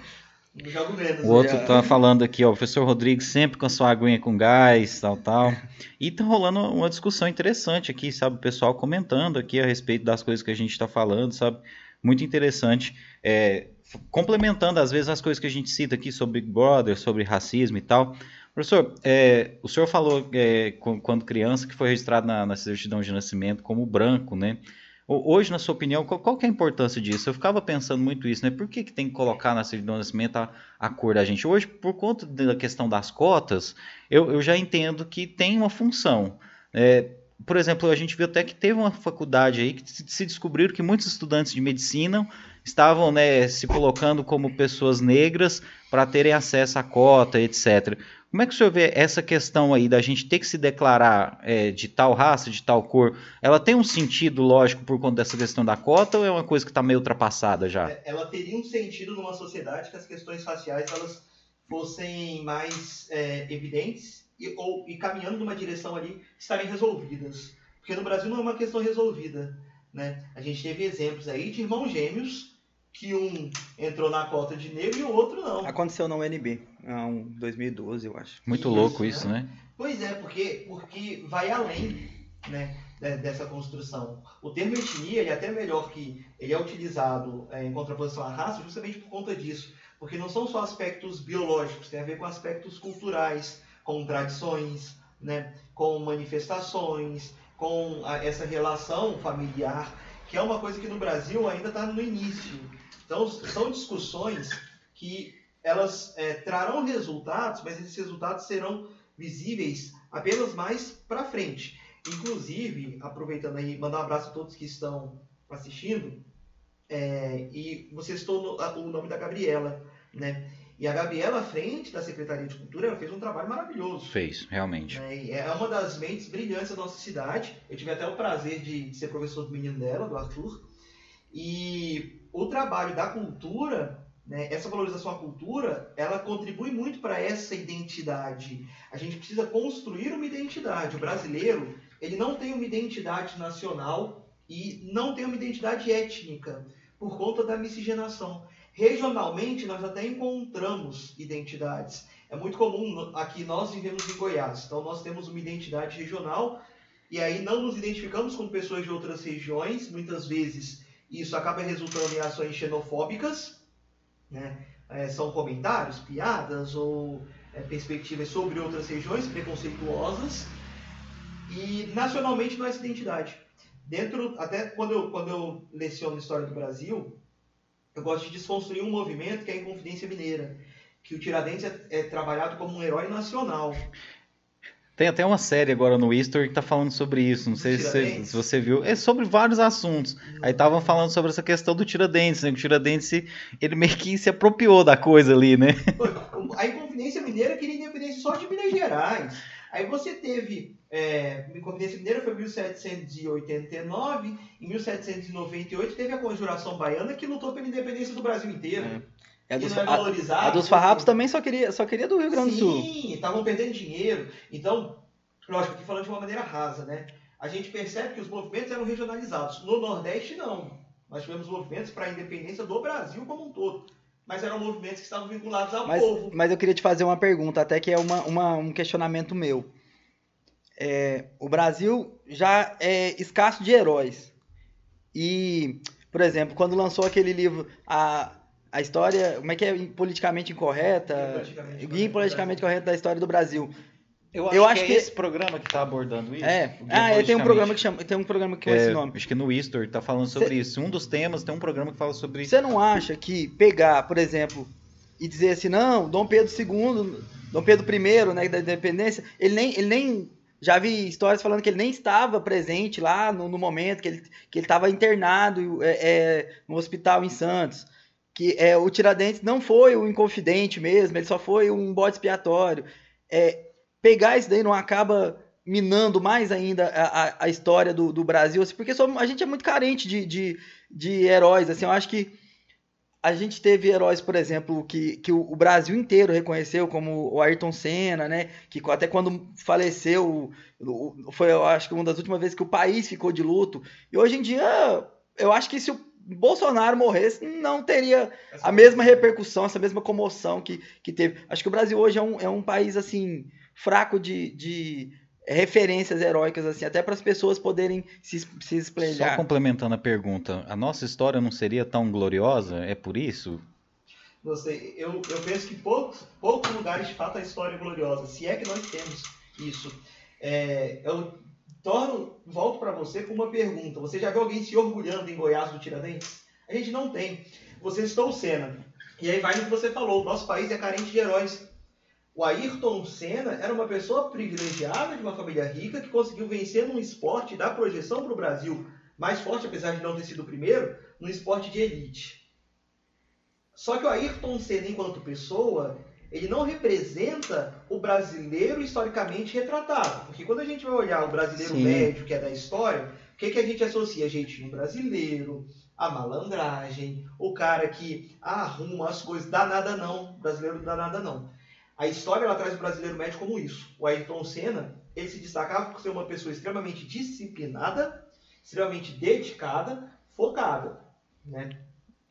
Jogo menos. O outro já. tá falando aqui, ó, o professor Rodrigues sempre com a sua aguinha com gás, tal, tal. E tá rolando uma discussão interessante aqui, sabe? O pessoal comentando aqui a respeito das coisas que a gente está falando, sabe? Muito interessante. É, complementando, às vezes, as coisas que a gente cita aqui sobre Big Brother, sobre racismo e tal. Professor, é, o senhor falou é, quando criança que foi registrado na, na certidão de nascimento como branco, né? Hoje, na sua opinião, qual, qual é a importância disso? Eu ficava pensando muito isso, né? Por que, que tem que colocar na certidão de nascimento a, a cor da gente? Hoje, por conta da questão das cotas, eu, eu já entendo que tem uma função. É, por exemplo, a gente viu até que teve uma faculdade aí que se descobriram que muitos estudantes de medicina estavam né, se colocando como pessoas negras para terem acesso à cota, etc. Como é que o senhor vê essa questão aí da gente ter que se declarar é, de tal raça, de tal cor? Ela tem um sentido lógico por conta dessa questão da cota ou é uma coisa que está meio ultrapassada já? É, ela teria um sentido numa sociedade que as questões raciais elas fossem mais é, evidentes e, ou, e caminhando numa direção ali estarem resolvidas. Porque no Brasil não é uma questão resolvida. Né? A gente teve exemplos aí de irmãos gêmeos que um entrou na cota de negro e o outro não. Aconteceu na UNB, em 2012, eu acho. Muito isso, louco isso, né? né? Pois é, porque, porque vai além né, dessa construção. O termo etnia ele é até melhor que ele é utilizado é, em contraposição à raça justamente por conta disso. Porque não são só aspectos biológicos, tem a ver com aspectos culturais, com tradições, né, com manifestações, com a, essa relação familiar, que é uma coisa que no Brasil ainda está no início. Então, são discussões que elas é, trarão resultados, mas esses resultados serão visíveis apenas mais para frente. Inclusive, aproveitando aí, mandar um abraço a todos que estão assistindo, é, e você citou o nome da Gabriela, né? E a Gabriela, à frente da Secretaria de Cultura, ela fez um trabalho maravilhoso. Fez, realmente. Né? É uma das mentes brilhantes da nossa cidade. Eu tive até o prazer de ser professor do menino dela, do Arthur. E o trabalho da cultura, né, essa valorização à cultura, ela contribui muito para essa identidade. A gente precisa construir uma identidade. O brasileiro, ele não tem uma identidade nacional e não tem uma identidade étnica por conta da miscigenação. Regionalmente, nós até encontramos identidades. É muito comum, aqui nós vivemos em Goiás, então nós temos uma identidade regional e aí não nos identificamos com pessoas de outras regiões, muitas vezes isso acaba resultando em ações xenofóbicas, né? É, são comentários, piadas ou é, perspectivas sobre outras regiões preconceituosas e nacionalmente não é essa identidade. Dentro, até quando eu, quando eu leciono História do Brasil, eu gosto de desconstruir um movimento que é a Inconfidência Mineira, que o Tiradentes é, é trabalhado como um herói nacional. Tem até uma série agora no History que tá falando sobre isso. Não sei se, se, você viu. É sobre vários assuntos. Aí estavam falando sobre essa questão do Tiradentes, né? O Tiradentes, ele meio que se apropriou da coisa ali, né? A Inconfidência Mineira queria independência só de Minas Gerais. Aí você teve é, Inconfidência Mineira foi em 1789, em 1798 teve a Conjuração Baiana que lutou pela independência do Brasil inteiro. É. É dos, é a, a, dos farrapos também só queria, só queria do Rio Grande do Sul. Sim, estavam perdendo dinheiro. então, lógico, aqui falando de uma maneira rasa, né? A gente percebe que os movimentos eram regionalizados. No Nordeste, não. Nós tivemos movimentos para a independência do Brasil como um todo. Mas eram movimentos que estavam vinculados ao mas, povo. Mas eu queria te fazer uma pergunta, até que é uma, uma um questionamento meu. É, o Brasil já é escasso de heróis. E, por exemplo, quando lançou aquele livro, a, a história, como é que é politicamente incorreta? Guia politicamente correta da história do Brasil. Eu acho, eu acho que, que, é esse programa que está abordando isso. É. Ah, é, tem um programa que chama, tem um programa que é, esse nome. Acho que no History está falando sobre Cê, isso. Um dos temas tem um programa que fala sobre isso. Você não acha que pegar, por exemplo, e dizer assim, não, Dom Pedro II, Dom Pedro I, né, da independência, ele nem, ele nem já vi histórias falando que ele nem estava presente lá no, no momento que ele que ele estava internado é, é, no hospital em Santos que é, o Tiradentes não foi o Inconfidente mesmo, ele só foi um bode expiatório. É, pegar isso daí não acaba minando mais ainda a, a, história do, do Brasil, assim, porque a gente é muito carente de, de, de, heróis. Assim, eu acho que a gente teve heróis, por exemplo, que, que o, o Brasil inteiro reconheceu, como o Ayrton Senna, né? Que até quando faleceu, foi, eu acho que uma das últimas vezes que o país ficou de luto. E hoje em dia, eu acho que se o Bolsonaro morresse, não teria a mesma repercussão, essa mesma comoção que, que teve. Acho que o Brasil hoje é um, é um país, assim, fraco de, de referências heróicas, assim, até para as pessoas poderem se, se espelhar. Só complementando a pergunta, a nossa história não seria tão gloriosa? É por isso? Você, eu, eu penso que poucos, poucos lugares de fato a história é gloriosa, se é que nós temos isso. É, eu torno, volto para você com uma pergunta. Você já viu alguém se orgulhando em Goiás do Tiradentes? A gente não tem. Você citou o Senna. E aí vai no que você falou. O nosso país é carente de heróis. O Ayrton Senna era uma pessoa privilegiada de uma família rica que conseguiu vencer num esporte da projeção para o Brasil mais forte, apesar de não ter sido o primeiro, no esporte de elite. Só que o Ayrton Senna, enquanto pessoa, ele não representa o brasileiro historicamente retratado. Porque quando a gente vai olhar o brasileiro Sim. médio, que é da história, o que, que a gente associa? Jeitinho brasileiro, a malandragem, o cara que arruma as coisas, dá nada não, brasileiro dá nada não. A história ela traz o brasileiro médio como isso. O Ayrton Senna, ele se destacava por ser uma pessoa extremamente disciplinada, extremamente dedicada, focada, né?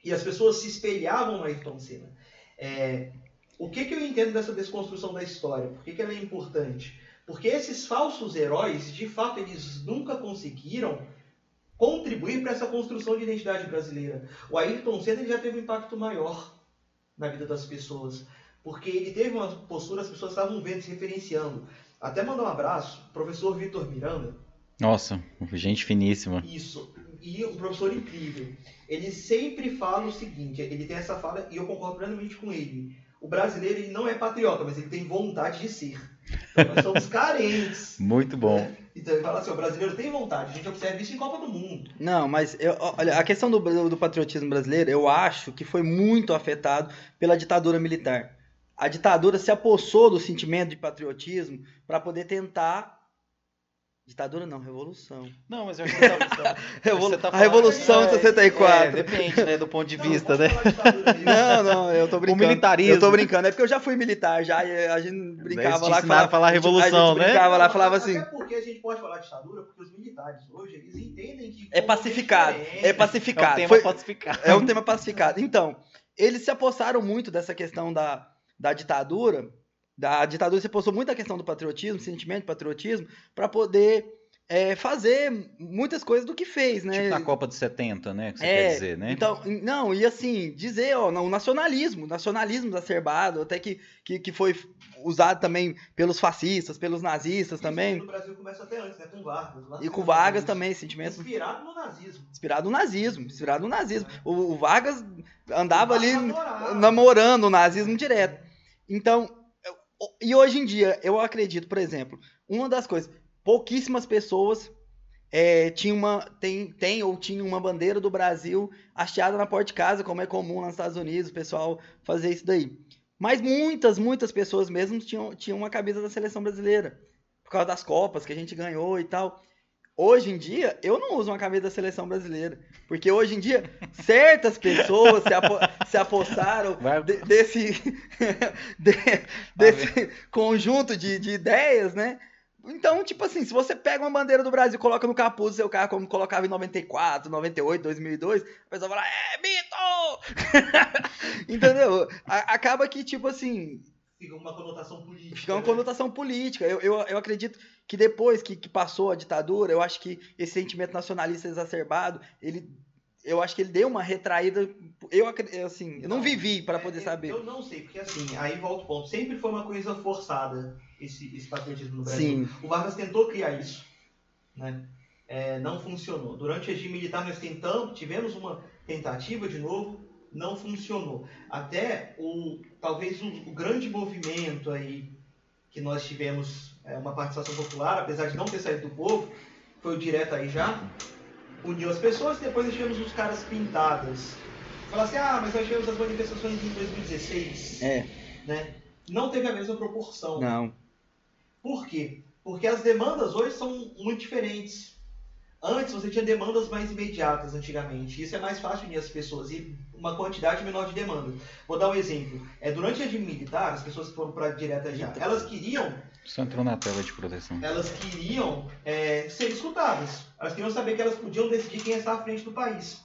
E as pessoas se espelhavam no Ayrton Senna. É, o que, que eu entendo dessa desconstrução da história? Por que, que ela é importante? Porque esses falsos heróis, de fato, eles nunca conseguiram contribuir para essa construção de identidade brasileira. O Ayrton Senna já teve um impacto maior na vida das pessoas, porque ele teve uma postura, as pessoas estavam vendo, se referenciando. Até mandar um abraço, professor Vitor Miranda. Nossa, gente finíssima. Isso, e um professor incrível. Ele sempre fala o seguinte, ele tem essa fala e eu concordo plenamente com ele o brasileiro ele não é patriota, mas ele tem vontade de ser. Então, nós somos carentes. Muito bom. Né? Então ele fala assim, o brasileiro tem vontade, a gente observa isso em Copa do Mundo. Não, mas eu, olha, a questão do, do patriotismo brasileiro, eu acho que foi muito afetado pela ditadura militar. A ditadura se apossou do sentimento de patriotismo para poder tentar Ditadura não, revolução. Não, mas eu acho que tá, tá, Revolu tá a revolução de 64. É, depende, né, do ponto de não, vista, né? Não, não, eu tô brincando. O militarismo. Eu tô brincando, é porque eu já fui militar, já a gente brincava lá falava, falar revolução, a gente né? brincava lá, falava assim. Até porque a gente pode falar ditadura, porque os militares hoje, eles entendem que é pacificado, é pacificado. É um tema Foi, pacificado. É um tema pacificado. Então, eles se apossaram muito dessa questão da da ditadura da ditadura se postou muito a questão do patriotismo, sentimento de patriotismo, para poder é, fazer muitas coisas do que fez, né? Tipo na Copa de 70, né? Que você é, quer dizer, né? Então, não, e assim, dizer, ó, o nacionalismo, nacionalismo exacerbado, até que, que, que foi usado também pelos fascistas, pelos nazistas também. No Brasil começa até antes, né? Com Vargas. E com Vargas também, sentimento. Inspirado no nazismo. Inspirado no nazismo, inspirado no nazismo. É. O, o, Vargas andava ali namorando o nazismo direto. Então, e hoje em dia, eu acredito, por exemplo, uma das coisas, pouquíssimas pessoas é, tinha uma, tem, tem ou tinha uma bandeira do Brasil hasteada na porta de casa, como é comum nos Estados Unidos, o pessoal fazer isso daí. Mas muitas, muitas pessoas mesmo tinham, tinham uma camisa da seleção brasileira, por causa das Copas que a gente ganhou e tal. Hoje em dia, eu não uso uma camisa da seleção brasileira. Porque hoje em dia, certas pessoas se, apo se apossaram de, desse, de, desse conjunto de, de ideias, né? Então, tipo assim, se você pega uma bandeira do Brasil e coloca no capuz do seu carro, como colocava em 94, 98, 2002, a pessoa fala, é, mito! Entendeu? A acaba que, tipo assim, fica uma conotação política. Fica uma né? conotação política. Eu, eu, eu acredito que depois que, que passou a ditadura, eu acho que esse sentimento nacionalista exacerbado, ele eu acho que ele deu uma retraída. Eu assim, eu não, não vivi para poder é, saber. Eu não sei, porque assim, aí volta o ponto. Sempre foi uma coisa forçada esse, esse patriotismo no Brasil. Sim. O Vargas tentou criar isso, né? É, não funcionou. Durante o regime militar nós tentamos, tivemos uma tentativa de novo, não funcionou. Até o talvez o, o grande movimento aí que nós tivemos é, uma participação popular, apesar de não ter saído do povo, foi o direto aí já, uniu as pessoas e depois nós tivemos os caras pintadas. Falar assim, ah, mas nós tivemos as manifestações em 2016. É. Né? Não teve a mesma proporção. Não. Por quê? Porque as demandas hoje são muito diferentes. Antes você tinha demandas mais imediatas antigamente. Isso é mais fácil unir as pessoas e uma quantidade menor de demanda. Vou dar um exemplo. É, durante a regime militar, as pessoas que foram para a direta já, elas queriam. Isso entrou na tela de proteção. Elas queriam é, ser escutadas. Elas queriam saber que elas podiam decidir quem está à frente do país.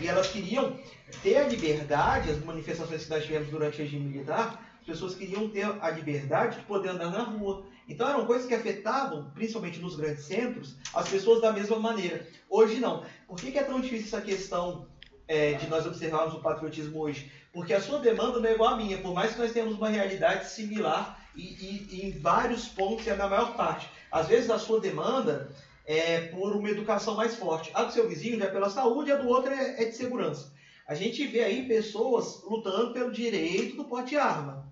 E elas queriam ter a liberdade, as manifestações que nós tivemos durante o regime militar, as pessoas queriam ter a liberdade de poder andar na rua. Então eram coisas que afetavam, principalmente nos grandes centros, as pessoas da mesma maneira. Hoje não. Por que, que é tão difícil essa questão é, de nós observarmos o patriotismo hoje? Porque a sua demanda não é igual à minha, por mais que nós tenhamos uma realidade similar e, e, e em vários pontos e na maior parte. Às vezes a sua demanda é por uma educação mais forte. A do seu vizinho é pela saúde, a do outro é, é de segurança. A gente vê aí pessoas lutando pelo direito do porte de arma.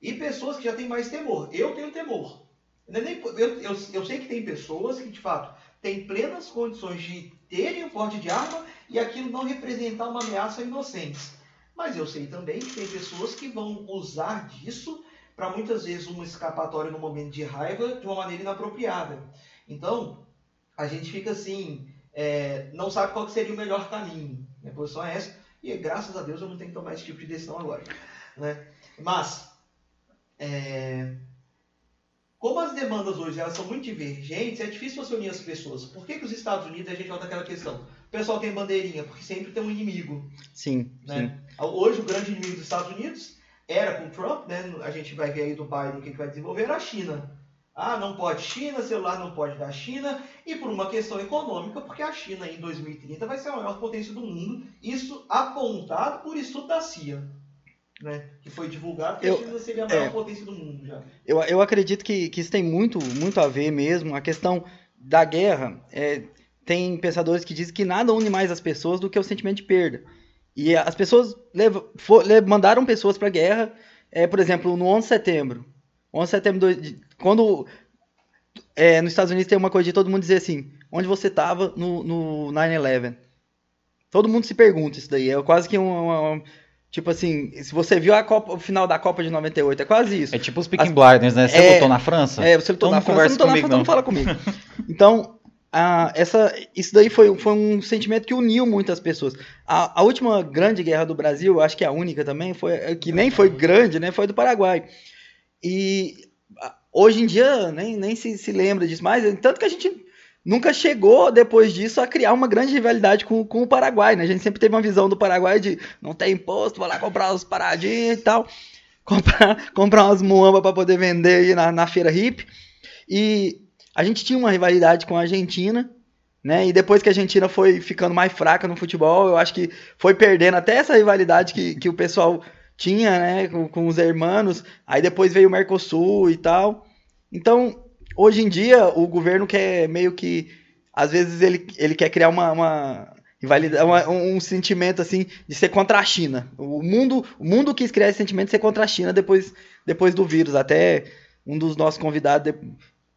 E pessoas que já têm mais temor. Eu tenho temor. Eu, eu, eu, eu sei que tem pessoas que, de fato, têm plenas condições de terem o porte de arma e aquilo não representar uma ameaça a inocentes. Mas eu sei também que tem pessoas que vão usar disso para muitas vezes uma escapatória no momento de raiva de uma maneira inapropriada. Então, a gente fica assim, é, não sabe qual seria o melhor caminho. Minha posição é essa, e graças a Deus eu não tenho que tomar esse tipo de decisão agora. Né? Mas, é, como as demandas hoje elas são muito divergentes, é difícil você unir as pessoas. Por que, que os Estados Unidos, a gente volta àquela questão, o pessoal tem bandeirinha? Porque sempre tem um inimigo. Sim, né? sim. Hoje o grande inimigo dos Estados Unidos era com o Trump, né? a gente vai ver aí do Biden o que, que vai desenvolver, era a China. Ah, não pode China, celular não pode da China, e por uma questão econômica, porque a China em 2030 vai ser a maior potência do mundo, isso apontado por estudo da CIA. Né, que foi divulgado que eu, a China seria a maior é, potência do mundo já. Eu, eu acredito que, que isso tem muito, muito a ver mesmo. A questão da guerra, é, tem pensadores que dizem que nada une mais as pessoas do que o sentimento de perda. E as pessoas levam, for, mandaram pessoas para a guerra, é, por exemplo, no 11 de setembro. 11 de setembro, de, quando é, nos Estados Unidos tem uma coisa de todo mundo dizer assim, onde você estava no, no 9-11? Todo mundo se pergunta isso daí, é quase que uma, uma Tipo assim, se você viu a Copa, o final da Copa de 98, é quase isso. É tipo os Peaking As... Blinders, né? Você é... lutou na França? É, você lutou então na França, você lutou na França, não. não fala comigo. Então, a, essa, isso daí foi, foi um sentimento que uniu muitas pessoas. A, a, última grande guerra do Brasil, acho que a única também, foi que nem foi grande, né? Foi do Paraguai. E hoje em dia nem, nem se, se lembra disso mais, tanto que a gente nunca chegou depois disso a criar uma grande rivalidade com, com o Paraguai, né? A gente sempre teve uma visão do Paraguai de não tem imposto, vou lá comprar os paradinhos e tal, comprar, comprar umas muambas para poder vender aí na, na feira hip. E a gente tinha uma rivalidade com a Argentina, né? E depois que a Argentina foi ficando mais fraca no futebol, eu acho que foi perdendo até essa rivalidade que, que o pessoal tinha, né, com, com os hermanos. Aí depois veio o Mercosul e tal. Então, hoje em dia o governo quer meio que às vezes ele, ele quer criar uma, uma uma, um sentimento assim de ser contra a China. O mundo, o mundo quis criar esse sentimento de ser contra a China depois, depois do vírus. Até um dos nossos convidados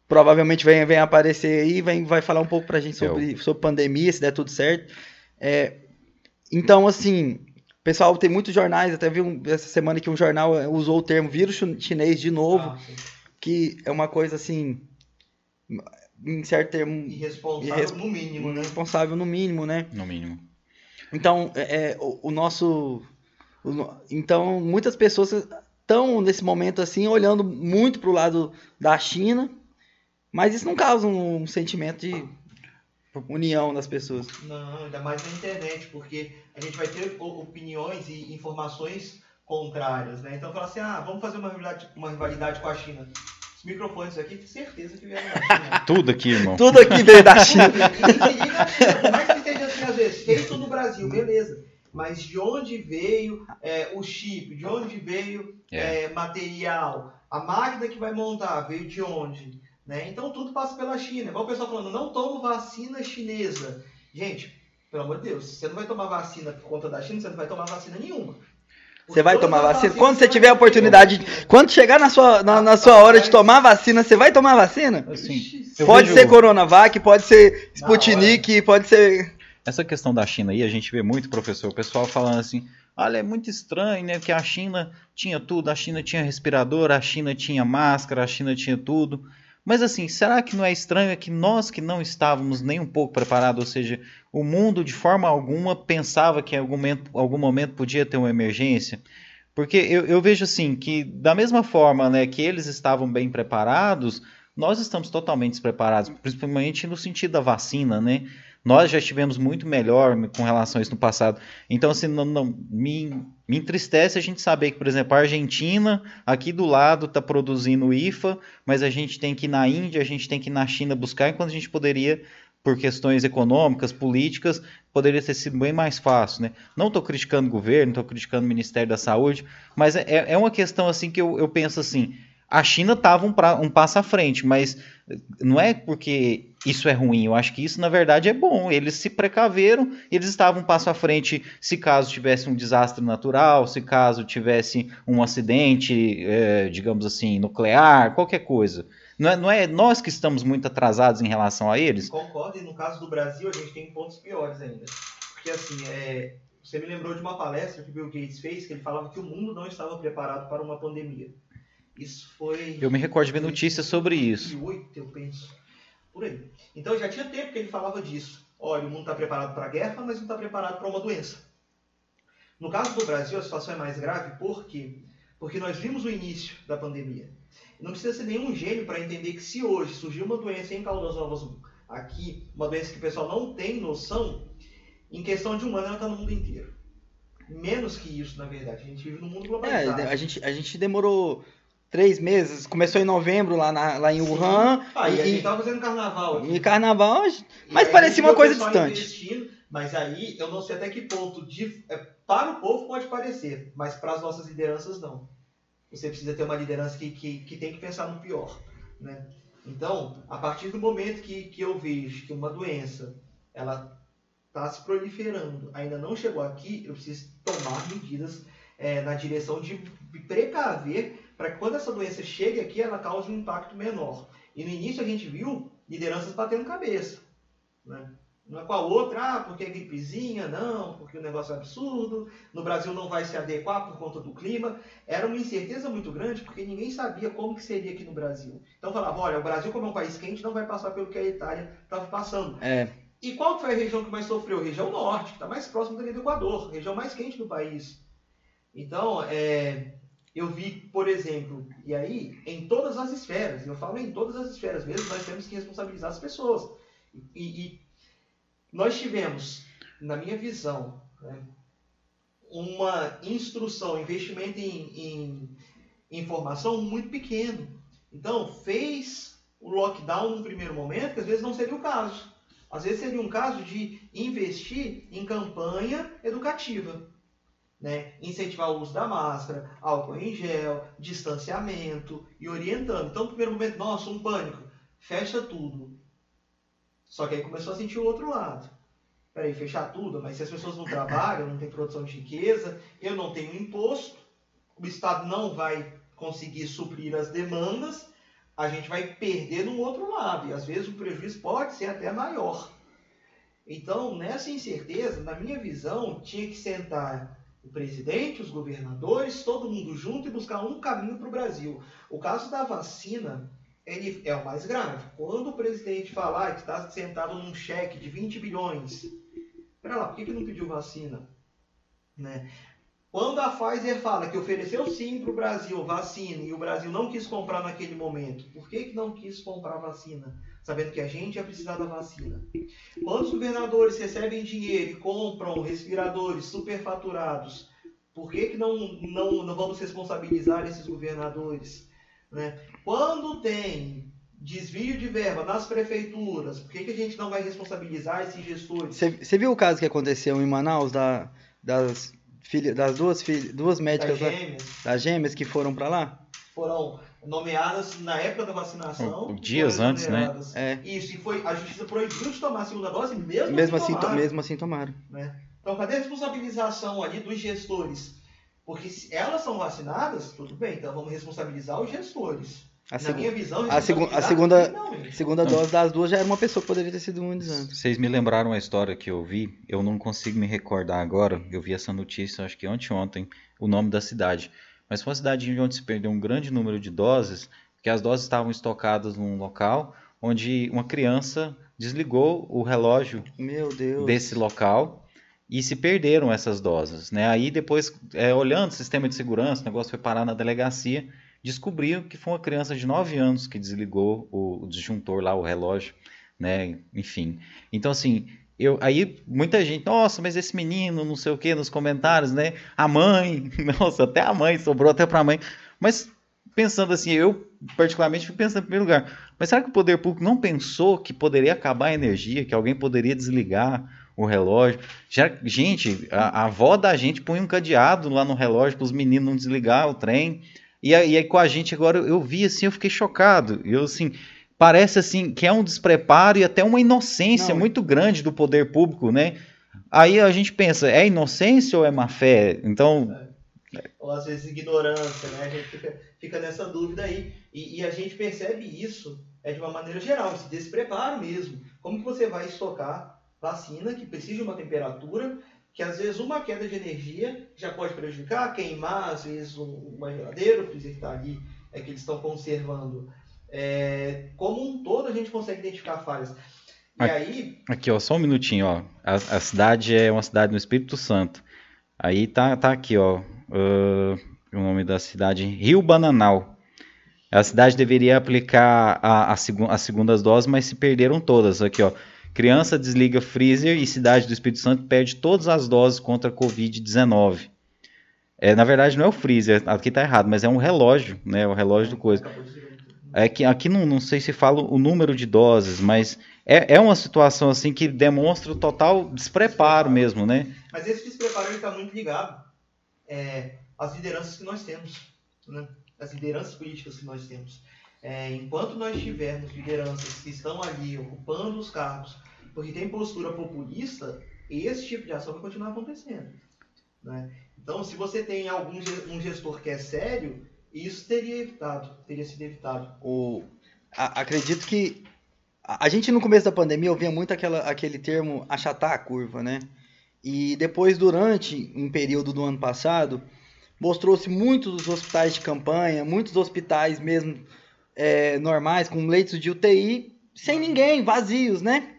provavelmente vem, vem aparecer aí, vem, vai falar um pouco pra gente sobre, sobre pandemia, se der tudo certo. É, então, assim, pessoal, tem muitos jornais, até vi um, essa semana que um jornal usou o termo vírus chinês de novo, ah, que é uma coisa assim em certo termo. Irresponsável irres... no mínimo, né? Irresponsável no mínimo, né? No mínimo. Então, é, é o, o, nosso. O, então, muitas pessoas estão nesse momento assim, olhando muito para o lado da China, mas isso não causa um sentimento de união das pessoas. Não, ainda mais na internet, porque a gente vai ter opiniões e informações contrárias, né? Então, fala assim, ah, vamos fazer uma rivalidade, uma rivalidade com a China. Os microfones aqui, tenho certeza que vieram da China. Tudo aqui, irmão. Tudo aqui veio da China. Mais que esteja assim, às vezes, feito no Brasil, beleza. Mas de onde veio é, o chip? De onde veio é. É, material? A máquina que vai montar veio de onde? Né? Então tudo passa pela China. Igual o pessoal falando, não tomo vacina chinesa. Gente, pelo amor de Deus, você não vai tomar vacina por conta da China, você não vai tomar vacina nenhuma. Você vai tomar vacina? Quando você tiver a oportunidade, quando chegar na sua, na, na sua hora de tomar vacina, você vai tomar vacina? Assim, pode vejo... ser Coronavac, pode ser Sputnik, pode ser. Essa questão da China aí, a gente vê muito, professor, o pessoal falando assim: olha, é muito estranho, né? Que a China tinha tudo, a China tinha respirador, a China tinha máscara, a China tinha tudo. Mas assim, será que não é estranho é que nós que não estávamos nem um pouco preparados, ou seja, o mundo de forma alguma pensava que em algum momento, algum momento podia ter uma emergência? Porque eu, eu vejo assim que da mesma forma né, que eles estavam bem preparados, nós estamos totalmente despreparados, principalmente no sentido da vacina, né? Nós já estivemos muito melhor com relação a isso no passado. Então, assim, não, não me, me entristece a gente saber que, por exemplo, a Argentina, aqui do lado, está produzindo IFA, mas a gente tem que ir na Índia, a gente tem que ir na China buscar, enquanto a gente poderia, por questões econômicas, políticas, poderia ter sido bem mais fácil. Né? Não estou criticando o governo, estou criticando o Ministério da Saúde, mas é, é uma questão assim que eu, eu penso assim a China estava um, um passo à frente, mas não é porque isso é ruim, eu acho que isso na verdade é bom. Eles se precaveram, eles estavam um passo à frente se caso tivesse um desastre natural, se caso tivesse um acidente, é, digamos assim, nuclear, qualquer coisa. Não é, não é, nós que estamos muito atrasados em relação a eles? Concordo, e no caso do Brasil a gente tem pontos piores ainda. Porque assim, é, você me lembrou de uma palestra que Bill Gates fez, que ele falava que o mundo não estava preparado para uma pandemia. Isso foi. Eu me recordo de ver notícias sobre isso. 2008, eu penso. Por aí. Então já tinha tempo que ele falava disso. Olha, o mundo está preparado para a guerra, mas não está preparado para uma doença. No caso do Brasil, a situação é mais grave, por quê? Porque nós vimos o início da pandemia. Não precisa ser nenhum gênio para entender que se hoje surgir uma doença em Caldas Novas aqui, uma doença que o pessoal não tem noção, em questão de um ano ela está no mundo inteiro. Menos que isso, na verdade. A gente vive num mundo globalizado. É, a gente, a gente demorou três meses. Começou em novembro lá, na, lá em Wuhan. Ah, e, e a gente tava fazendo carnaval aqui. E carnaval, E mas aí parecia uma coisa distante. mas aí eu não sei até que ponto de, é, para o povo pode parecer, mas para as nossas lideranças não. Você precisa ter uma liderança que, que, que tem que pensar no pior. Né? Então, a partir do momento que, que eu vejo que uma doença ela está se proliferando, ainda não chegou aqui, eu preciso tomar medidas é, na direção de precaver para que quando essa doença chegue aqui, ela cause um impacto menor. E no início a gente viu lideranças batendo cabeça. Né? Uma com a outra, ah, porque é gripezinha, não, porque o negócio é absurdo, no Brasil não vai se adequar por conta do clima. Era uma incerteza muito grande, porque ninguém sabia como que seria aqui no Brasil. Então falava, olha, o Brasil como é um país quente, não vai passar pelo que a Itália estava passando. É, E qual foi a região que mais sofreu? Região norte, que está mais próximo do Equador, região mais quente do país. Então, é, eu vi, por exemplo, e aí, em todas as esferas, eu falo em todas as esferas mesmo, nós temos que responsabilizar as pessoas. E, e nós tivemos, na minha visão, né, uma instrução, investimento em, em informação muito pequeno. Então, fez o lockdown no primeiro momento, que às vezes não seria o caso. Às vezes seria um caso de investir em campanha educativa. Né? Incentivar o uso da máscara, álcool em gel, distanciamento e orientando. Então, no primeiro momento, nossa, um pânico, fecha tudo. Só que aí começou a sentir o outro lado. Peraí, fechar tudo, mas se as pessoas não trabalham, não tem produção de riqueza, eu não tenho imposto, o Estado não vai conseguir suprir as demandas, a gente vai perder no outro lado. E às vezes o prejuízo pode ser até maior. Então, nessa incerteza, na minha visão, tinha que sentar o presidente, os governadores, todo mundo junto e buscar um caminho para o Brasil. O caso da vacina ele é o mais grave. Quando o presidente falar que está sentado num cheque de 20 bilhões, pera lá, por que, que não pediu vacina? Né? Quando a Pfizer fala que ofereceu sim para o Brasil vacina e o Brasil não quis comprar naquele momento, por que, que não quis comprar vacina? Sabendo que a gente ia precisar da vacina. Quando os governadores recebem dinheiro e compram respiradores superfaturados, por que, que não, não, não vamos responsabilizar esses governadores? Né? Quando tem desvio de verba nas prefeituras, por que, que a gente não vai responsabilizar esses gestores? Você viu o caso que aconteceu em Manaus da, das, filha, das duas, filha, duas médicas Das lá- gêmeas das gêmeas que foram pra lá? Foram nomeadas na época da vacinação. Dias foram antes, né? É. Isso, e foi, a justiça proibiu de tomar a segunda dose, mesmo, Mesmo assim, to- tomaram, mesmo assim tomaram. né? Então, cadê a responsabilização ali dos gestores? Porque se elas são vacinadas, tudo bem, então vamos responsabilizar os gestores. A, Na minha visão, a segu- a responsabilizar segunda- criminalmente. segunda Não. dose das duas já era uma pessoa que poderia ter sido imunizada. Vocês me lembraram uma história que eu vi, eu não consigo me recordar agora. Eu vi essa notícia, acho que anteontem, o nome da cidade. Mas foi uma cidade onde se perdeu um grande número de doses, que as doses estavam estocadas num local onde uma criança desligou o relógio desse local e se perderam essas doses, né? Aí depois, é, olhando o sistema de segurança, o negócio foi parar na delegacia, descobriram que foi uma criança de 9 anos que desligou o, o disjuntor lá, o relógio, né? Enfim. Então, assim, eu, aí muita gente, nossa, mas esse menino, não sei o que, nos comentários, né? A mãe, nossa, até a mãe, sobrou até pra mãe. Mas pensando assim, eu particularmente fico pensando em primeiro lugar, mas será que o poder público não pensou que poderia acabar a energia, que alguém poderia desligar o relógio? Já, gente, a, a avó da gente põe um cadeado lá no relógio para os meninos não desligar o trem. E aí, e aí com a gente agora eu vi assim, eu fiquei chocado. Eu assim, parece assim que é um despreparo e até uma inocência Não. muito grande do poder público, né? Aí a gente pensa, é inocência ou é má fé? Então, ou às vezes ignorância, né? A gente fica, fica nessa dúvida aí. E, e a gente percebe isso é de uma maneira geral, esse despreparo mesmo. Como que você vai estocar vacina que precisa de uma temperatura, que às vezes uma queda de energia já pode prejudicar, queimar, às vezes um- uma geladeira, o freezer que está ali, é que eles estão conservando. É, como um todo a gente consegue identificar falhas. E Aqui- aí, aqui ó, só um minutinho, ó. A, a cidade é uma cidade no Espírito Santo. Aí tá, tá aqui, ó. ah, o nome da cidade, Rio Bananal. A cidade deveria aplicar a, a as segundas doses, mas se perderam todas. Aqui, ó. Criança desliga freezer e cidade do Espírito Santo perde todas as doses contra a Covid-19. É, na verdade, não é o freezer, aqui tá errado, mas é um relógio, né? O relógio do coisa. É que aqui não, não sei se fala o número de doses, mas é, é uma situação assim que demonstra o total despreparo mesmo, né? Mas esse despreparo está muito ligado é, às lideranças que nós temos, né? às lideranças políticas que nós temos. É, enquanto nós tivermos lideranças que estão ali ocupando os cargos porque tem postura populista, esse tipo de ação vai continuar acontecendo. né? Então, se você tem algum um gestor que é sério, isso teria evitado, teria sido evitado. O, acredito que a, a gente no começo da pandemia ouvia muito aquela, aquele termo achatar a curva, né? E depois, durante um período do ano passado, mostrou-se muitos hospitais de campanha, muitos hospitais mesmo é, normais, com leitos de UTI, sem ninguém, vazios, né?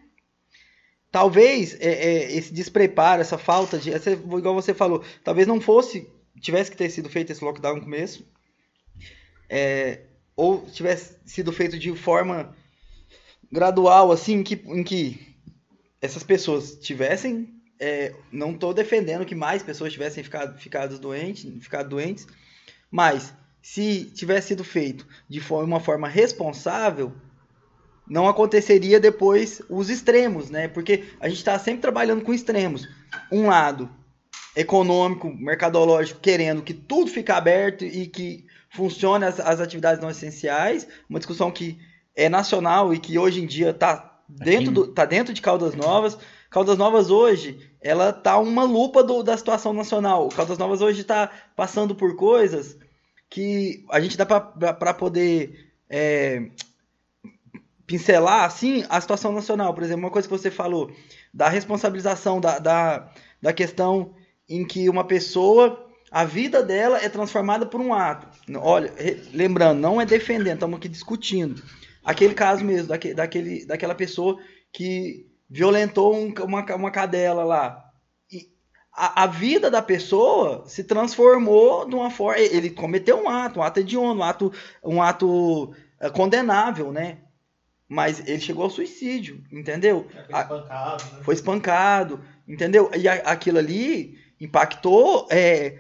Talvez é, é, esse despreparo, essa falta de. essa- igual você falou, talvez não fosse. Tivesse que ter sido feito esse lockdown no começo. É, ou tivesse sido feito de forma gradual, assim, em que, em que essas pessoas tivessem. é, não estou defendendo que mais pessoas tivessem ficado, ficado, doentes, ficado doentes, mas se tivesse sido feito de forma, uma forma responsável, não aconteceria depois os extremos, né? Porque a gente está sempre trabalhando com extremos. Um lado econômico, mercadológico, querendo que tudo fique aberto e que funcione as, as atividades não essenciais, uma discussão que é nacional e que hoje em dia está dentro, do, tá dentro de Caldas Novas. Caldas Novas hoje, ela tá uma lupa do- da situação nacional. Caldas Novas hoje está passando por coisas que a gente dá para poder é, pincelar assim a situação nacional. Por exemplo, uma coisa que você falou da responsabilização da, da, da questão em que uma pessoa, a vida dela é transformada por um ato. Olha, lembrando, não é defendendo, estamos aqui discutindo. Aquele caso mesmo, daque, daquele, daquela pessoa que violentou um- uma, uma cadela lá. E a, a vida da pessoa se transformou de uma forma. Ele cometeu um ato, um ato hediondo, um ato, um ato eh, condenável, né? Mas ele chegou ao suicídio, entendeu? Foi A- espancado, né? foi espancado, entendeu? E a- aquilo ali impactou é,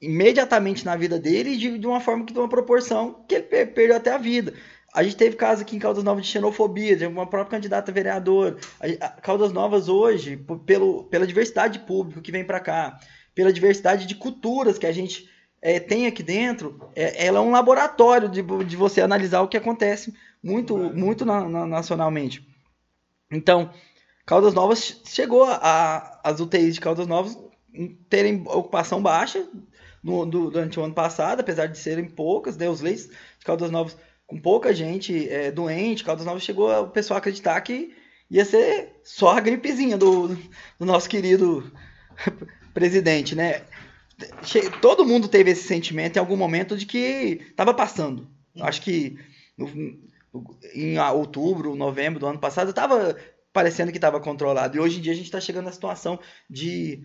imediatamente na vida dele de, de uma forma que de uma proporção que ele per- perdeu até a vida. A gente teve casos aqui em Caldas Novas de xenofobia, de uma própria candidata vereadora. A- a- Caldas Novas hoje, pelo, pela diversidade de público que vem para cá, pela diversidade de culturas que a gente é, tem aqui dentro, é, ela é um laboratório de, de você analisar o que acontece muito, muito na- na- nacionalmente. Então, Caldas Novas chegou a, a- as UTIs de Caldas Novas terem ocupação baixa no- do- durante o ano passado, apesar de serem poucas, né, os leitos de Caldas Novas com pouca gente é, doente, Caldas Novas chegou o pessoal a acreditar que ia ser só a gripezinha do, do nosso querido presidente, né? Che- Todo mundo teve esse sentimento em algum momento de que estava passando. Acho que no- em outubro, novembro do ano passado, estava parecendo que estava controlado. E hoje em dia a gente está chegando na situação de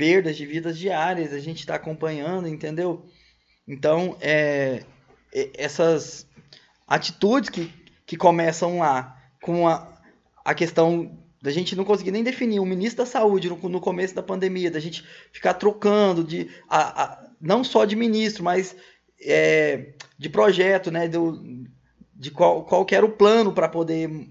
perdas de vidas diárias, a gente está acompanhando, entendeu? Então, é, essas atitudes que, que começam lá com a, a questão da gente não conseguir nem definir o ministro da saúde no, no começo da pandemia, da gente ficar trocando de a- a- não só de ministro, mas é, de projeto, né, do, de qual, qual era o plano para poder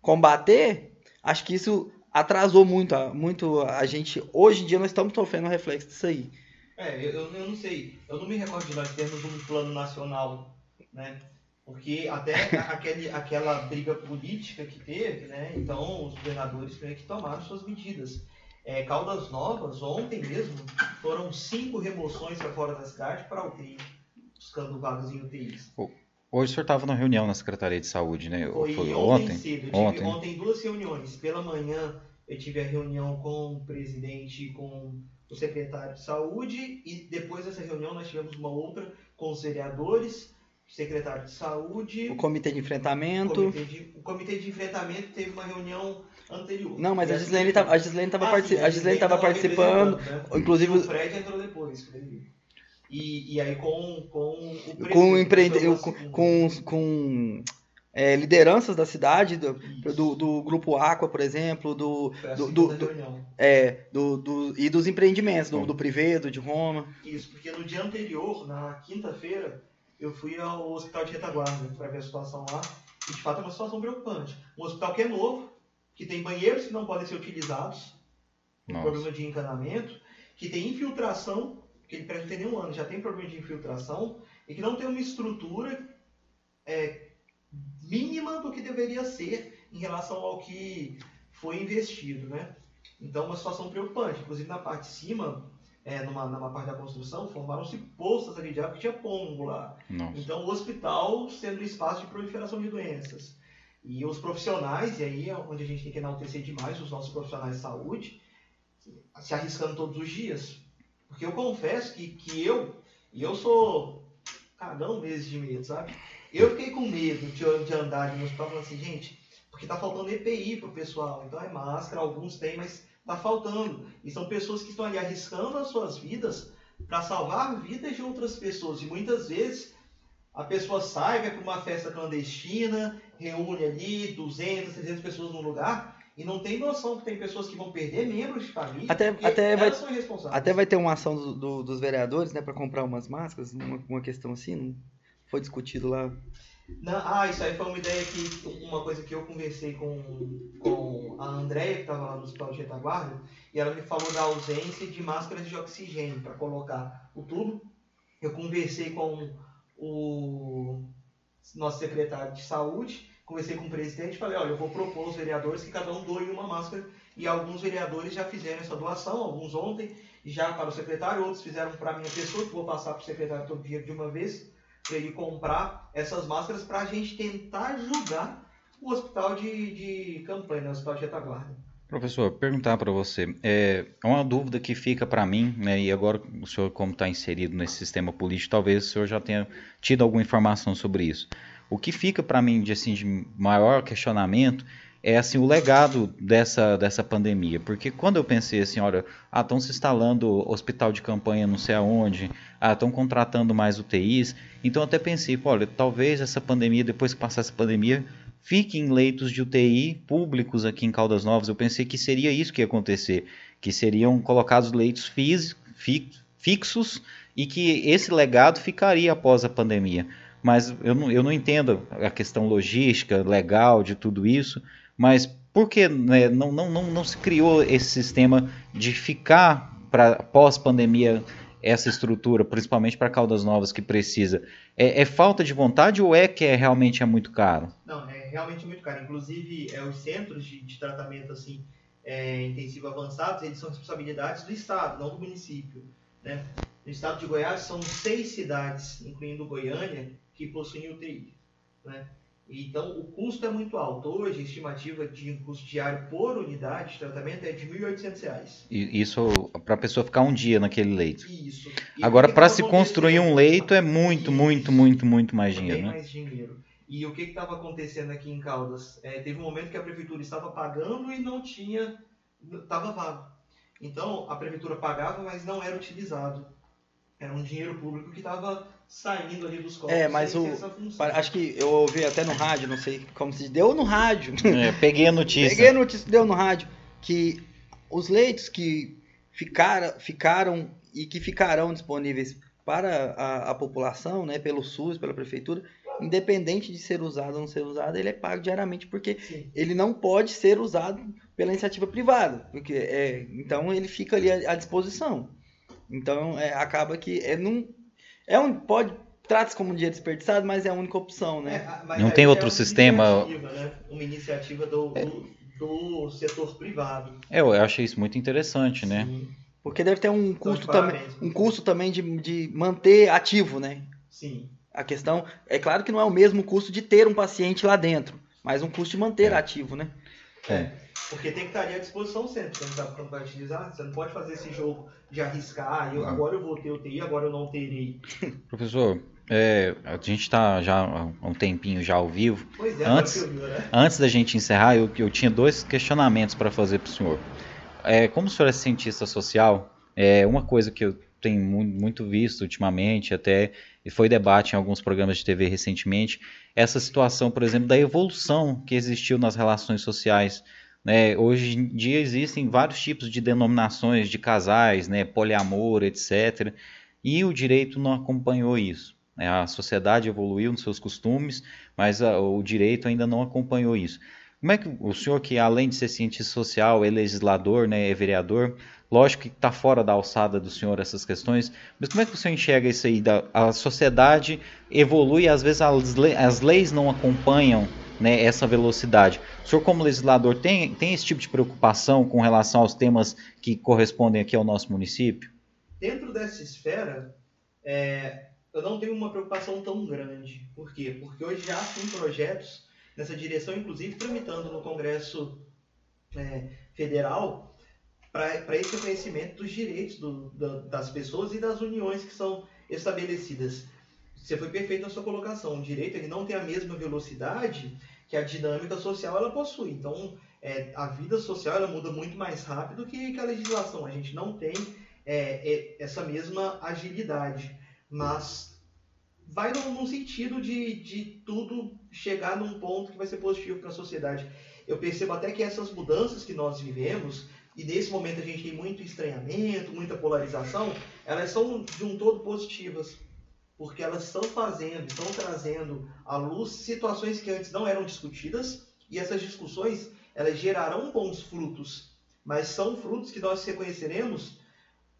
combater, acho que isso atrasou muito, a- muito a gente. Hoje em dia nós estamos sofrendo um reflexo disso aí. É, eu, eu não sei, eu não me recordo de nós termos um plano nacional, né? Porque até aquele, aquela briga política que teve, né? Então os governadores meio que tomaram suas medidas. É, Caldas Novas, ontem mesmo, foram cinco remoções para fora da cidade para UTI, buscando vagas em UTIs. Hoje o senhor estava na reunião na Secretaria de Saúde, né? Foi, Foi ontem, ontem. Eu ontem. tive ontem duas reuniões. Pela manhã eu tive a reunião com o presidente e com o secretário de Saúde e depois dessa reunião nós tivemos uma outra com os vereadores, secretário de Saúde... O comitê de enfrentamento... O comitê de, o comitê de enfrentamento teve uma reunião anterior. Não, mas a Gislene estava ah, partici a participando, né? inclusive... o Fred entrou depois, e, e aí com, com o com, empreende, com, com, com é, lideranças da cidade, do, do, do, grupo Aqua, por exemplo, do, do, do, do é, do, do, e dos empreendimentos, do, do Privedo, de Roma. Isso, porque no dia anterior, na quinta-feira, eu fui ao hospital de retaguarda para ver a situação lá, e de fato é uma situação preocupante. Um hospital que é novo, que tem banheiros que não podem ser utilizados, um problema de encanamento, que tem infiltração, que ele parece tem nenhum ano, já tem problema de infiltração, e que não tem uma estrutura é, mínima do que deveria ser em relação ao que foi investido, né? Então, uma situação preocupante. Inclusive, na parte de cima, é, numa, numa parte da construção, formaram-se poças ali de água que tinha pombo lá. Nossa. Então, o hospital sendo espaço de proliferação de doenças. E os profissionais, e aí é onde a gente tem que enaltecer demais os nossos profissionais de saúde, se arriscando todos os dias. Porque eu confesso que, que eu, e eu sou cagão meses de medo, sabe? Eu fiquei com medo de, de andar no hospital falando assim, gente, porque tá faltando EPI pro pessoal. Então é máscara, alguns têm, mas tá faltando. E são pessoas que estão ali arriscando as suas vidas para salvar vidas de outras pessoas. E muitas vezes a pessoa sai, vai para uma festa clandestina, reúne ali 200, 300 pessoas num lugar e não tem noção que tem pessoas que vão perder membros de família até, até vai, Até vai ter uma ação do, do, dos vereadores né, para comprar umas máscaras, uma, uma questão assim, foi discutido lá? Não, ah, isso aí foi uma ideia que. Uma coisa que eu conversei com, com a Andrea, que estava lá no hospital de retaguarda, e ela me falou da ausência de máscaras de oxigênio para colocar o tubo. Eu conversei com o nosso secretário de saúde, conversei com o presidente e falei, olha, eu vou propor aos vereadores que cada um doe uma máscara. E alguns vereadores já fizeram essa doação, alguns ontem, já para o secretário, outros fizeram para a minha pessoa, que vou passar para o secretário todo dia de uma vez para ele comprar essas máscaras para a gente tentar ajudar o hospital de, de campanha, né, o hospital de retaguarda. Professor, perguntar para você, é, é uma dúvida que fica para mim, né, e agora o senhor como está inserido nesse sistema político, talvez o senhor já tenha tido alguma informação sobre isso. O que fica para mim de, assim, de maior questionamento é assim o legado dessa, dessa pandemia. Porque quando eu pensei assim, olha, ah, estão se instalando hospital de campanha não sei aonde, ah, estão contratando mais UTIs, então até pensei, olha, talvez essa pandemia, depois que passar essa pandemia, fique em leitos de UTI públicos aqui em Caldas Novas. Eu pensei que seria isso que ia acontecer, que seriam colocados leitos fixos e que esse legado ficaria após a pandemia. Mas eu não, eu não entendo a questão logística, legal de tudo isso. Mas por que né, não, não, não, não se criou esse sistema de ficar para pós-pandemia essa estrutura, principalmente para Caldas Novas que precisa? É, é, falta de vontade ou é que é, realmente é muito caro? Não, é realmente muito caro. Inclusive, é, os centros de, de tratamento assim, é, intensivo avançados, eles são responsabilidades do Estado, não do município. Né? No estado de Goiás, são seis cidades, incluindo Goiânia, que possuem UTI. Né? Então, o custo é muito alto. Hoje, a estimativa de custo diário por unidade de tratamento é de R$ 1.800. Isso para a pessoa ficar um dia naquele leito. Isso. E Agora, para se construir um leito é muito, Isso. muito, muito, muito mais dinheiro. Bem né? mais dinheiro. E o que estava acontecendo aqui em Caldas? É, teve um momento que a prefeitura estava pagando e não tinha, estava vago. Então, a prefeitura pagava, mas não era utilizado. Era um dinheiro público que estava saindo ali dos cofres. É, mas o. Acho que eu ouvi até no rádio, não sei como se deu no rádio. É, peguei a notícia. Peguei a notícia, deu no rádio. Que os leitos que ficaram, ficaram e que ficarão disponíveis para a, a, população, né, pelo SUS, pela prefeitura, independente de ser usado ou não ser usado, ele é pago diariamente, porque Sim. ele não pode ser usado pela iniciativa privada. Porque, é, então ele fica ali à, à disposição. Então, é, acaba que é, não, é um, pode trata-se como um dinheiro desperdiçado, mas é a única opção, né? É, não tem outro uma sistema. Iniciativa, né? Uma iniciativa do, do, do, setor privado. É, eu achei isso muito interessante, né? Sim. Porque deve ter um custo também, parabéns. um custo também de, de manter ativo, né? Sim. A questão é claro que não é o mesmo custo de ter um paciente lá dentro, mas um custo de manter É. ativo, né? É. Porque tem que estar ali à disposição sempre. Você não sabe quando vai utilizar. Você não pode fazer esse jogo de arriscar. ah, Eu, agora eu vou ter UTI, agora eu não terei. Professor, é, a gente está já há um tempinho já ao vivo. Pois é, Antes- agora que eu vi, né? Antes da gente encerrar, eu, eu tinha dois questionamentos para fazer para o senhor. É, como o senhor é cientista social, é uma coisa que eu tenho mu- muito visto ultimamente, até e foi debate em alguns programas de TV recentemente, essa situação, por exemplo, da evolução que existiu nas relações sociais. Né? Hoje em dia existem vários tipos de denominações de casais, né? poliamor, etc. E o direito não acompanhou isso. né? A sociedade evoluiu nos seus costumes, mas a- o direito ainda não acompanhou isso. Como é que o senhor, que além de ser cientista social, é legislador, né, é vereador, lógico que está fora da alçada do senhor essas questões, mas como é que o senhor enxerga isso aí? Da, a sociedade evolui às vezes as, le- as leis não acompanham né, essa velocidade. O senhor, como legislador, tem, tem esse tipo de preocupação com relação aos temas que correspondem aqui ao nosso município? Dentro dessa esfera, é, eu não tenho uma preocupação tão grande. Por quê? Porque hoje já tem projetos nessa direção, inclusive tramitando no Congresso é, Federal, para esse reconhecimento dos direitos do- da- das pessoas e das uniões que são estabelecidas. Você foi perfeito na sua colocação. O direito ele não tem a mesma velocidade que a dinâmica social ela possui. Então, é, a vida social ela muda muito mais rápido que, que a legislação. A gente não tem é, é, essa mesma agilidade, mas vai num, num sentido de, de tudo chegar num ponto que vai ser positivo para a sociedade. Eu percebo até que essas mudanças que nós vivemos, e nesse momento a gente tem muito estranhamento, muita polarização, elas são de um todo positivas, porque elas estão fazendo, estão trazendo à luz situações que antes não eram discutidas, e essas discussões elas gerarão bons frutos, mas são frutos que nós reconheceremos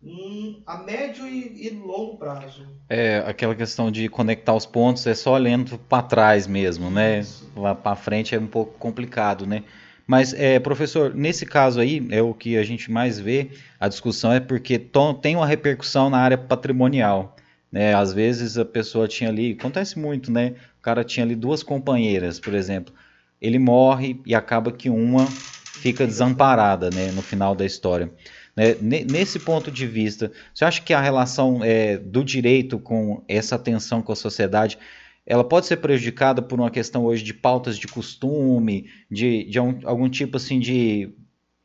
hum, a médio e, e longo prazo. É, aquela questão de conectar os pontos é só olhando para trás mesmo, né? Isso. Lá para frente é um pouco complicado, né? Mas, é, professor, nesse caso aí, é o que a gente mais vê, a discussão é porque tem uma repercussão na área patrimonial, né? Às vezes a pessoa tinha ali, acontece muito, né? O cara tinha ali duas companheiras, por exemplo. Ele morre e acaba que uma fica desamparada, né? No final da história. Né? Ne- Nesse ponto de vista, você acha que a relação é, do direito com essa tensão com a sociedade, ela pode ser prejudicada por uma questão hoje de pautas de costume, de, de um- algum tipo assim de,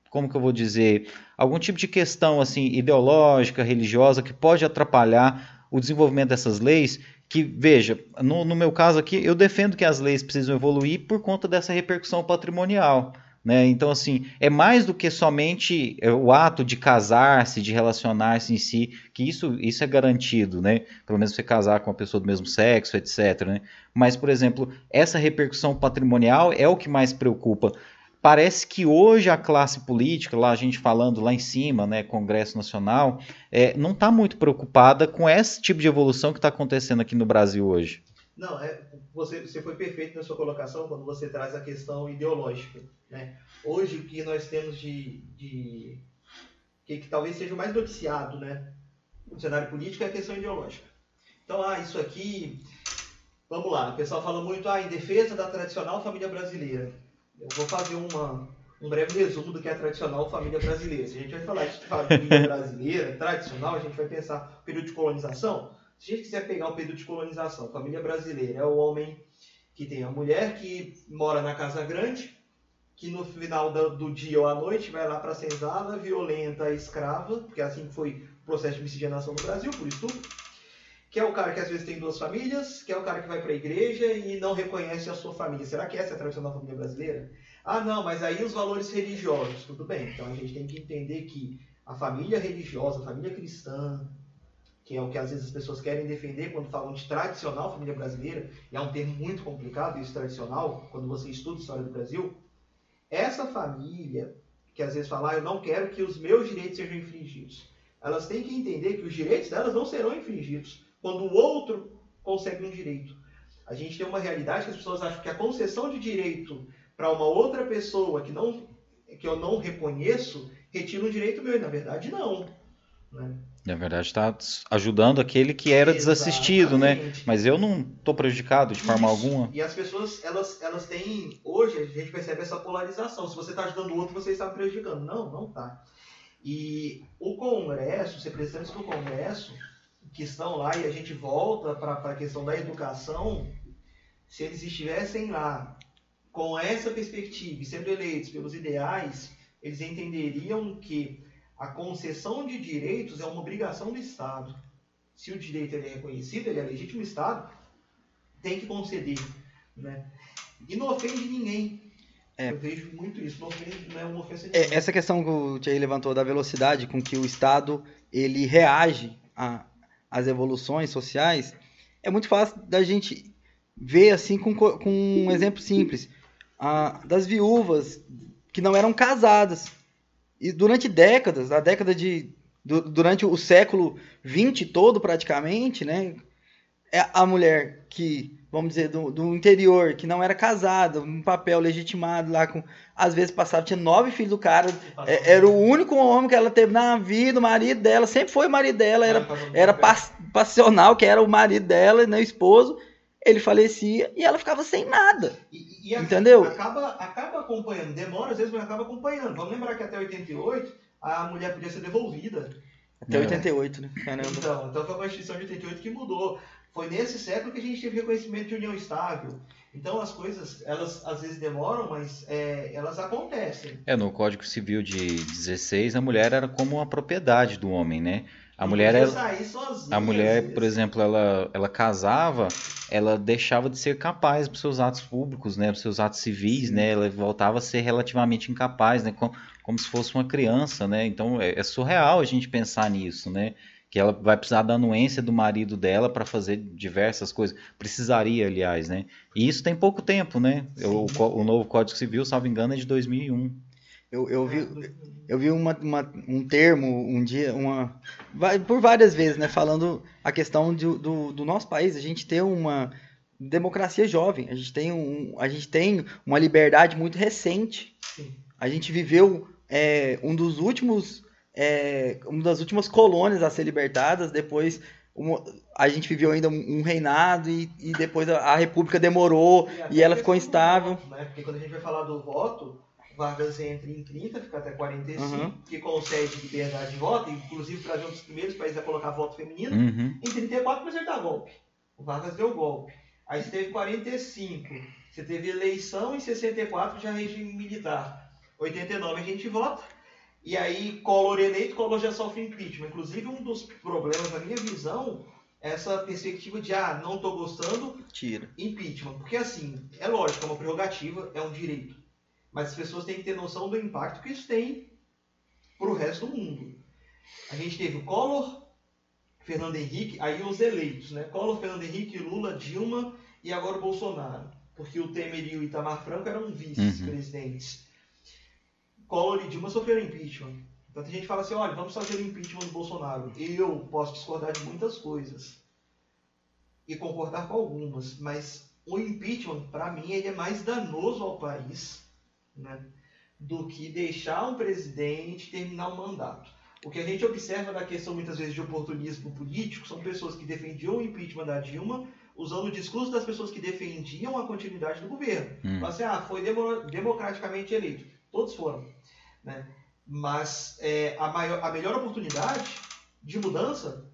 como que eu vou dizer, algum tipo de questão assim ideológica, religiosa que pode atrapalhar o desenvolvimento dessas leis? Que veja, no, no meu caso aqui, eu defendo que as leis precisam evoluir por conta dessa repercussão patrimonial. Né? Então, assim, é mais do que somente é, o ato de casar-se, de relacionar-se em si, que isso, isso é garantido, né? Pelo menos você casar com uma pessoa do mesmo sexo, etc. Né? Mas, por exemplo, essa repercussão patrimonial é o que mais preocupa. Parece que hoje a classe política, lá a gente falando lá em cima, né, Congresso Nacional, é, não está muito preocupada com esse tipo de evolução que está acontecendo aqui no Brasil hoje. Não, é, você, você foi perfeito na sua colocação quando você traz a questão ideológica. Né? Hoje, o que nós temos de. de que, que talvez seja o mais noticiado né, no cenário político é a questão ideológica. Então, ah, isso aqui. Vamos lá, o pessoal fala muito ah, em defesa da tradicional família brasileira. Eu vou fazer uma, um breve resumo do que é tradicional família brasileira. Se a gente vai falar de família brasileira, tradicional, a gente vai pensar período de colonização. Se a gente quiser pegar o período de colonização, família brasileira é o homem que tem a mulher que mora na casa grande, que no final do, dia ou à noite vai lá para a senzala, violenta, escrava, porque assim foi o processo de miscigenação no Brasil, por estupro. Que é o cara que às vezes tem duas famílias, que é o cara que vai para a igreja e não reconhece a sua família. Será que essa é a tradicional família brasileira? Ah, não, mas aí os valores religiosos, tudo bem. Então a gente tem que entender que a família religiosa, a família cristã, que é o que às vezes as pessoas querem defender quando falam de tradicional família brasileira, e é um termo muito complicado isso tradicional, quando você estuda a história do Brasil, essa família que às vezes fala, ah, eu não quero que os meus direitos sejam infringidos. elas têm que entender que os direitos delas não serão infringidos quando o outro consegue um direito. A gente tem uma realidade que as pessoas acham que a concessão de direito para uma outra pessoa que, não, que eu não reconheço retira um direito meu, e na verdade não. Né? Na verdade, está ajudando aquele que era desassistido, né? Mas eu não estou prejudicado de forma Isso. alguma. E as pessoas, elas, elas têm. Hoje a gente percebe essa polarização. Se você está ajudando o outro, você está prejudicando. Não, não está. E o Congresso, os representantes do Congresso, que estão lá, e a gente volta para a questão da educação, se eles estivessem lá com essa perspectiva e sendo eleitos pelos ideais, eles entenderiam que a concessão de direitos é uma obrigação do Estado. Se o direito é reconhecido, ele é legítimo, o Estado tem que conceder. Né? E não ofende ninguém. É. Eu vejo muito isso, não, ofende, não é uma ofensa é, Essa questão que o Thierry levantou da velocidade com que o Estado ele reage às evoluções sociais, é muito fácil da gente ver assim com, com um exemplo simples. Das viúvas que não eram casadas e durante décadas, a década de. durante o século XX todo, praticamente, né? É a mulher que, vamos dizer, do, do interior, que não era casada, um papel legitimado lá com. Às vezes passava, tinha nove filhos do cara, é, era o único homem que ela teve na vida, o marido dela, sempre foi o marido dela, era, era passional, que era o marido dela, né, o esposo ele falecia e ela ficava sem nada. E, e entendeu? Acaba, acaba acompanhando, demora às vezes, mas acaba acompanhando. Vamos lembrar que até 88 a mulher podia ser devolvida. Até é. 88, né? Caramba. Então, então foi a Constituição de 88 que mudou. Foi nesse século que a gente teve reconhecimento de união estável. Então as coisas, elas às vezes demoram, mas é, elas acontecem. É, no Código Civil de 16, a mulher era como uma propriedade do homem, né? A mulher, ela, a mulher, por exemplo, ela, ela casava, ela deixava de ser capaz para seus atos públicos, né, para seus atos civis, né, ela voltava a ser relativamente incapaz, né, como, como se fosse uma criança, né. Então é, é, surreal a gente pensar nisso, né, que ela vai precisar da anuência do marido dela para fazer diversas coisas, precisaria, aliás, né. E isso tem pouco tempo, né. O, o novo Código Civil, salvo engano, é de 2001. Eu, eu vi, eu vi uma, uma, um termo um dia, uma, por várias vezes, né, falando a questão de, do, do nosso país, a gente tem uma democracia jovem, a gente tem, um, a gente tem uma liberdade muito recente. Sim. A gente viveu é, um dos últimos, é, uma das últimas colônias a ser libertadas, depois uma, a gente viveu ainda um, um reinado e, e depois a, a, república demorou e, e ela ficou instável. Voto, né? Porque quando a gente vai falar do voto, Vargas entra em 30, fica até 45, uhum. que concede liberdade de voto, inclusive para um dos primeiros países a colocar voto feminino. Uhum. Em 34, mas ele dá golpe. O Vargas deu golpe. Aí você teve 45, você teve eleição, em 64 já regime militar. 89 a gente vota. E aí, Collor eleito, Collor já sofre impeachment. Inclusive, um dos problemas, na minha visão, é essa perspectiva de, ah, não estou gostando, tira. Impeachment. Porque, assim, é lógico, é uma prerrogativa, é um direito mas as pessoas têm que ter noção do impacto que isso tem para o resto do mundo. A gente teve o Collor, Fernando Henrique, aí os eleitos, né? Collor, Fernando Henrique, Lula, Dilma e agora o Bolsonaro. Porque o Temer e o Itamar Franco eram vice-presidentes. Uhum. Collor e Dilma sofreram impeachment. Então a gente fala assim, olha, vamos fazer o impeachment do Bolsonaro. Eu posso discordar de muitas coisas. E concordar com algumas. Mas o impeachment, para mim, ele é mais danoso ao país né, do que deixar um presidente terminar o mandato. O que a gente observa da questão muitas vezes de oportunismo político são pessoas que defendiam o impeachment da Dilma usando o discurso das pessoas que defendiam a continuidade do governo. Hum. Assim, ah, foi democraticamente eleito. Todos foram. Né? Mas é, a, maior, a melhor oportunidade de mudança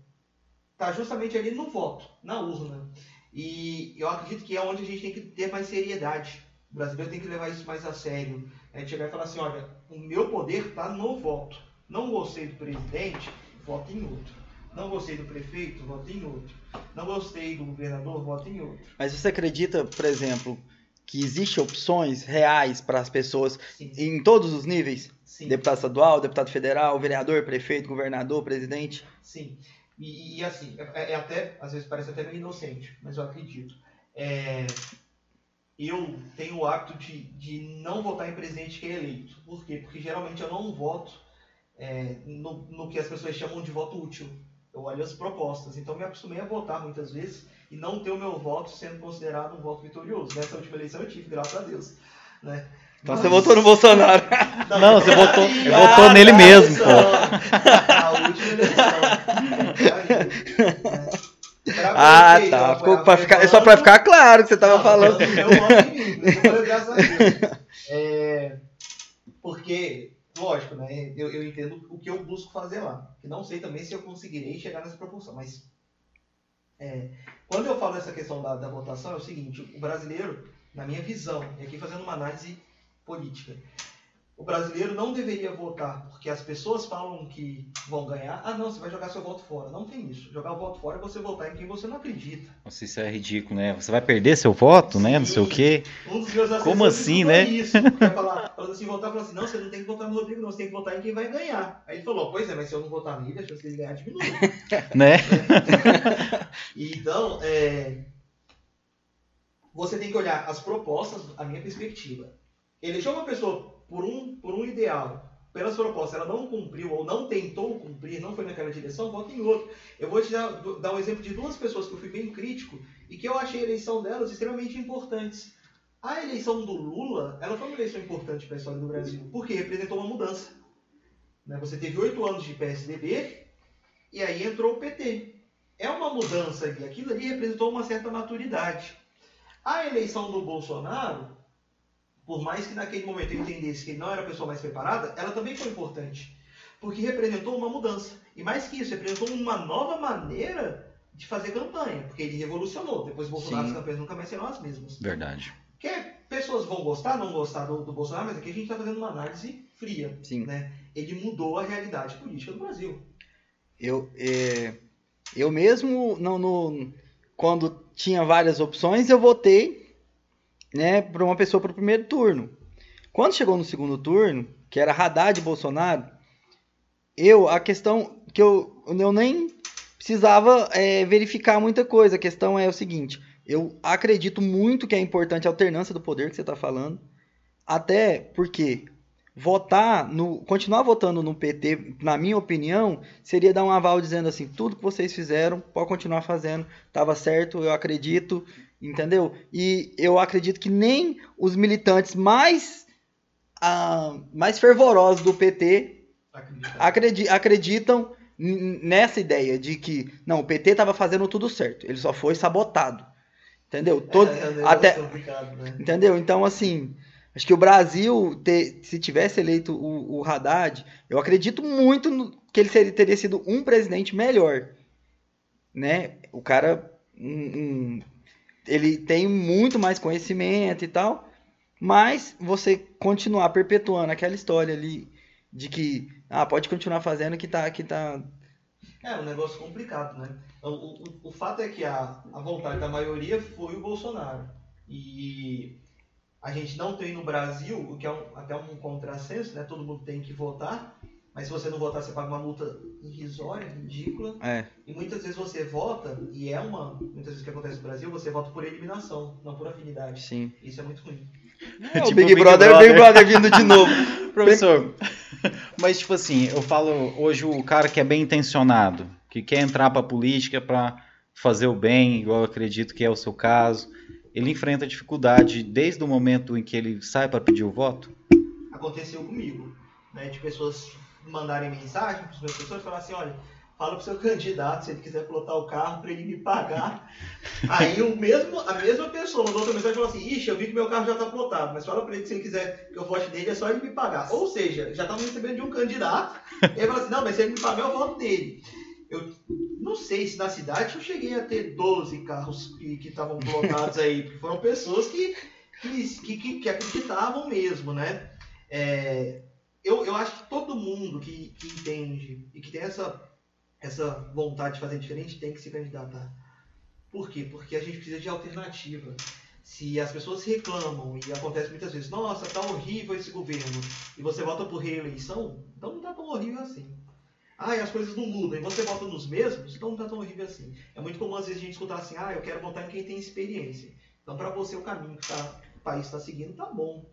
está justamente ali no voto, na urna. E eu acredito que é onde a gente tem que ter mais seriedade o brasileiro tem que levar isso mais a sério. É chegar e falar assim, olha, o meu poder está no voto. Não gostei do presidente, voto em outro. Não gostei do prefeito, voto em outro. Não gostei do governador, voto em outro. Mas você acredita, por exemplo, que existem opções reais para as pessoas Sim. em todos os níveis? Sim. Deputado estadual, deputado federal, vereador, prefeito, governador, presidente? Sim. E, e assim, é, é, até, às vezes parece até meio inocente, mas eu acredito. É, eu tenho o hábito de, de não votar em presidente que é eleito. Por quê? Porque geralmente eu não voto é, no, no que as pessoas chamam de voto útil. Eu olho as propostas. Então, me acostumei a votar muitas vezes e não ter o meu voto sendo considerado um voto vitorioso. Nessa última eleição eu tive, graças a Deus. Né? Então Mas... você votou no Bolsonaro. Não, não você votou, ah, votou nele mesmo, pô. A última eleição. ah, tá. Ficou pra ficar, é só pra ficar claro que você tava não, falando. Eu voto em mim, eu graças a Deus. É, porque, lógico, né? Eu, eu entendo o que eu busco fazer lá. Que não sei também se eu conseguirei chegar nessa proporção, mas é, quando eu falo essa questão da, da votação, é o seguinte: o brasileiro, na minha visão, e aqui fazendo uma análise política. O brasileiro não deveria votar porque as pessoas falam que vão ganhar. Ah, não, você vai jogar seu voto fora. Não tem isso. Jogar o voto fora é você votar em quem você não acredita. Nossa, isso é ridículo, né? Você vai perder seu voto, Sim. né? Não sei o quê. Um dos meus Como assim, né? Isso. Vai falar, falando assim, votar, falou assim, não, você não tem que votar no Rodrigo, não, você tem que votar em quem vai ganhar. Aí ele falou, pois é, mas se eu não votar nele, a chance dele ganhar diminui. né? então, é... você tem que olhar as propostas, a minha perspectiva elegeu uma pessoa por um, por um ideal, pelas propostas, ela não cumpriu ou não tentou cumprir, não foi naquela direção, vota em outro. Eu vou te dar, dar um exemplo de duas pessoas que eu fui bem crítico e que eu achei a eleição delas extremamente importantes. A eleição do Lula, ela foi uma eleição importante para a história do Brasil, porque representou uma mudança. Né? Você teve oito anos de PSDB e aí entrou o PT. É uma mudança e aquilo ali representou uma certa maturidade. A eleição do Bolsonaro, por mais que naquele momento eu entendesse que ele não era a pessoa mais preparada, ela também foi importante. Porque representou uma mudança. E mais que isso, representou uma nova maneira de fazer campanha. Porque ele revolucionou. Depois Bolsonaro as campanhas nunca mais serão as mesmas. Verdade. Que pessoas vão gostar, não gostar do, do Bolsonaro, mas aqui a gente está fazendo uma análise fria. Sim. Né? Ele mudou a realidade política do Brasil. Eu, é, eu mesmo, não, no, quando tinha várias opções, eu votei né, para uma pessoa para o primeiro turno. Quando chegou no segundo turno, que era Haddad e Bolsonaro, eu, a questão que eu, eu nem precisava é, verificar muita coisa. A questão é o seguinte: eu acredito muito que é importante a alternância do poder que você está falando, até porque votar no, continuar votando no PT, na minha opinião, seria dar um aval dizendo assim, tudo que vocês fizeram, pode continuar fazendo, estava certo, eu acredito, entendeu? E eu acredito que nem os militantes mais, ah, mais fervorosos do PT acreditam, acreditam nessa ideia de que não, o PT estava fazendo tudo certo, ele só foi sabotado. Entendeu? Todo, é, é até, né? Entendeu? Então, assim, acho que o Brasil, ter, se tivesse eleito o, o Haddad, eu acredito muito no, que ele seria, teria sido um presidente melhor. Né? O cara um, um, ele tem muito mais conhecimento e tal, mas você continuar perpetuando aquela história ali de que ah, pode continuar fazendo que tá que tá é um negócio complicado, né? O, o, o fato é que a, a vontade da maioria foi o Bolsonaro. E a gente não tem no Brasil, o que é um, até um contrassenso, né? Todo mundo tem que votar, mas se você não votar, você paga uma multa irrisória, ridícula. É. E muitas vezes você vota, e é uma. Muitas vezes o que acontece no Brasil, você vota por eliminação, não por afinidade. Sim. Isso é muito ruim. É, tipo Big, Big Brother, Brother, Big Brother vindo de novo. Professor, mas tipo assim, eu falo hoje o cara que é bem intencionado, que quer entrar pra política para fazer o bem, igual eu acredito que é o seu caso, ele enfrenta dificuldade desde o momento em que ele sai para pedir o voto? Aconteceu comigo, né, de pessoas mandarem mensagem para os meus professores e falar assim, olha, fala pro seu candidato se ele quiser plotar o carro para ele me pagar. Aí o mesmo, a mesma pessoa mandou outra mensagem e falou assim, ixi, eu vi que meu carro já está plotado, mas fala para ele que se ele quiser que eu vote nele, é só ele me pagar. Ou seja, já estavam recebendo de um candidato, e ele falou assim, não, mas se ele me pagar, eu voto nele. Eu não sei se na cidade eu cheguei a ter 12 carros que estavam plotados aí, porque foram pessoas que, que, que, que acreditavam mesmo, né? É, eu, eu acho que todo mundo que, que entende e que tem essa, essa vontade de fazer diferente tem que se candidatar. Por quê? Porque a gente precisa de alternativa. Se as pessoas reclamam e acontece muitas vezes, nossa, tá horrível esse governo, e você vota por reeleição, então não tá tão horrível assim. Ah, e as coisas não mudam, e você vota nos mesmos, então não tá tão horrível assim. É muito comum às vezes a gente escutar assim, ah, eu quero votar em quem tem experiência. Então para você o caminho que tá, o país está seguindo tá bom.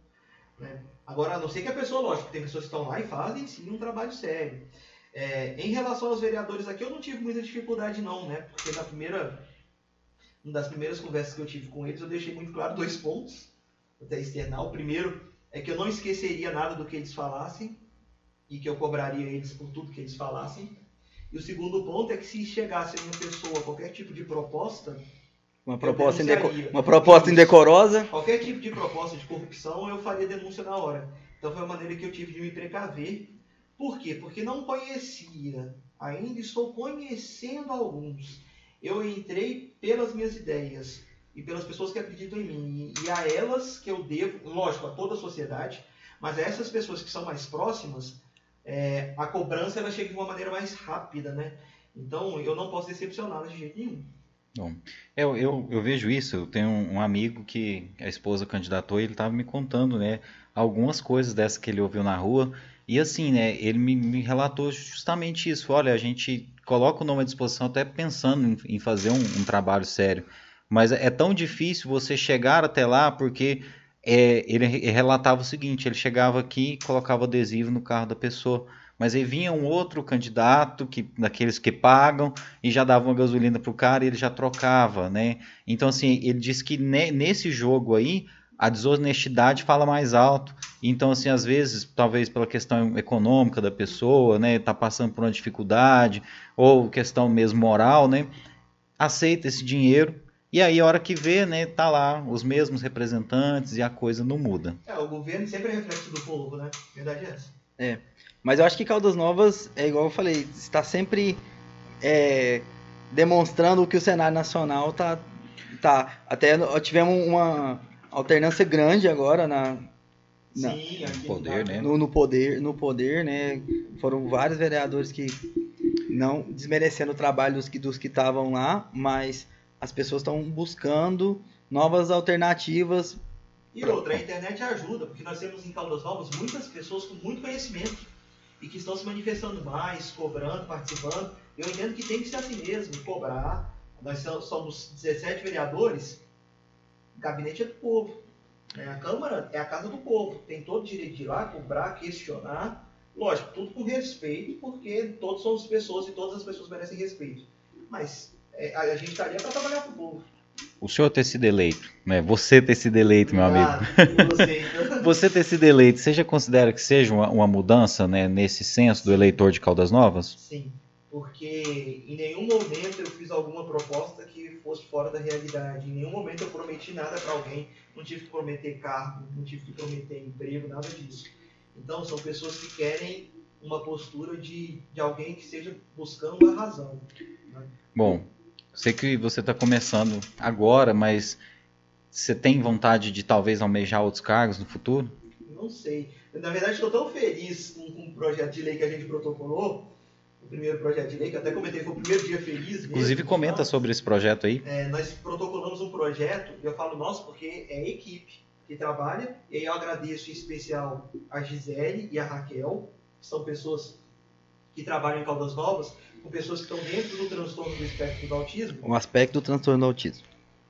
Né? Agora, a não ser que a pessoa, lógico, tem pessoas que estão lá e fazem sim um trabalho sério. É, em relação aos vereadores aqui, eu não tive muita dificuldade não, né? Porque na primeira, uma das primeiras conversas que eu tive com eles, eu deixei muito claro dois pontos, até externar. O primeiro é que eu não esqueceria nada do que eles falassem e que eu cobraria eles por tudo que eles falassem. E o segundo ponto é que se chegasse a uma pessoa qualquer tipo de proposta, Uma proposta, uma proposta indecorosa. qualquer tipo de proposta de corrupção, eu faria denúncia na hora. Então foi a maneira que eu tive de me precaver. Por quê? Porque não conhecia, ainda estou conhecendo alguns. Eu entrei pelas minhas ideias e pelas pessoas que acreditam em mim. E a elas que eu devo, lógico, a toda a sociedade, mas a essas pessoas que são mais próximas, é, a cobrança ela chega de uma maneira mais rápida, né? Então eu não posso decepcioná-las de jeito nenhum. Eu, eu, eu vejo isso, eu tenho um amigo que a esposa candidatou e ele estava me contando, né, algumas coisas dessas que ele ouviu na rua, e assim, né, ele me, me relatou justamente isso, olha, a gente coloca o nome à disposição até pensando em, em fazer um, um trabalho sério, mas é tão difícil você chegar até lá porque é, ele re- relatava o seguinte, ele chegava aqui e colocava adesivo no carro da pessoa, mas aí vinha um outro candidato, que, daqueles que pagam, e já dava uma gasolina pro cara e ele já trocava, né? Então, assim, ele disse que ne- nesse jogo aí, a desonestidade fala mais alto. Então, assim, às vezes, talvez pela questão econômica da pessoa, né? Tá passando por uma dificuldade, ou questão mesmo moral, né? Aceita esse dinheiro, e aí a hora que vê, né, tá lá os mesmos representantes e a coisa não muda. É, o governo sempre é reflexo do povo, né? Verdade é essa. Mas eu acho que Caldas Novas, é igual eu falei, está sempre é, demonstrando que o cenário nacional tá. tá até tivemos uma alternância grande agora na, na- Sim, Poder, né? no, no poder, no poder, né? Foram vários vereadores que não desmerecendo o trabalho dos que dos que estavam lá, mas as pessoas estão buscando novas alternativas. E outra, a internet ajuda, porque nós temos em Caldas Novas muitas pessoas com muito conhecimento e que estão se manifestando mais, cobrando, participando. Eu entendo que tem que ser assim mesmo, cobrar. Nós so- somos 17 vereadores, o gabinete é do povo. né? A Câmara é a casa do povo, tem todo o direito de ir lá, cobrar, questionar. Lógico, tudo com respeito, porque todos somos pessoas e todas as pessoas merecem respeito. Mas é, a, gente está ali para trabalhar para o povo. O senhor ter sido eleito, né? Você ter sido eleito, meu amigo. Por você. Ter sido eleito, você já considera que seja uma, uma mudança né, nesse senso do eleitor de Caldas Novas? Sim, porque em nenhum momento eu fiz alguma proposta que fosse fora da realidade. Em nenhum momento eu prometi nada para alguém. Não tive que prometer cargo, não tive que prometer emprego, nada disso. Então são pessoas que querem uma postura de, de alguém que esteja buscando a razão. Bom, sei que você está começando agora, mas você tem vontade de talvez almejar outros cargos no futuro? Não sei. Na verdade, estou tão feliz com, com o projeto de lei que a gente protocolou. O primeiro projeto de lei, que até comentei, foi o primeiro dia feliz. mesmo, Inclusive, comenta tá? sobre esse projeto aí. É, nós protocolamos um projeto, e eu falo nosso porque é a equipe que trabalha, e aí eu agradeço em especial a Gisele e a Raquel, que são pessoas que trabalham em Caldas Novas, com pessoas que estão dentro do transtorno do espectro do autismo. Um aspecto do transtorno do autismo.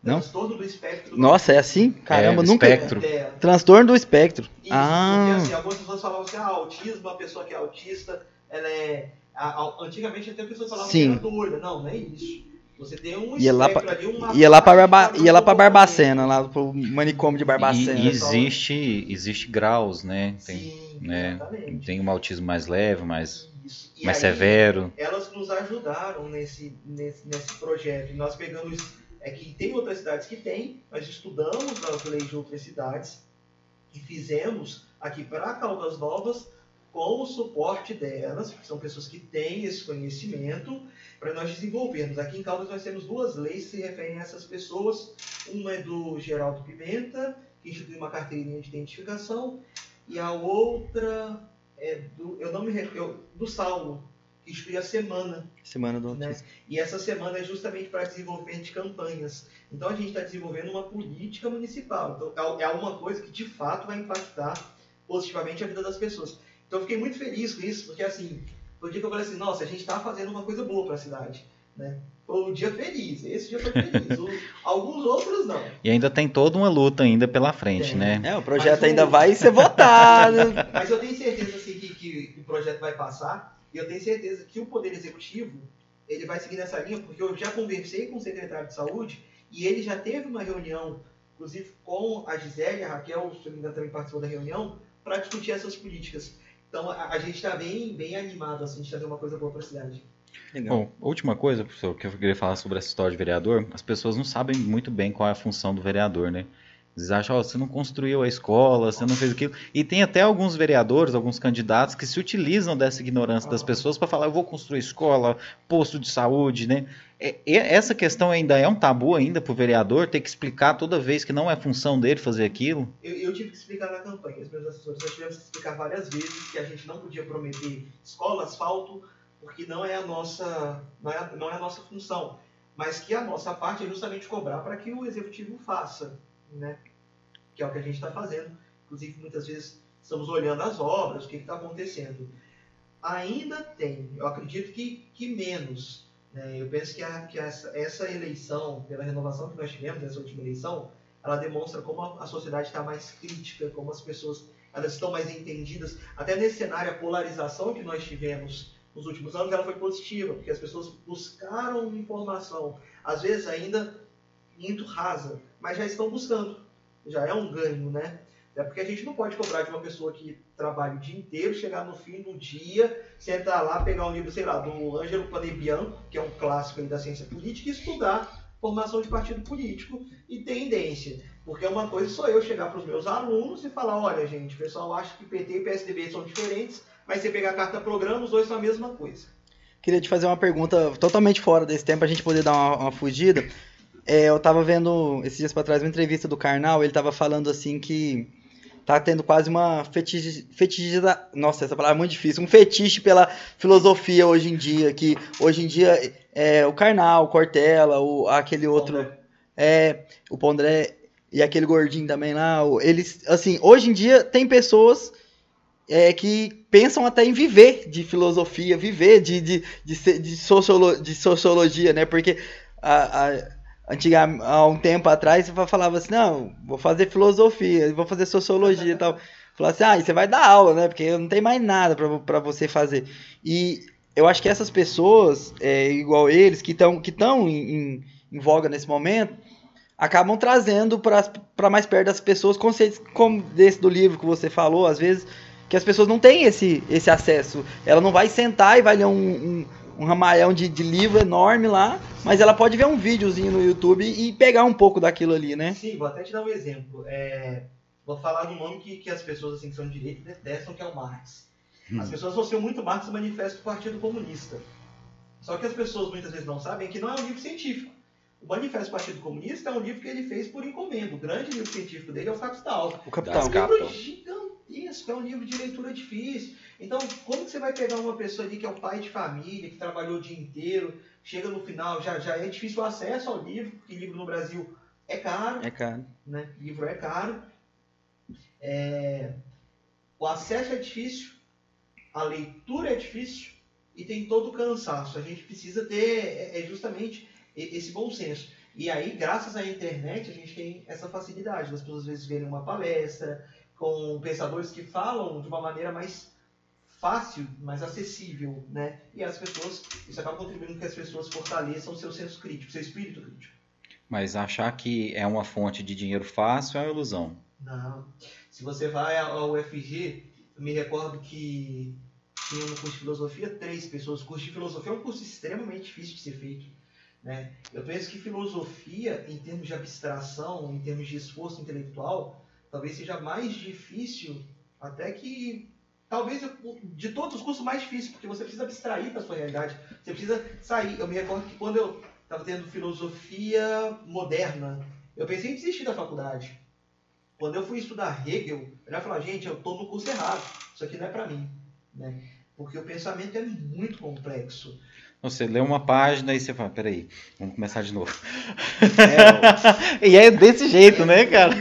Não? Transtorno do espectro do Nossa, é assim? Caramba, É, nunca. espectro. É, Transtorno do espectro. Isso, ah, porque assim, algumas pessoas falavam assim, ah, autismo, a pessoa que é autista, ela é. a- a- antigamente até pessoas falavam Sim. que era doida. Não, não é isso. Você tem um Ia lá espectro pra- ali, uma ia lá Barba... ia lá pra cada Barbacena, lá pro manicômio de E, Barbacena. e existe, existe graus, né? Tem, Sim, né? exatamente. tem um autismo mais leve, mais. E mais aí, severo. Elas nos ajudaram nesse, nesse, nesse projeto. E nós pegamos. É que tem outras cidades que tem, nós estudamos as leis de outras cidades e fizemos aqui para Caldas Novas com o suporte delas, que são pessoas que têm esse conhecimento, para nós desenvolvermos. Aqui em Caldas nós temos duas leis que se referem a essas pessoas. Uma é do Geraldo Pimenta, que institui uma carteirinha de identificação, e a outra é do, eu não me eu, do Saulo, que institui a semana. Semana do Né? autismo. E essa semana é justamente para desenvolvimento de campanhas. Então a gente está desenvolvendo uma política municipal. Então é é alguma coisa que de fato vai impactar positivamente a vida das pessoas. Então eu fiquei muito feliz com isso, porque assim, foi o dia que eu falei assim, nossa, a gente está fazendo uma coisa boa para a cidade. Né? foi um dia feliz. Esse dia foi feliz. O, alguns outros não. E ainda tem toda uma luta ainda pela frente, Tem. né? É, o projeto Mas o- ainda vai ser votado. Mas eu tenho certeza assim, o projeto vai passar e eu tenho certeza que o Poder Executivo ele vai seguir nessa linha, porque eu já conversei com o secretário de Saúde e ele já teve uma reunião, inclusive com a Gisele, a Raquel, se não me engano, também participou da reunião, para discutir essas políticas. Então a, a gente está bem, bem animado assim, de trazer uma coisa boa para a cidade. Legal. Bom, última coisa, professor, que eu queria falar sobre essa história de vereador, as pessoas não sabem muito bem qual é a função do vereador, né? Eles acham, ó, você não construiu a escola, você não fez aquilo. E tem até alguns vereadores, alguns candidatos que se utilizam dessa ignorância das pessoas para falar, eu vou construir escola, posto de saúde, né? E essa questão ainda é um tabu ainda para o vereador ter que explicar toda vez que não é função dele fazer aquilo. Eu, eu tive que explicar na campanha, os meus assessores já tivemos que explicar várias vezes que a gente não podia prometer escola, asfalto, porque não é a nossa, não é, a- não é a nossa função. Mas que a nossa parte é justamente cobrar para que o executivo faça, né? Que é o que a gente está fazendo. Inclusive, muitas vezes estamos olhando as obras, o que está acontecendo. Ainda tem, eu acredito que, que menos. Né? Eu penso que, a, que essa, essa eleição, pela renovação que nós tivemos, essa última eleição, ela demonstra como a, a sociedade está mais crítica, como as pessoas elas estão mais entendidas. Até nesse cenário, a polarização que nós tivemos nos últimos anos, ela foi positiva, porque as pessoas buscaram informação, às vezes ainda muito rasa, mas já estão buscando. Já é um ganho, né? É porque a gente não pode cobrar de uma pessoa que trabalha o dia inteiro, chegar no fim do dia, sentar lá, pegar um livro, sei lá, do Ângelo Panebian, que é um clássico da ciência política, e estudar formação de partido político e tendência. Porque uma coisa sou eu chegar para os meus alunos e falar, olha gente, o pessoal acha que PT e PSDB são diferentes, mas você pegar a carta programa, os dois são a mesma coisa. Queria te fazer uma pergunta totalmente fora desse tempo, a gente poder dar uma, uma fugida. É, eu tava vendo esses dias pra trás uma entrevista do Karnal, ele tava falando assim que tá tendo quase uma fetiche, fetichiza, nossa, essa palavra é muito difícil, um fetiche pela filosofia hoje em dia, que hoje em dia é, o Karnal, o Cortella, o, aquele outro, né, é, o Pondré e aquele gordinho também lá, eles, assim, hoje em dia tem pessoas é, que pensam até em viver de filosofia, viver de, de, de, de, sociolo- de sociologia, né? Porque a, a, antiga, há um tempo atrás você falava assim, não, vou fazer filosofia, vou fazer sociologia e tal. Falava assim, ah, e você vai dar aula, né? Porque não tem mais nada pra você fazer. E eu acho que essas pessoas, é, igual eles, que estão que em, em, em voga nesse momento, acabam trazendo para mais perto das pessoas conceitos como desse do livro que você falou, às vezes, que as pessoas não têm esse, esse acesso. Ela não vai sentar e vai ler um, um, um ramalhão de, de livro enorme lá, mas ela pode ver um videozinho no YouTube e pegar um pouco daquilo ali, né? Sim, vou até te dar um exemplo. É, vou falar do nome que, que as pessoas assim, que são de direita detestam, que é o Marx. As pessoas associam muito Marx ao Manifesto do Partido Comunista. Só que as pessoas muitas vezes não sabem que não é um livro científico. O Manifesto do Partido Comunista é um livro que ele fez por encomenda. O grande livro científico dele é o Capital. O capital. É um livro gigantesco, é um livro de leitura difícil. Então, como que você vai pegar uma pessoa ali que é o pai de família, que trabalhou o dia inteiro, chega no final, já, já é difícil o acesso ao livro, porque livro no Brasil é caro É, cara. né? Livro é caro. É, O acesso é difícil, a leitura é difícil e tem todo o cansaço. A gente precisa ter é, é justamente esse bom senso. E aí, graças à internet, a gente tem essa facilidade das pessoas às vezes verem uma palestra com pensadores que falam de uma maneira mais fácil, mais acessível, né? E as pessoas, isso acaba contribuindo para que as pessoas fortaleçam o seu senso crítico, seu espírito crítico. Mas achar que é uma fonte de dinheiro fácil é uma ilusão. Não. Se você vai ao UFG, eu me recordo que tinha no curso de filosofia três pessoas. O curso de filosofia é um curso extremamente difícil de ser feito. Né? Eu penso que filosofia, em termos de abstração, em termos de esforço intelectual, talvez seja mais difícil até que. Talvez de todos os cursos mais difícil, porque você precisa abstrair da sua realidade. Você precisa sair. Eu me recordo que quando eu estava tendo filosofia moderna, eu pensei em desistir da faculdade. Quando eu fui estudar Hegel, eu já falei, gente, eu estou no curso errado. Isso aqui não é para mim. Né? Porque o pensamento é muito complexo. Você lê uma página e você fala, peraí, vamos começar de novo. É, e é desse jeito, né, cara?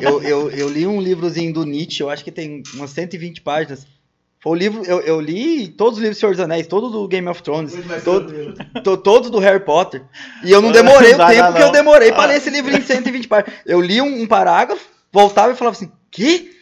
Eu, eu, eu li um livrozinho do Nietzsche, eu acho que tem umas 120 páginas. Foi o livro, eu, eu li todos os livros do Senhor dos Anéis, todos do Game of Thrones, todo- to- todos do Harry Potter. E eu não demorei o tempo que eu não. demorei para ler esse livro em 120 páginas. Eu li um, um parágrafo, voltava e falava assim, que?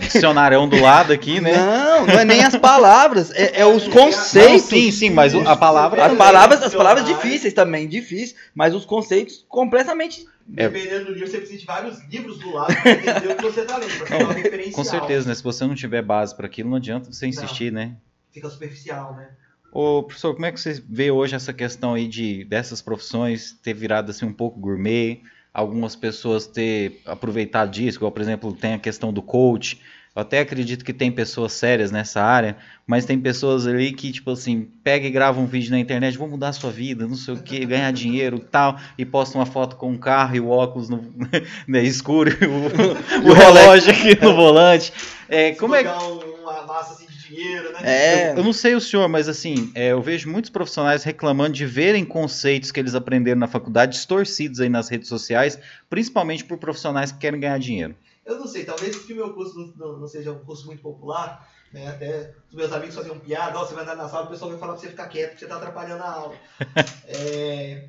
Dicionário do lado aqui, né? Não, não é nem as palavras, é, é os Não, conceitos. sim, sim, mas a palavra. As palavras, as palavras difíceis também, difíceis, mas os conceitos completamente. É. Dependendo do livro, você precisa de vários livros do lado para entender o que você tá lendo, pra ter uma referencial. Com certeza, né? Se você não tiver base para aquilo, não adianta você insistir, né? Fica superficial, né? Ô, professor, como é que você vê hoje essa questão aí de dessas profissões ter virado assim um pouco gourmet, algumas pessoas ter aproveitado disso, igual, por exemplo, tem a questão do coach. Eu até acredito que tem pessoas sérias nessa área, mas tem pessoas ali que, tipo assim, pega e grava um vídeo na internet, vou mudar a sua vida, não sei o que, ganhar dinheiro tal, e posta uma foto com um carro e o óculos no, né, escuro e o, o relógio aqui no volante. É, como é um- uma massa assim de dinheiro, né? É, Eu, eu não sei o senhor, mas assim, é, eu vejo muitos profissionais reclamando de verem conceitos que eles aprenderam na faculdade distorcidos aí nas redes sociais, principalmente por profissionais que querem ganhar dinheiro. Eu não sei, talvez porque o meu curso não, não- seja um curso muito popular, né? Até os meus amigos faziam piada, ó, você vai andar na sala, o pessoal vai falar pra você ficar quieto, porque você tá atrapalhando a aula. É,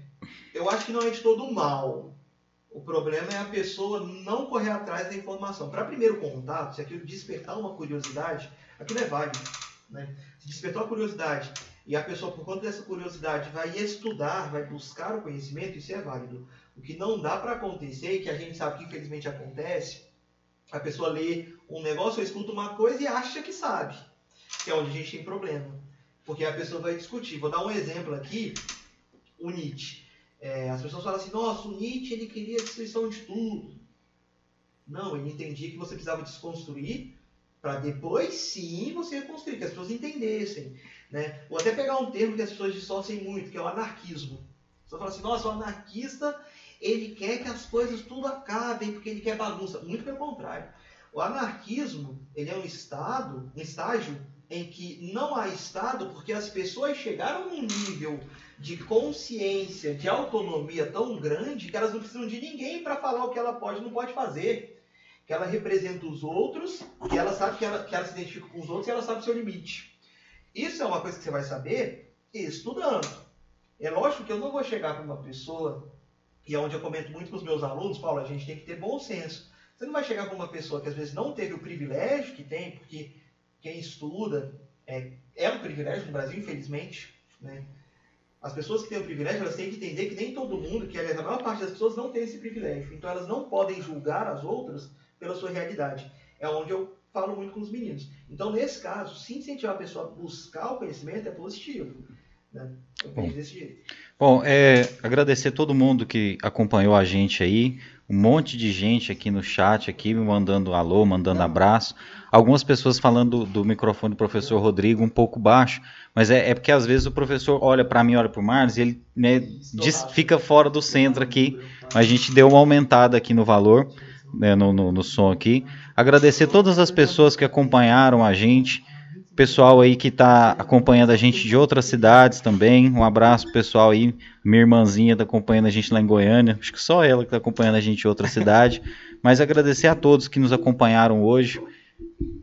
eu acho que não é de todo mal. O problema é a pessoa não correr atrás da informação. Para primeiro contato, se aquilo despertar uma curiosidade, aquilo é válido. Né? Se despertou a curiosidade e a pessoa, por conta dessa curiosidade, vai estudar, vai buscar o conhecimento, isso é válido. O que não dá para acontecer, e que a gente sabe que infelizmente acontece, a pessoa lê um negócio ou escuta uma coisa e acha que sabe. Que é onde a gente tem problema. Porque a pessoa vai discutir. Vou dar um exemplo aqui. O Nietzsche. É, as pessoas falam assim, nossa, o Nietzsche ele queria a destruição de tudo. Não, ele entendia que você precisava desconstruir para depois sim você reconstruir, que as pessoas entendessem. Né? Vou até pegar um termo que as pessoas distorcem muito, que é o anarquismo. Você fala assim, nossa, o anarquista ele quer que as coisas tudo acabem porque ele quer bagunça. Muito pelo contrário. O anarquismo ele é um estado, um estágio em que não há estado porque as pessoas chegaram num nível de consciência, de autonomia tão grande que elas não precisam de ninguém para falar o que ela pode e não pode fazer. Que ela representa os outros, que ela sabe que ela, que ela se identifica com os outros e ela sabe o seu limite. Isso é uma coisa que você vai saber estudando. É lógico que eu não vou chegar para uma pessoa, e é onde eu comento muito com os meus alunos, Paulo, a gente tem que ter bom senso. Você não vai chegar para uma pessoa que às vezes não teve o privilégio que tem, porque quem estuda é, é um privilégio no Brasil, infelizmente. Né? As pessoas que têm o privilégio, elas têm que entender que nem todo mundo, que aliás a maior parte das pessoas não tem esse privilégio. Então elas não podem julgar as outras pela sua realidade. É onde eu falo muito com os meninos. Então, nesse caso, se incentivar a pessoa a buscar o conhecimento é positivo. Né? Eu penso desse jeito. Bom, é, agradecer todo mundo que acompanhou a gente aí, um monte de gente aqui no chat, aqui me mandando alô, mandando abraço. Algumas pessoas falando do, do microfone do professor Rodrigo um pouco baixo, mas é, é porque às vezes o professor olha para mim, olha para o Marlos e ele né, diz- fica fora do centro aqui. Mas a gente deu uma aumentada aqui no valor, né, no, no, no som aqui. Agradecer todas as pessoas que acompanharam a gente. Pessoal aí que está acompanhando a gente de outras cidades também. Um abraço pessoal aí. Minha irmãzinha está acompanhando a gente lá em Goiânia. Acho que só ela que está acompanhando a gente em outra cidade. Mas agradecer a todos que nos acompanharam hoje.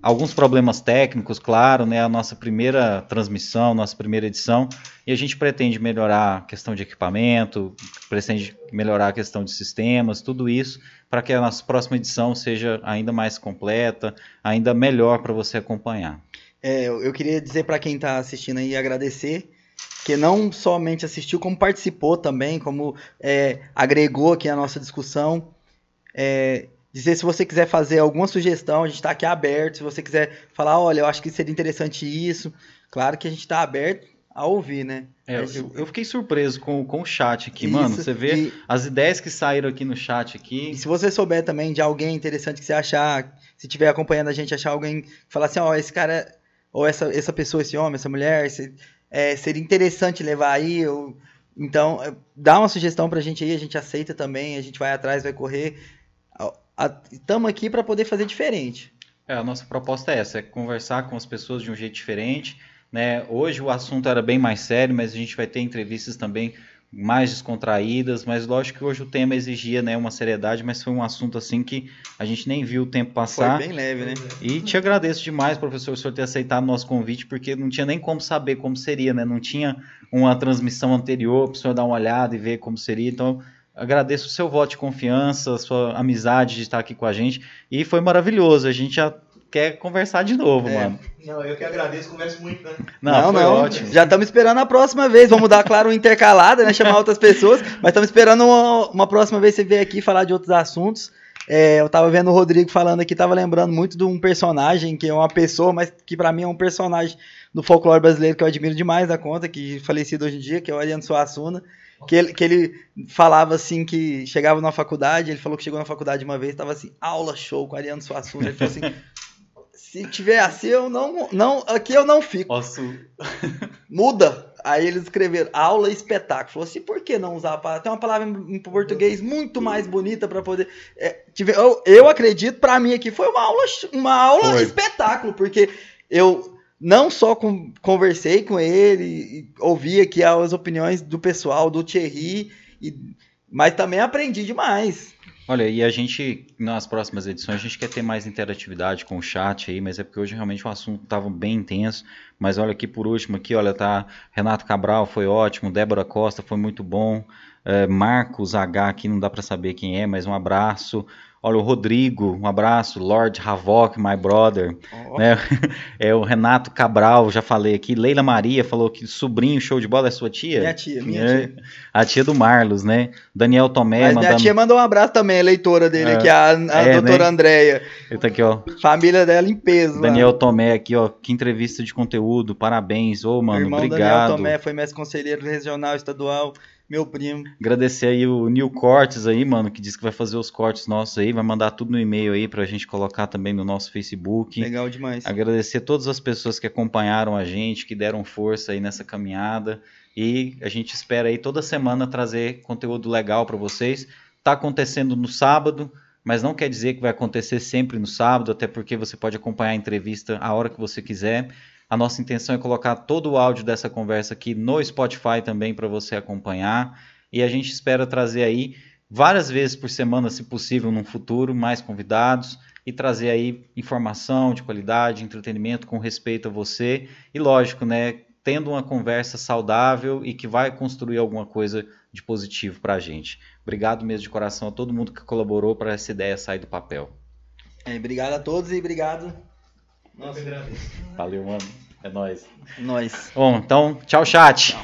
Alguns problemas técnicos, claro, né? A nossa primeira transmissão, nossa primeira edição. E a gente pretende melhorar a questão de equipamento, pretende melhorar a questão de sistemas, tudo isso, para que a nossa próxima edição seja ainda mais completa, ainda melhor para você acompanhar. É, eu queria dizer para quem está assistindo aí, agradecer, que não somente assistiu, como participou também, como é, agregou aqui a nossa discussão. É, dizer se você quiser fazer alguma sugestão, a gente está aqui aberto. Se você quiser falar, olha, eu acho que seria interessante isso, claro que a gente está aberto a ouvir, né? É, eu, eu fiquei surpreso com, com o chat aqui, mano. Isso, Você vê e- as ideias que saíram aqui no chat aqui. E se você souber também de alguém interessante que você achar, se estiver acompanhando a gente, achar alguém falar assim, ó, esse cara, ou essa, essa pessoa, esse homem, essa mulher, é, seria interessante levar aí, ou, então, é, dá uma sugestão pra gente aí, a gente aceita também, a gente vai atrás, vai correr. Estamos aqui para poder fazer diferente. É, a nossa proposta é essa, é conversar com as pessoas de um jeito diferente. Né? Hoje o assunto era bem mais sério, mas a gente vai ter entrevistas também mais descontraídas, mas lógico que hoje o tema exigia né, uma seriedade, mas foi um assunto assim que a gente nem viu o tempo passar. Foi bem leve, né? E te agradeço demais, professor, por ter aceitado o nosso convite, porque não tinha nem como saber como seria, né? Não tinha uma transmissão anterior para o senhor dar uma olhada e ver como seria. Então, agradeço o seu voto de confiança, a sua amizade de estar aqui com a gente. E foi maravilhoso. A gente já quer conversar de novo, É. mano. Não, eu que agradeço, converso muito, né? Não, foi ótimo. Já estamos esperando a próxima vez. Vamos dar, claro, uma intercalada, né? Chamar outras pessoas. Mas estamos esperando uma, uma próxima vez você vir aqui falar de outros assuntos. É, eu tava vendo o Rodrigo falando aqui, tava lembrando muito de um personagem que é uma pessoa, mas que pra mim é um personagem do folclore brasileiro que eu admiro demais da conta, que é falecido hoje em dia, que é o Ariano Suassuna. Que ele, que ele falava assim que chegava na faculdade, ele falou que chegou na faculdade uma vez, tava assim, aula show com o Ariano Suassuna. Ele falou assim: se tiver assim, eu não, não. Aqui eu não fico. Posso. Muda. Aí eles escreveram aula e espetáculo. Falou assim, por que não usar a palavra? Tem uma palavra em português muito mais bonita para poder. é, tive- eu, eu acredito, para mim aqui foi uma aula, uma aula Foi. espetáculo, porque eu não só com- conversei com ele, ouvi aqui as opiniões do pessoal, do Thierry, e- mas também aprendi demais. Olha, e a gente, nas próximas edições, a gente quer ter mais interatividade com o chat aí, mas é porque hoje realmente o assunto estava bem intenso. Mas olha aqui por último, aqui, olha, tá. Renato Cabral foi ótimo, Débora Costa foi muito bom. é, Marcos H aqui, não dá para saber quem é, mas um abraço. Olha, o Rodrigo, um abraço. Lord Havok, my brother. Ó, né? É o Renato Cabral, já falei aqui. Leila Maria falou que sobrinho show de bola é sua tia? Minha tia, minha É, tia. A tia do Marlos, né? Daniel Tomé Mas minha mandando. tia mandou um abraço também, a leitora dele É. aqui, a, a É, doutora né? Andréia. Ele tá aqui, ó. Família dela em peso. lá. Daniel Tomé aqui, ó. Que entrevista de conteúdo. Parabéns. Ô, mano, Irmão obrigado. Daniel Tomé foi mestre conselheiro regional, estadual, meu primo. Agradecer aí o Nil Cortes aí, mano, que disse que vai fazer os cortes nossos aí. Vai mandar tudo no e-mail aí pra gente colocar também no nosso Facebook. Legal demais. Agradecer todas as pessoas que acompanharam a gente, que deram força aí nessa caminhada. E a gente espera aí toda semana trazer conteúdo legal para vocês. Tá acontecendo no sábado, mas não quer dizer que vai acontecer sempre no sábado, até porque você pode acompanhar a entrevista a hora que você quiser. A nossa intenção é colocar todo o áudio dessa conversa aqui no Spotify também para você acompanhar. E a gente espera trazer aí várias vezes por semana, se possível, no futuro, mais convidados e trazer aí informação de qualidade, entretenimento com respeito a você e lógico, né, tendo uma conversa saudável e que vai construir alguma coisa de positivo para a gente. Obrigado mesmo de coração a todo mundo que colaborou para essa ideia sair do papel. É, obrigado a todos e obrigado. Agradeço. Valeu, mano. É nóis. Nós. Bom, então, tchau, chat.